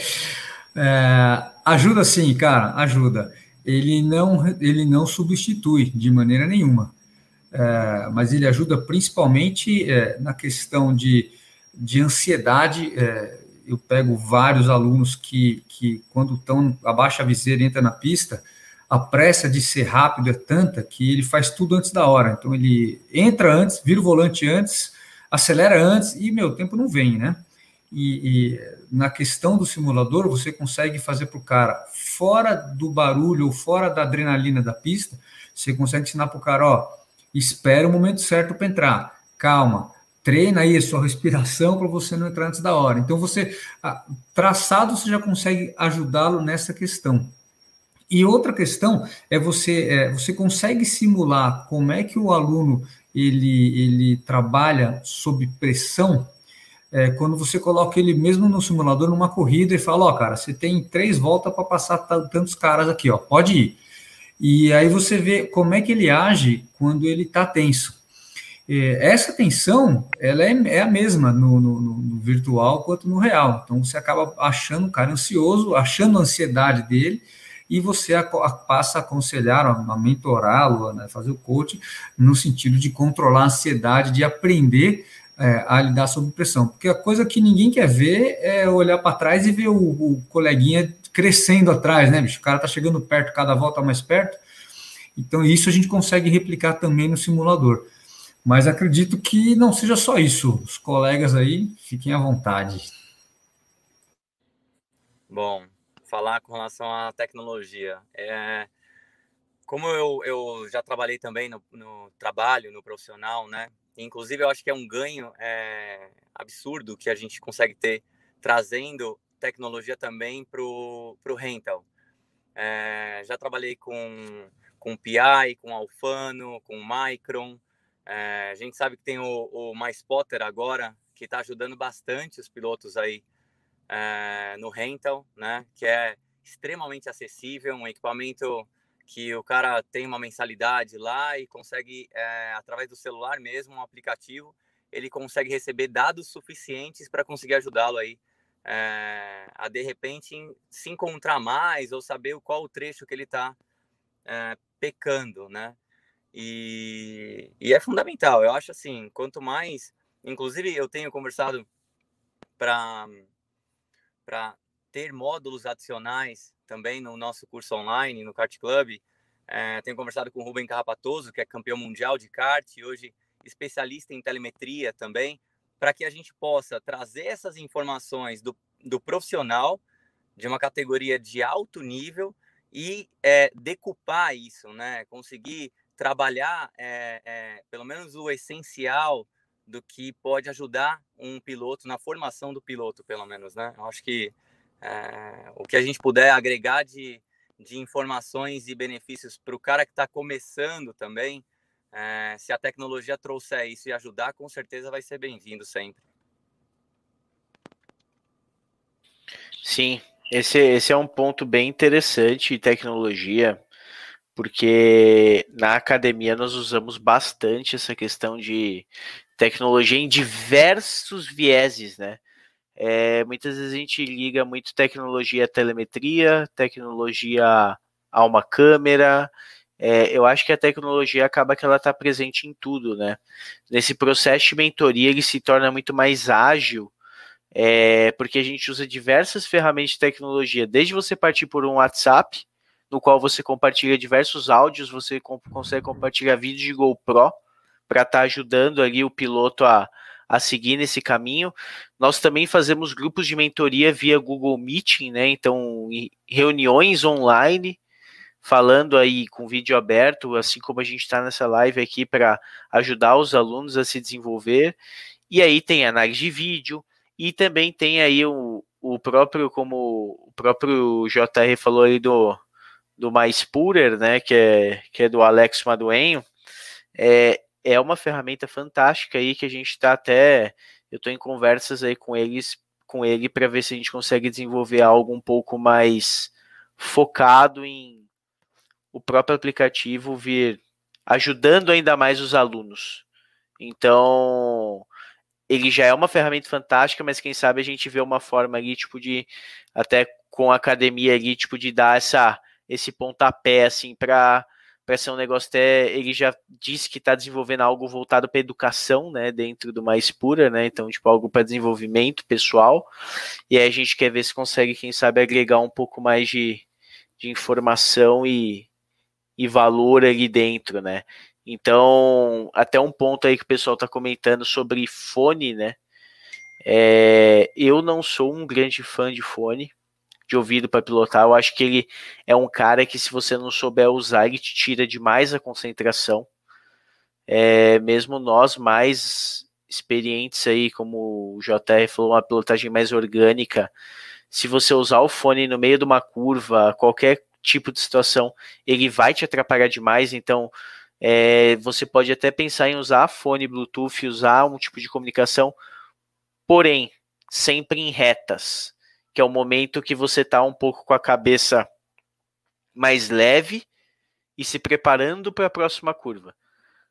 é, ajuda sim, cara, ajuda. Ele não, ele não substitui de maneira nenhuma. É, mas ele ajuda principalmente é, na questão de, de ansiedade. É, eu pego vários alunos que, que quando estão abaixa a viseira e entra na pista, a pressa de ser rápido é tanta que ele faz tudo antes da hora. Então ele entra antes, vira o volante antes, acelera antes e meu tempo não vem, né? E, e na questão do simulador você consegue fazer para o cara fora do barulho ou fora da adrenalina da pista, você consegue ensinar para o cara, ó, espera o momento certo para entrar, calma, treina aí a sua respiração para você não entrar antes da hora. Então você traçado você já consegue ajudá-lo nessa questão. E outra questão é você é, você consegue simular como é que o aluno ele, ele trabalha sob pressão é, quando você coloca ele mesmo no simulador numa corrida e fala, ó, oh, cara, você tem três voltas para passar tantos caras aqui, ó, pode ir. E aí você vê como é que ele age quando ele está tenso. É, essa tensão, ela é, é a mesma no, no, no, virtual quanto no real. Então você acaba achando o cara ansioso, achando a ansiedade dele, e você a, a, passa a aconselhar, a, a mentorá-lo, né, fazer o coaching, no sentido de controlar a ansiedade, de aprender é, a lidar sob pressão. Porque a coisa que ninguém quer ver é olhar para trás e ver o, o, coleguinha crescendo atrás, né, bicho? O cara tá chegando perto, cada volta mais perto. Então, isso a gente consegue replicar também no simulador. Mas acredito que não seja só isso. Os colegas aí, fiquem à vontade. Bom, falar com relação à tecnologia. É, como eu, eu já trabalhei também no, no, trabalho, no profissional, né? Inclusive, eu acho que é um ganho é, absurdo que a gente consegue ter trazendo tecnologia também para o rental. É, já trabalhei com, com PI, com Alfano, com Micron. É, a gente sabe que tem o, o MySpotter agora, que está ajudando bastante os pilotos aí é, no rental, né? Que é extremamente acessível, um equipamento que o cara tem uma mensalidade lá e consegue, é, através do celular mesmo, um aplicativo, ele consegue receber dados suficientes para conseguir ajudá-lo aí é, a de repente se encontrar mais ou saber qual o trecho que ele está é, pecando, né? E, e é fundamental. Eu acho assim, quanto mais, inclusive eu tenho conversado para para ter módulos adicionais também no nosso curso online, no Kart Club. É, tenho conversado com o Rubem Carrapatoso, que é campeão mundial de kart e hoje especialista em telemetria também, para que a gente possa trazer essas informações do, do profissional de uma categoria de alto nível e é, decupar isso, né? Conseguir trabalhar é, é, pelo menos o essencial do que pode ajudar um piloto na formação do piloto, pelo menos, né? Eu acho que é, o que a gente puder agregar de, de informações e benefícios para o cara que está começando também, é, se a tecnologia trouxer isso e ajudar, com certeza vai ser bem-vindo sempre. Sim, esse, esse é um ponto bem interessante, tecnologia, porque na academia nós usamos bastante essa questão de tecnologia em diversos vieses, né? É, muitas vezes a gente liga muito tecnologia à telemetria, tecnologia a uma câmera. É, eu acho que a tecnologia acaba que ela está presente em tudo, né? Nesse processo de mentoria ele se torna muito mais ágil, é, porque a gente usa diversas ferramentas de tecnologia, desde você partir por um WhatsApp, no qual você compartilha diversos áudios, você consegue compartilhar vídeos de GoPro, para estar tá ajudando ali o piloto a, a seguir nesse caminho. Nós também fazemos grupos de mentoria via Google Meeting, né? Então, reuniões online, falando aí com vídeo aberto, assim como a gente está nessa live aqui para ajudar os alunos a se desenvolver. E aí tem análise de vídeo e também tem aí o, o próprio, como o próprio JR falou aí do, do Mais Purer, né? Que é, que é do Alex Maduenho. É, é uma ferramenta fantástica aí que a gente está até. Eu estou em conversas aí com eles com ele para ver se a gente consegue desenvolver algo um pouco mais focado em o próprio aplicativo vir ajudando ainda mais os alunos. Então, ele já é uma ferramenta fantástica, mas quem sabe a gente vê uma forma ali, tipo, de até com a academia ali, tipo, de dar essa, esse pontapé, assim, para para ser um negócio até ele já disse que está desenvolvendo algo voltado para educação, né, dentro do mais pura, né, então tipo algo para desenvolvimento pessoal. E aí a gente quer ver se consegue, quem sabe, agregar um pouco mais de, de informação e, e valor ali dentro, né. Então, até um ponto aí que o pessoal está comentando sobre fone, né? É, eu não sou um grande fã de fone, de ouvido para pilotar. Eu acho que ele é um cara que, se você não souber usar, ele te tira demais a concentração. É, mesmo nós mais experientes aí, como o JR falou, uma pilotagem mais orgânica, se você usar o fone no meio de uma curva, qualquer tipo de situação, ele vai te atrapalhar demais. Então, é, você pode até pensar em usar fone Bluetooth, usar um tipo de comunicação, porém, sempre em retas, que é o momento que você está um pouco com a cabeça mais leve e se preparando para a próxima curva.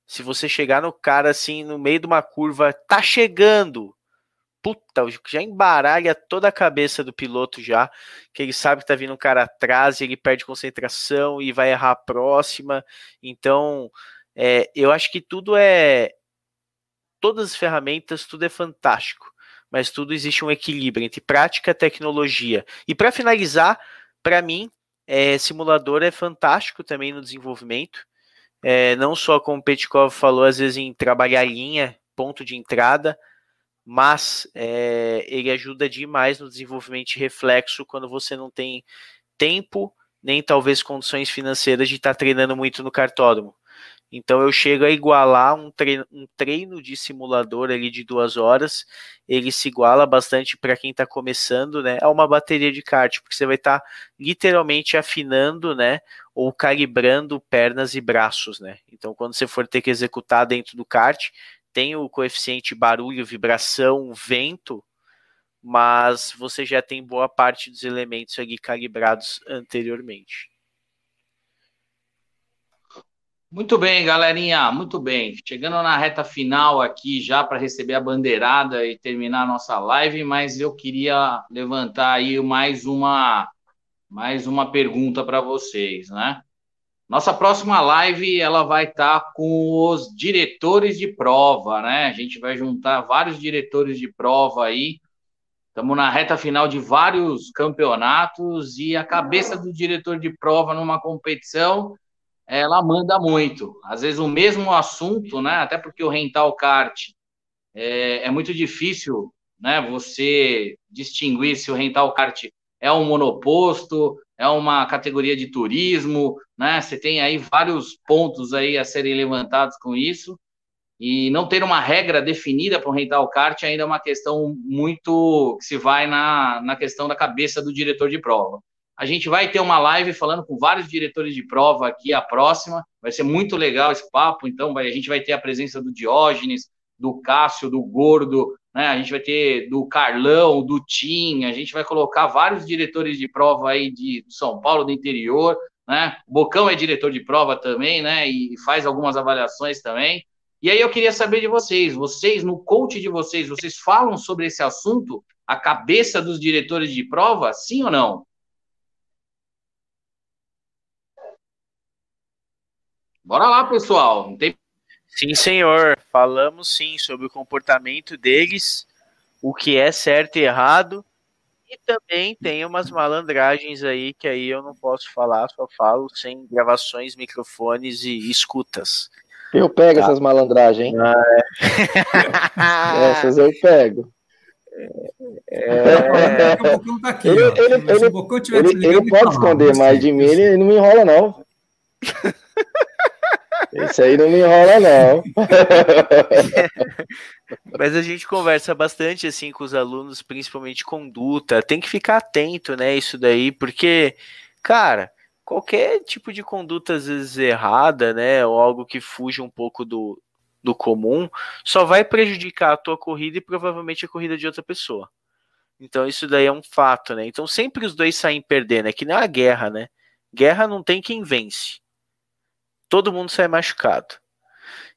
Se você chegar no cara assim, no meio de uma curva, tá chegando, puta, já embaralha toda a cabeça do piloto já, que ele sabe que tá vindo um cara atrás, e ele perde concentração e vai errar a próxima. Então, é, eu acho que tudo é todas as ferramentas, tudo é fantástico, mas tudo existe um equilíbrio entre prática e tecnologia. E para finalizar, para mim, é, simulador é fantástico também no desenvolvimento. É, não só como o Petkov falou, às vezes em trabalhar linha, ponto de entrada, mas é, ele ajuda demais no desenvolvimento de reflexo quando você não tem tempo, nem talvez condições financeiras de estar tá treinando muito no cartódromo. Então eu chego a igualar um treino, um treino de simulador ali de duas horas, ele se iguala bastante para quem está começando, né, a uma bateria de kart, porque você vai estar tá literalmente afinando, né, ou calibrando pernas e braços, né. Então quando você for ter que executar dentro do kart, tem o coeficiente barulho, vibração, vento, mas você já tem boa parte dos elementos ali calibrados anteriormente. Muito bem, galerinha, muito bem. Chegando na reta final aqui já para receber a bandeirada e terminar a nossa live, mas eu queria levantar aí mais uma mais uma pergunta para vocês, né? Nossa próxima live ela vai estar tá com os diretores de prova, né? A gente vai juntar vários diretores de prova aí. Estamos na reta final de vários campeonatos e a cabeça do diretor de prova numa competição ela manda muito. Às vezes o mesmo assunto, né? Até porque o rental kart é, é muito difícil, né? Você distinguir se o rental kart é um monoposto, é uma categoria de turismo, né? Você tem aí vários pontos aí a serem levantados com isso. E não ter uma regra definida para o rental kart ainda é uma questão muito que se vai na, na questão da cabeça do diretor de prova. A gente vai ter uma live falando com vários diretores de prova aqui, a próxima. Vai ser muito legal esse papo. Então, vai, a gente vai ter a presença do Diógenes, do Cássio, do Gordo, né? A gente vai ter do Carlão, do Tim, a gente vai colocar vários diretores de prova aí de São Paulo, do interior, né? O Bocão é diretor de prova também, né? E faz algumas avaliações também. E aí eu queria saber de vocês, vocês, no coach de vocês, vocês falam sobre esse assunto, a cabeça dos diretores de prova, sim ou não? Bora lá, pessoal. Não tem Sim, senhor. Falamos sim sobre o comportamento deles, o que é certo e errado. E também tem umas malandragens aí que aí eu não posso falar, só falo sem gravações, microfones e escutas. Eu pego tá. essas malandragens, hein? Ah, é. essas eu pego. É... Ele, pode esconder, mas de mim ele não me enrola, não. Isso aí não me enrola, não. Mas a gente conversa bastante assim com os alunos, principalmente conduta. Tem que ficar atento, né? Isso daí, porque, cara, qualquer tipo de conduta às vezes errada, né? Ou algo que fuja um pouco do, do comum, só vai prejudicar a tua corrida e provavelmente a corrida de outra pessoa. Então isso daí é um fato, né? Então sempre os dois saem perdendo, é que nem a guerra, né? Guerra não tem quem vence. Todo mundo sai machucado.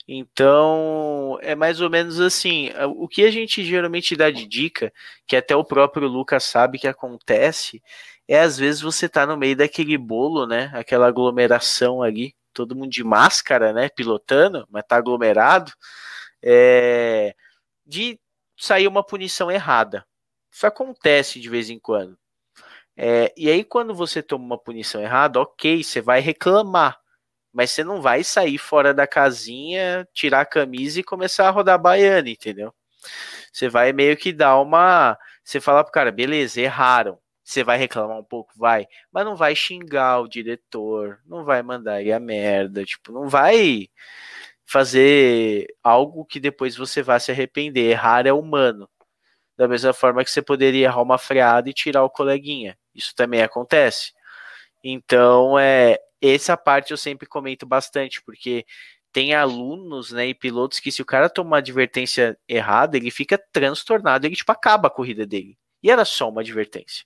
Então, é mais ou menos assim. O que a gente geralmente dá de dica, que até o próprio Lucas sabe que acontece, é às vezes você tá no meio daquele bolo, né? Aquela aglomeração ali, todo mundo de máscara, né? Pilotando, mas tá aglomerado. É, de sair uma punição errada. Isso acontece de vez em quando. É, e aí, quando você toma uma punição errada, ok, você vai reclamar. Mas você não vai sair fora da casinha, tirar a camisa e começar a rodar baiana, entendeu? Você vai meio que dar uma. Você fala pro cara, beleza, erraram. Você vai reclamar um pouco, vai, mas não vai xingar o diretor, não vai mandar ele a merda, tipo, não vai fazer algo que depois você vá se arrepender. Errar é humano. Da mesma forma que você poderia errar uma freada e tirar o coleguinha. Isso também acontece. Então, é, essa parte eu sempre comento bastante, porque tem alunos né, e pilotos que se o cara tomar uma advertência errada, ele fica transtornado, ele tipo acaba a corrida dele. E era só uma advertência.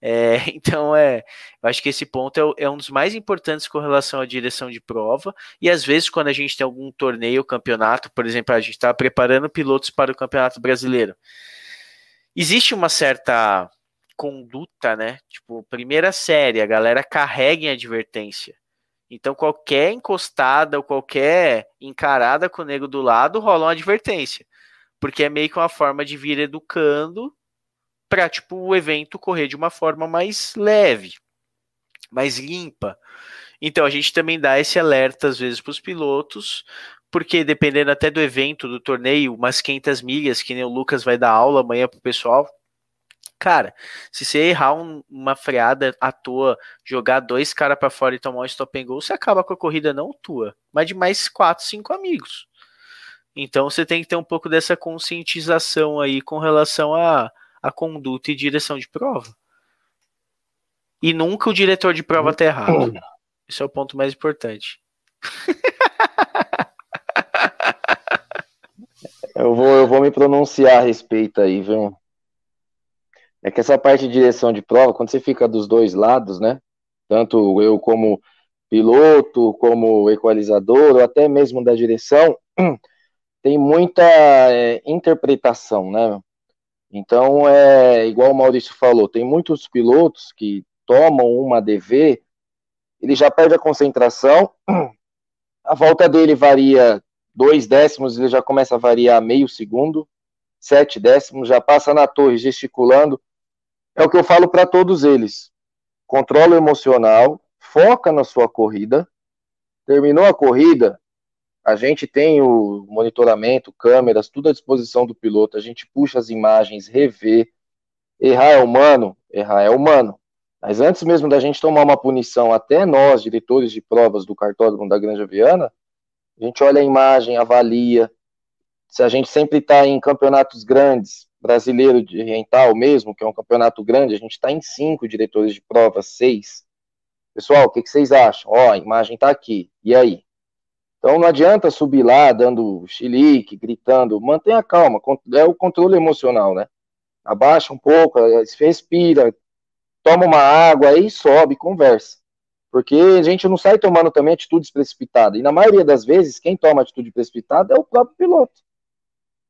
É, então, é, eu acho que esse ponto é, é, um dos mais importantes com relação à direção de prova. E às vezes, quando a gente tem algum torneio, campeonato, por exemplo, a gente está preparando pilotos para o campeonato brasileiro, existe uma certa conduta, né? Tipo, primeira série, a galera carrega em advertência. Então, qualquer encostada ou qualquer encarada com o nego do lado rola uma advertência. Porque é meio que uma forma de vir educando para tipo o evento correr de uma forma mais leve, mais limpa. Então a gente também dá esse alerta às vezes para os pilotos, porque dependendo até do evento, do torneio, umas 500 milhas, que nem o Lucas vai dar aula amanhã pro pessoal, Cara, se você errar um, uma freada à toa, jogar dois caras para fora e tomar um stop and go, você acaba com a corrida não tua, mas de mais quatro, cinco amigos. Então você tem que ter um pouco dessa conscientização aí com relação a, a conduta e direção de prova. E nunca o diretor de prova tá errado. Esse é o ponto mais importante. Eu vou, eu vou me pronunciar a respeito aí, viu? É que essa parte de direção de prova, quando você fica dos dois lados, né? Tanto eu como piloto, como equalizador, ou até mesmo da direção, tem muita é, interpretação, né? Então, é igual o Maurício falou, tem muitos pilotos que tomam uma DV, ele já perde a concentração, a volta dele varia dois décimos, ele já começa a variar meio segundo, sete décimos, já passa na torre gesticulando, é o que eu falo para todos eles. Controla o emocional, foca na sua corrida. Terminou a corrida, a gente tem o monitoramento, câmeras, tudo à disposição do piloto. A gente puxa as imagens, revê. Errar é humano? Errar é humano. Mas antes mesmo da gente tomar uma punição, até nós, diretores de provas do cartódromo da Granja Viana, a gente olha a imagem, avalia. Se a gente sempre está em campeonatos grandes, brasileiro de rental mesmo, que é um campeonato grande, a gente está em cinco diretores de prova, seis. Pessoal, o que, que vocês acham? Ó, a imagem está aqui. E aí? Então não adianta subir lá dando chilique, gritando. Mantenha calma. É o controle emocional, né? Abaixa um pouco, eh, respira, toma uma água aí sobe, conversa. Porque a gente não sai tomando também atitudes precipitadas. E na maioria das vezes, quem toma atitude precipitada é o próprio piloto.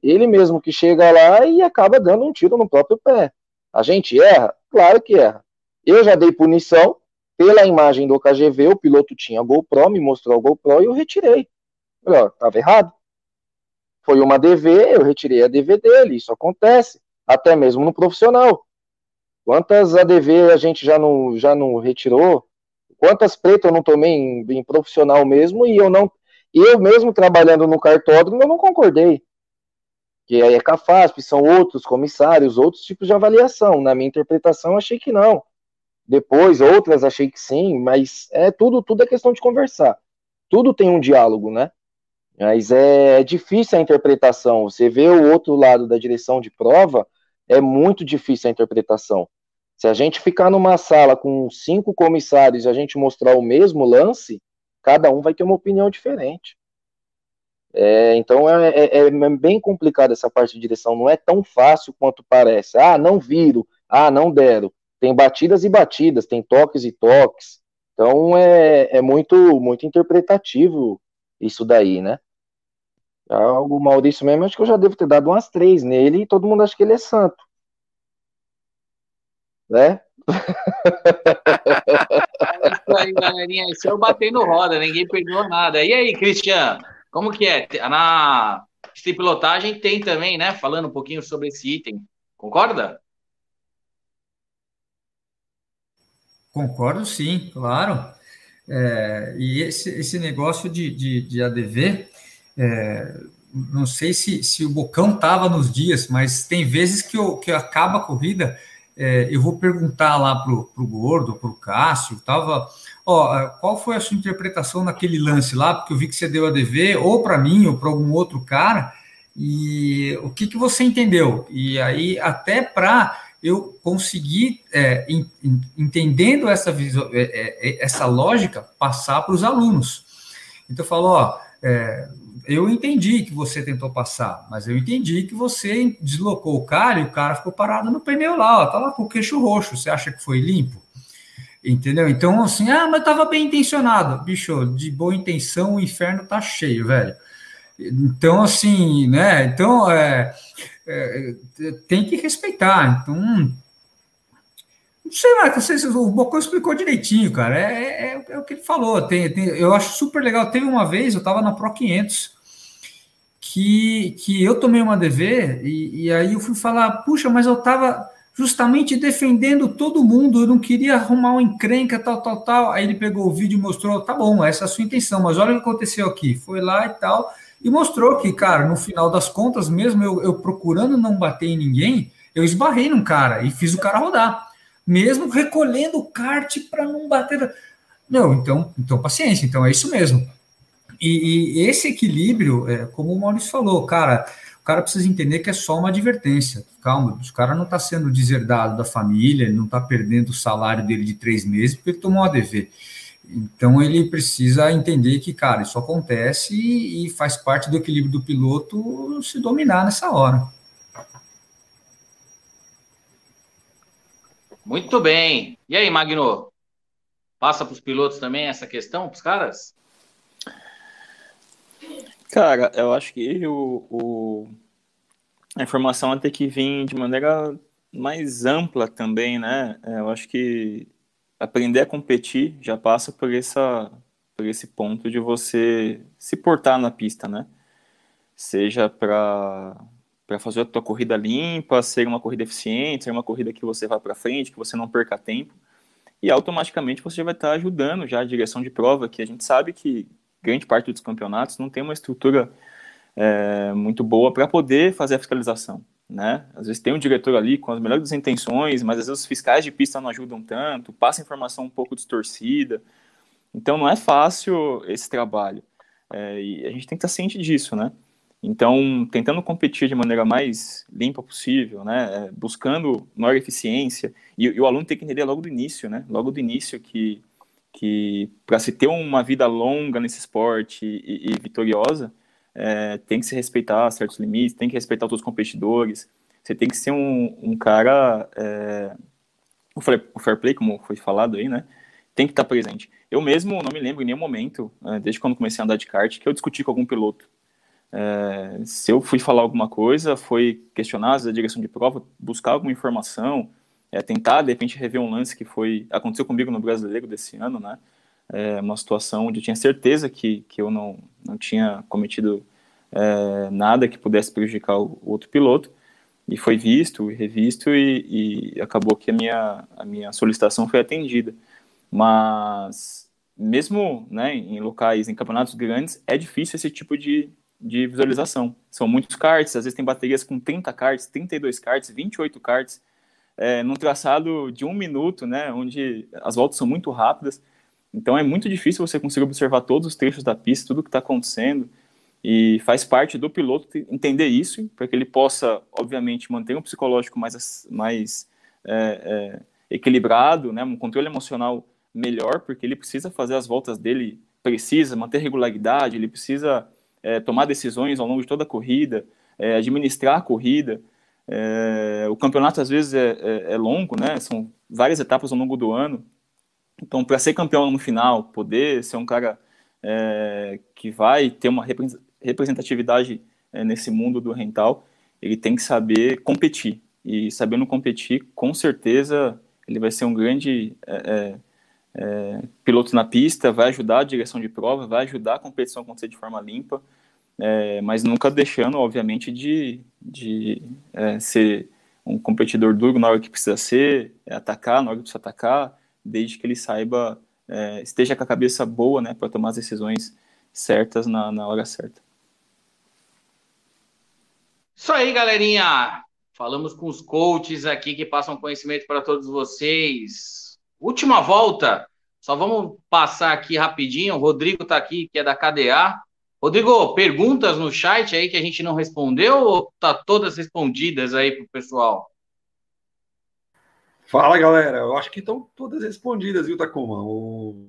Ele mesmo que chega lá e acaba dando um tiro no próprio pé. A gente erra? Claro que erra. Eu já dei punição pela imagem do KGV, o piloto tinha GoPro, me mostrou o GoPro e eu retirei. Falei, ó, tava errado. Foi uma DV, eu retirei a DV dele, isso acontece, até mesmo no profissional. Quantas ADV a gente já não, já não retirou? Quantas pretas eu não tomei em, em profissional mesmo e eu não, eu mesmo trabalhando no cartódromo, eu não concordei que aí é CAFASP, são outros comissários, outros tipos de avaliação. Na minha interpretação, achei que não. Depois, outras achei que sim, mas é tudo, tudo é questão de conversar. Tudo tem um diálogo, né? Mas é, é difícil a interpretação. Você vê o outro lado da direção de prova, é muito difícil a interpretação. Se a gente ficar numa sala com cinco comissários e a gente mostrar o mesmo lance, cada um vai ter uma opinião diferente. É, então é, é, é, bem complicado essa parte de direção, não é tão fácil quanto parece. Ah, não viro, ah, não deram. Tem batidas e batidas, tem toques e toques. Então é, é muito, muito interpretativo isso daí, né? O Maurício mesmo, acho que eu já devo ter dado umas três nele e todo mundo acha que ele é santo. Né? É isso aí, galerinha. Esse é batendo roda, ninguém perdeu nada. E aí, Cristian, como que é? Na pilotagem tem também, né? Falando um pouquinho sobre esse item. Concorda? Concordo, sim, claro. É, e esse, esse negócio de, de, de ADV, é, não sei se, se o Bocão estava nos dias, mas tem vezes que, eu, que acaba a corrida, é, eu vou perguntar lá para o Gordo, para o Cássio, tava, ó, qual foi a sua interpretação naquele lance lá, porque eu vi que você deu ADV, ou para mim, ou para algum outro cara, e o que, que você entendeu? E aí, até para eu conseguir, é, entendendo essa, é, é, é, essa lógica, passar para os alunos. Então, eu falo, ó, é, eu entendi que você tentou passar, mas eu entendi que você deslocou o cara e o cara ficou parado no pneu lá, ó, tá lá com o queixo roxo, você acha que foi limpo? Entendeu? Então, assim, ah, mas tava bem intencionado. Bicho, de boa intenção o inferno tá cheio, velho. Então, assim, né? Então, é, é, tem que respeitar. Então, não sei lá, o Bocão explicou direitinho, cara. É, é, é, o que ele falou. Tem, tem, eu acho super legal. Teve uma vez, eu estava na Pro 500, que, que eu tomei uma DV, e, e aí eu fui falar, puxa, mas eu estava justamente defendendo todo mundo, eu não queria arrumar uma encrenca, tal, tal, tal. Aí ele pegou o vídeo e mostrou, tá bom, essa é a sua intenção, mas olha o que aconteceu aqui. Foi lá e tal e mostrou que, cara, no final das contas, mesmo eu, eu procurando não bater em ninguém, eu esbarrei num cara e fiz o cara rodar, mesmo recolhendo o kart para não bater. Não, então, então paciência, então é isso mesmo. E, e esse equilíbrio, é, como o Maurício falou, cara, cara precisa entender que é só uma advertência. Calma, o cara não está sendo deserdado da família, ele não está perdendo o salário dele de três meses porque ele tomou ADV. Então ele precisa entender que, cara, isso acontece e faz parte do equilíbrio do piloto se dominar nessa hora. Muito bem. E aí, Magno? Passa para os pilotos também essa questão, para os caras? Cara, eu acho que o, o, a informação vai ter que vir de maneira mais ampla também, né? Eu acho que aprender a competir já passa por essa por esse ponto de você se portar na pista, né? Seja para para fazer a tua corrida limpa, ser uma corrida eficiente, ser uma corrida que você vá para frente, que você não perca tempo, e automaticamente você vai estar ajudando já a direção de prova, que a gente sabe que grande parte dos campeonatos não tem uma estrutura é, muito boa para poder fazer a fiscalização né? Às vezes tem um diretor ali com as melhores intenções, mas às vezes os fiscais de pista não ajudam tanto, passa informação um pouco distorcida. Então não é fácil esse trabalho. É, e a gente tem que estar ciente disso, né? Então, tentando competir de maneira mais limpa possível, né? É, buscando maior eficiência. E, e, o aluno tem que entender logo do início, né? Logo do início que, que para se ter uma vida longa nesse esporte e, e vitoriosa, é, tem que se respeitar certos limites, tem que respeitar os competidores, você tem que ser um, um cara. É, o, fair, o fair play, como foi falado aí, né? Tem que estar presente. Eu mesmo não me lembro em nenhum momento, é, desde quando comecei a andar de kart, que eu discuti com algum piloto. É, se eu fui falar alguma coisa, foi questionar a direção de prova, buscar alguma informação, é, tentar de repente rever um lance que foi aconteceu comigo no brasileiro desse ano, né? é, uma situação onde eu tinha certeza que, que eu não, não tinha cometido é, nada que pudesse prejudicar o, outro piloto, e foi visto revisto, e, e, acabou que a minha, a minha solicitação foi atendida. Mas, mesmo né, em locais, em campeonatos grandes, é difícil esse tipo de, de visualização. São muitos karts, às vezes tem baterias com 30 karts, 32 karts, 28 karts, é, num traçado de um minuto, né, onde as voltas são muito rápidas, então é muito difícil você conseguir observar todos os trechos da pista, tudo que está acontecendo, e faz parte do piloto entender isso, para que ele possa, obviamente, manter um psicológico mais, mais é, é, equilibrado, né, um controle emocional melhor, porque ele precisa fazer as voltas dele precisa, manter regularidade, ele precisa é, tomar decisões ao longo de toda a corrida, é, administrar a corrida. É, o campeonato às vezes é, é, é, longo, né? São várias etapas ao longo do ano. Então, para ser campeão no final, poder ser um cara é, que vai ter uma representatividade é, nesse mundo do rental, ele tem que saber competir. E sabendo competir, com certeza ele vai ser um grande é, piloto na pista, vai ajudar a direção de prova, vai ajudar a competição a acontecer de forma limpa, é, mas nunca deixando, obviamente, de, de é, ser um competidor duro na hora que precisa ser, é, atacar na hora que precisa atacar, desde que ele saiba, é, esteja com a cabeça boa né, para tomar as decisões certas na, na hora certa. Isso aí, galerinha. Falamos com os coaches aqui que passam conhecimento para todos vocês. Última volta, só vamos passar aqui rapidinho. O Rodrigo está aqui, que é da KDA. Rodrigo, perguntas no chat aí que a gente não respondeu ou tá todas respondidas aí pro pessoal? Fala, galera. Eu acho que estão todas respondidas, viu, Takuma? O,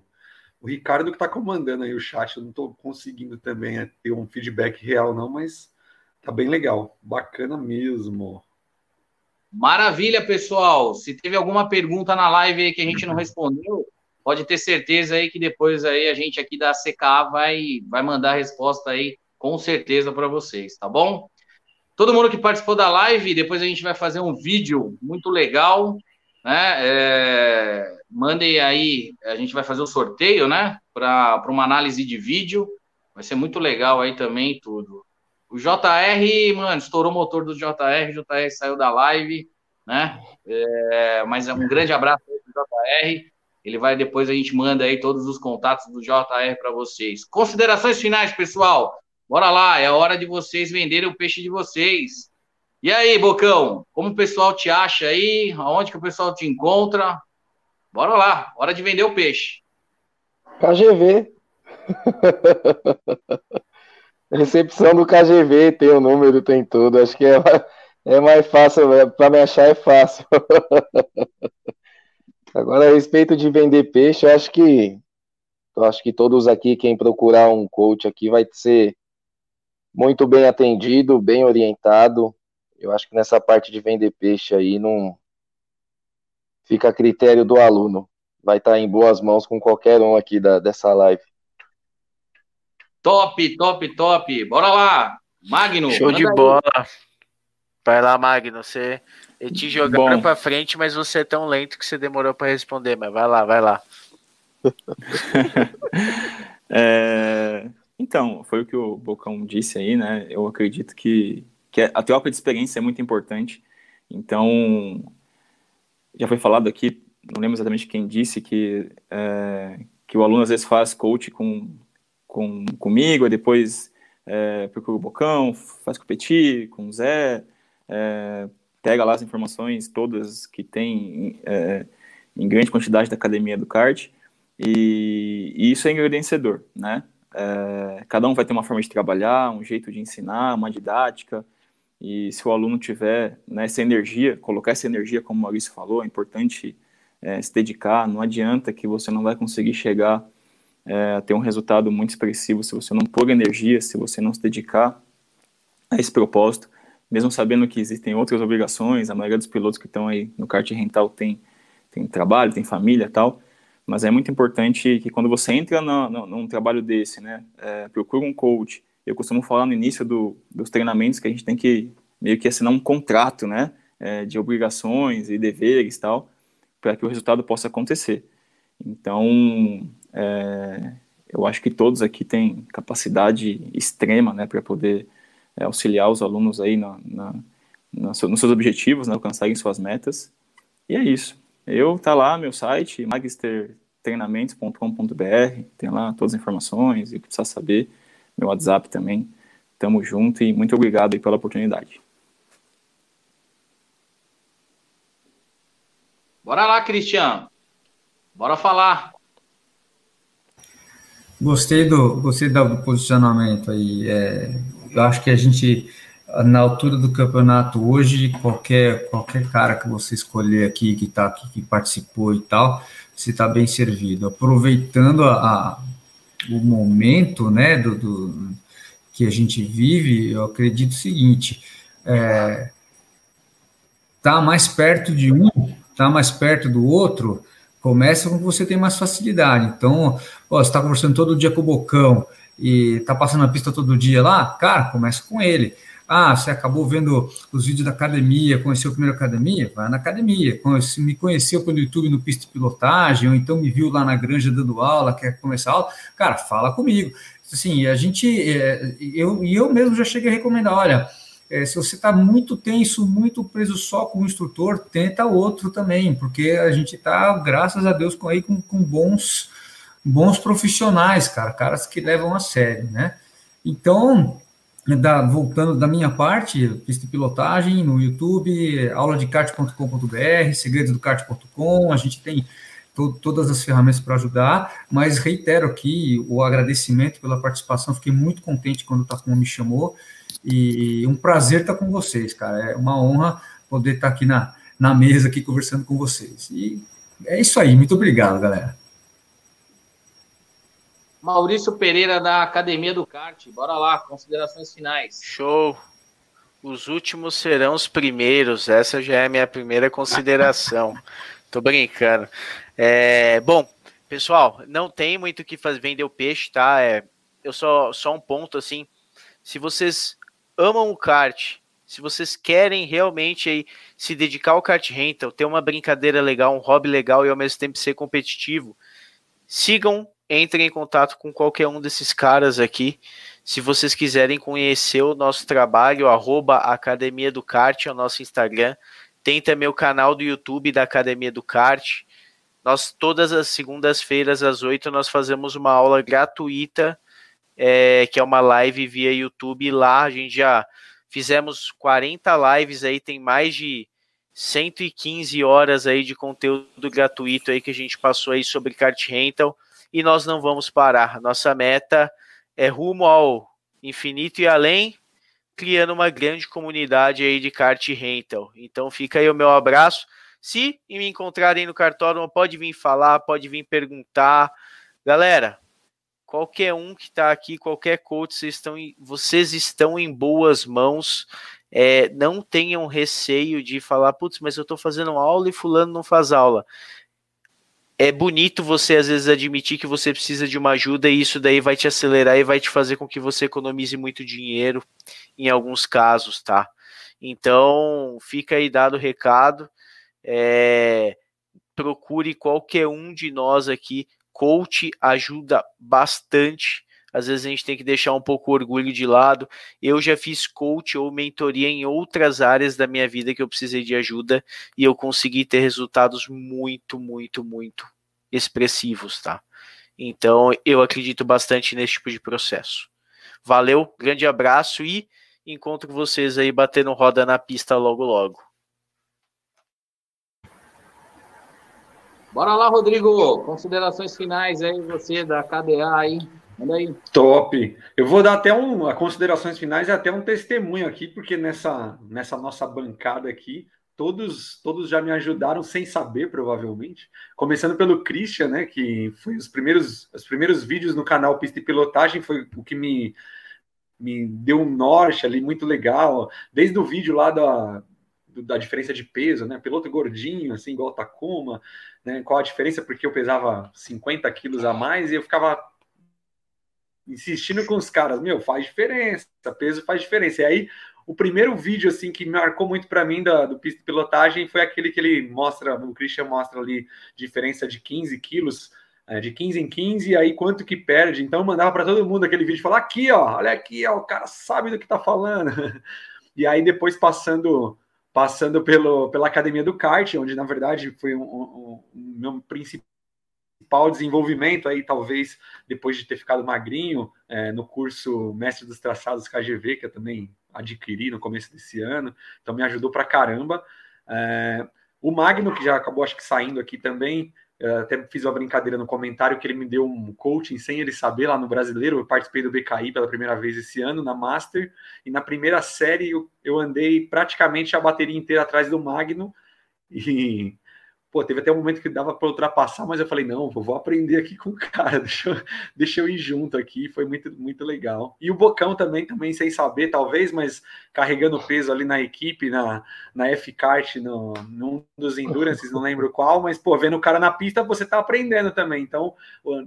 o Ricardo que está comandando aí o chat, eu não estou conseguindo também é, ter um feedback real, não, mas tá bem legal. Bacana mesmo. Maravilha, pessoal. Se teve alguma pergunta na live aí que a gente não respondeu, pode ter certeza aí que depois aí a gente aqui da CK vai, vai mandar a resposta aí com certeza para vocês, tá bom? Todo mundo que participou da live, depois a gente vai fazer um vídeo muito legal, né? É, mandem aí, a gente vai fazer o um sorteio, né? Para uma análise de vídeo, vai ser muito legal aí também tudo. O JR, mano, estourou o motor do JR, o JR saiu da live, né? É, mas é um grande abraço aí pro JR. Ele vai depois a gente manda aí todos os contatos do JR para vocês. Considerações finais, pessoal. Bora lá, é a hora de vocês venderem o peixe de vocês. E aí, Bocão, como o pessoal te acha aí? Aonde que o pessoal te encontra? Bora lá, hora de vender o peixe. KGV. Recepção do KGV tem o número, tem tudo. Acho que é, é mais fácil, é, para me achar é fácil. Agora, a respeito de vender peixe, eu acho que eu acho que todos aqui, quem procurar um coach aqui, vai ser muito bem atendido, bem orientado. Eu acho que nessa parte de vender peixe aí não fica a critério do aluno. Vai estar em boas mãos com qualquer um aqui da, dessa live. Top, top, top. Bora lá. Magno. Show de bola. Vai lá, Magno. Você te jogaram para frente, mas você é tão lento que você demorou para responder. Mas vai lá, vai lá. é, então, foi o que o Bocão disse aí, né? Eu acredito que, que a troca de experiência é muito importante. Então, já foi falado aqui, não lembro exatamente quem disse que, é, que o aluno às vezes faz coach com com, comigo, depois é, procura o Bocão, faz competir com o Zé, é, pega lá as informações todas que tem é, em grande quantidade da academia do kart, e, e isso é engrandecedor, né? É, cada um vai ter uma forma de trabalhar, um jeito de ensinar, uma didática, e se o aluno tiver né, essa energia, colocar essa energia, como o Maurício falou, é importante é, se dedicar, não adianta que você não vai conseguir chegar é, ter um resultado muito expressivo se você não pôr energia, se você não se dedicar a esse propósito, mesmo sabendo que existem outras obrigações, a maioria dos pilotos que estão aí no kart rental tem, tem trabalho, tem família tal, mas é muito importante que quando você entra no, no, num trabalho desse, né, é, procura um coach, eu costumo falar no início do, dos treinamentos que a gente tem que meio que assinar um contrato, né, é, de obrigações e deveres tal, para que o resultado possa acontecer. Então, é, eu acho que todos aqui têm capacidade extrema né, para poder é, auxiliar os alunos aí na, na, na, nos seus objetivos, né, alcançarem suas metas. E é isso. Eu tá lá meu site magistertreinamentos.com.br, tem lá todas as informações e o que precisa saber, meu WhatsApp também. Tamo junto e muito obrigado aí pela oportunidade. Bora lá, Cristiano. Bora falar. Gostei do, gostei do posicionamento aí. É, eu acho que a gente, na altura do campeonato hoje, qualquer, qualquer cara que você escolher aqui, que tá aqui, que participou e tal, você está bem servido. Aproveitando a, a, o momento, né, do, do que a gente vive, eu acredito o seguinte: é, tá mais perto de um, tá mais perto do outro, começa com que você tem mais facilidade. Então, ó, você está conversando todo dia com o Bocão e tá passando a pista todo dia lá, cara, começa com ele. Ah, você acabou vendo os vídeos da academia, conheceu a primeira academia? Vai na academia. Me conheceu pelo YouTube no pista de pilotagem, ou então me viu lá na granja dando aula, quer começar a aula? Cara, fala comigo. Assim, a gente, é, eu, e eu mesmo já cheguei a recomendar, olha, é, se você está muito tenso, muito preso só com o instrutor, tenta outro também, porque a gente está, graças a Deus, com, aí, com, com bons, bons profissionais, cara, caras que levam a sério, né? Então, da, voltando da minha parte, pista de pilotagem no YouTube, aula de kart.com.br, segredos do kart.com, a gente tem to, todas as ferramentas para ajudar, mas reitero aqui o agradecimento pela participação, fiquei muito contente quando o Takuma me chamou, e um prazer estar com vocês, cara, é uma honra poder estar aqui na, na mesa, aqui conversando com vocês, e é isso aí, muito obrigado, galera. Maurício Pereira da Academia do Kart. Bora lá, considerações finais. Show. Os últimos serão os primeiros. Essa já é a minha primeira consideração. Tô brincando. É, bom, pessoal, não tem muito o que fazer vender o peixe, tá? É, eu só só um ponto assim. Se vocês amam o kart, se vocês querem realmente aí se dedicar ao kart rental, ter uma brincadeira legal, um hobby legal e ao mesmo tempo ser competitivo, sigam entrem em contato com qualquer um desses caras aqui. Se vocês quiserem conhecer o nosso trabalho, arroba Academia do Kart é o nosso Instagram. Tem também o canal do YouTube da Academia do Kart. Nós, todas as segundas-feiras, às oito, nós fazemos uma aula gratuita, é, que é uma live via YouTube. Lá a gente já fizemos 40 lives aí, tem mais de 115 horas aí de conteúdo gratuito aí que a gente passou aí sobre kart rental e nós não vamos parar. Nossa meta é rumo ao infinito e além, criando uma grande comunidade aí de kart rental. Então fica aí o meu abraço. Se me encontrarem no cartódromo, pode vir falar, pode vir perguntar. Galera, qualquer um que está aqui, qualquer coach, vocês estão em, vocês estão em boas mãos. É, não tenham receio de falar, putz, mas eu estou fazendo aula e fulano não faz aula é bonito você às vezes admitir que você precisa de uma ajuda e isso daí vai te acelerar e vai te fazer com que você economize muito dinheiro em alguns casos, tá? Então, fica aí dado o recado. É, procure qualquer um de nós aqui. Coach ajuda bastante. Às vezes a gente tem que deixar um pouco o orgulho de lado. Eu já fiz coach ou mentoria em outras áreas da minha vida que eu precisei de ajuda e eu consegui ter resultados muito, muito, muito expressivos, tá? Então eu acredito bastante nesse tipo de processo. Valeu, grande abraço e encontro vocês aí batendo roda na pista logo logo. Bora lá, Rodrigo. Considerações finais aí, você da KDA aí. Manda aí. Top. Eu vou dar até um, a considerações finais e até um testemunho aqui, porque nessa, nessa nossa bancada aqui, todos, todos já me ajudaram sem saber, provavelmente. Começando pelo Christian, né? Que foi os primeiros, os primeiros vídeos no canal Pista e Pilotagem, foi o que me, me deu um norte ali muito legal. Desde o vídeo lá da, da diferença de peso, né? Piloto gordinho, assim, igual Takuma, né? Qual a diferença? Porque eu pesava 50 quilos a mais e eu ficava insistindo com os caras, meu, faz diferença, peso faz diferença. E aí, o primeiro vídeo, assim, que marcou muito para mim da, do pista de pilotagem foi aquele que ele mostra, o Christian mostra ali, diferença de 15 quilos, é, de 15 em 15, e aí quanto que perde. Então, mandava para todo mundo aquele vídeo, falar aqui, ó, olha aqui, ó, o cara sabe do que tá falando. e aí, depois passando passando pelo, pela academia do kart, onde na verdade foi um, um, um meu principal principal desenvolvimento aí, talvez, depois de ter ficado magrinho, é, no curso Mestre dos Traçados KGV, que eu também adquiri no começo desse ano, então me ajudou pra caramba. É, o Magno, que já acabou, acho que saindo aqui também, até fiz uma brincadeira no comentário que ele me deu um coaching sem ele saber lá no Brasileiro. Eu participei do BKI pela primeira vez esse ano, na Master, e na primeira série eu, eu andei praticamente a bateria inteira atrás do Magno, e Pô, teve até um momento que dava para ultrapassar, mas eu falei, não, vou aprender aqui com o cara, deixa eu, deixa eu ir junto aqui, foi muito, muito legal. E o Bocão também, também sem saber, talvez, mas carregando peso ali na equipe, na, na F-Kart, num dos Endurances, não lembro qual, mas, pô, vendo o cara na pista, você tá aprendendo também, então,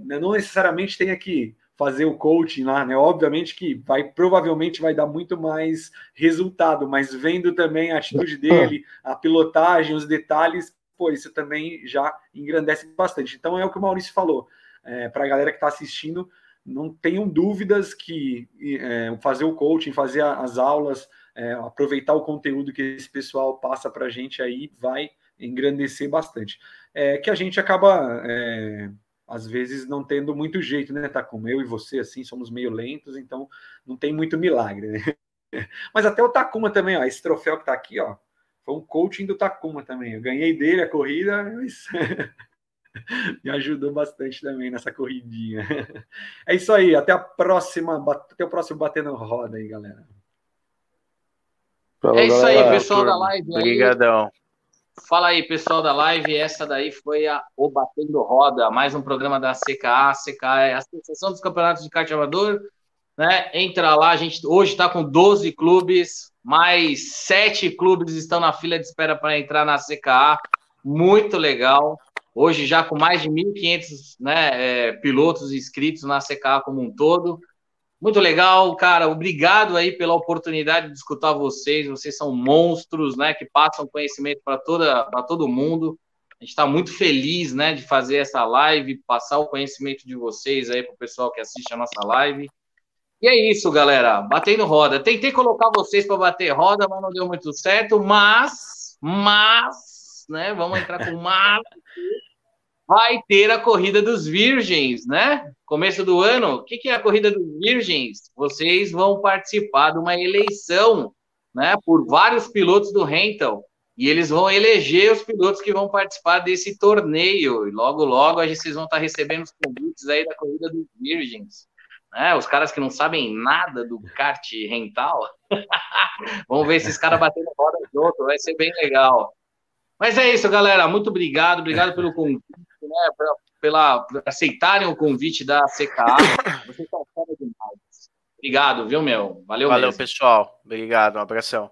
não necessariamente tem que fazer o coaching lá, né? Obviamente que vai provavelmente vai dar muito mais resultado, mas vendo também a atitude dele, a pilotagem, os detalhes, pô, isso também já engrandece bastante. Então é o que o Maurício falou. É, Para a galera que está assistindo, não tenham dúvidas que é, fazer o coaching, fazer as aulas, é, aproveitar o conteúdo que esse pessoal passa para a gente aí vai engrandecer bastante. É que a gente acaba é, às vezes não tendo muito jeito, né? Tá como eu e você, assim, somos meio lentos, então não tem muito milagre, né? Mas até o Takuma também, ó, esse troféu que tá aqui, ó, foi um coaching do Takuma também. Eu ganhei dele a corrida, mas me ajudou bastante também nessa corridinha. É isso aí, até a próxima, até o próximo batendo roda aí, galera. É isso aí, pessoal da live. Obrigadão. Fala aí, pessoal da live. Essa daí foi a O Batendo Roda, mais um programa da CKA. A CKA é a Associação dos Campeonatos de Kart Amador. Né? Entra lá, a gente hoje está com 12 clubes, mais sete clubes estão na fila de espera para entrar na CKA. Muito legal. Hoje já com mais de 1.500 né, é, pilotos inscritos na CKA como um todo. Muito legal, cara. Obrigado aí pela oportunidade de escutar vocês. Vocês são monstros, né? Que passam conhecimento para toda para todo mundo. A gente está muito feliz, né, de fazer essa live, passar o conhecimento de vocês aí para o pessoal que assiste a nossa live. E é isso, galera. Batendo roda. Tentei colocar vocês para bater roda, mas não deu muito certo. Mas, mas, né? Vamos entrar com mas vai ter a corrida dos virgens, né? Começo do ano. O que, que é a corrida dos virgens? Vocês vão participar de uma eleição, né? Por vários pilotos do Rental. E eles vão eleger os pilotos que vão participar desse torneio. E logo, logo, a gente, vocês vão estar recebendo os convites aí da corrida dos virgens. Né? Os caras que não sabem nada do kart rental. Vamos ver esses caras batendo roda junto. Vai ser bem legal. Mas é isso, galera. Muito obrigado. Obrigado pelo convite né, pela, pela aceitarem o convite da CKA. Vocês estão fora demais. Obrigado, viu, meu? Valeu, Valeu, mesmo. pessoal. Obrigado, um abração.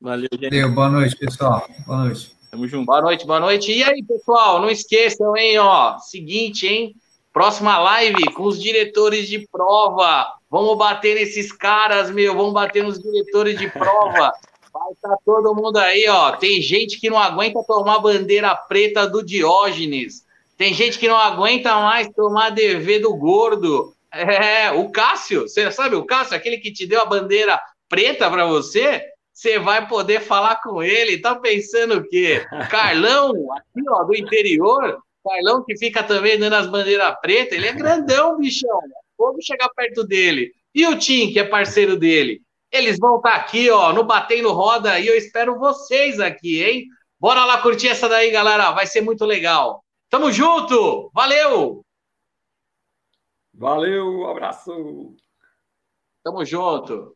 Valeu, gente. Valeu, boa noite, pessoal. Boa noite. Tamo junto. Boa noite, boa noite. E aí, pessoal, não esqueçam, hein, ó, seguinte, hein? Próxima live com os diretores de prova. Vamos bater nesses caras, meu. Vamos bater nos diretores de prova. Vai estar tá todo mundo aí, ó. Tem gente que não aguenta tomar bandeira preta do Diógenes. Tem gente que não aguenta mais tomar DV do gordo. É, o Cássio, você sabe o Cássio, aquele que te deu a bandeira preta para você? Você vai poder falar com ele. Tá pensando o quê? Carlão, aqui, ó, do interior. Carlão que fica também dando as bandeiras pretas. Ele é grandão, bichão. Vamos chegar perto dele. E o Tim, que é parceiro dele? Eles vão estar tá aqui, ó, no Batendo Roda, e eu espero vocês aqui, hein? Bora lá curtir essa daí, galera. Vai ser muito legal. Tamo junto! Valeu! Valeu, abraço! Tamo junto!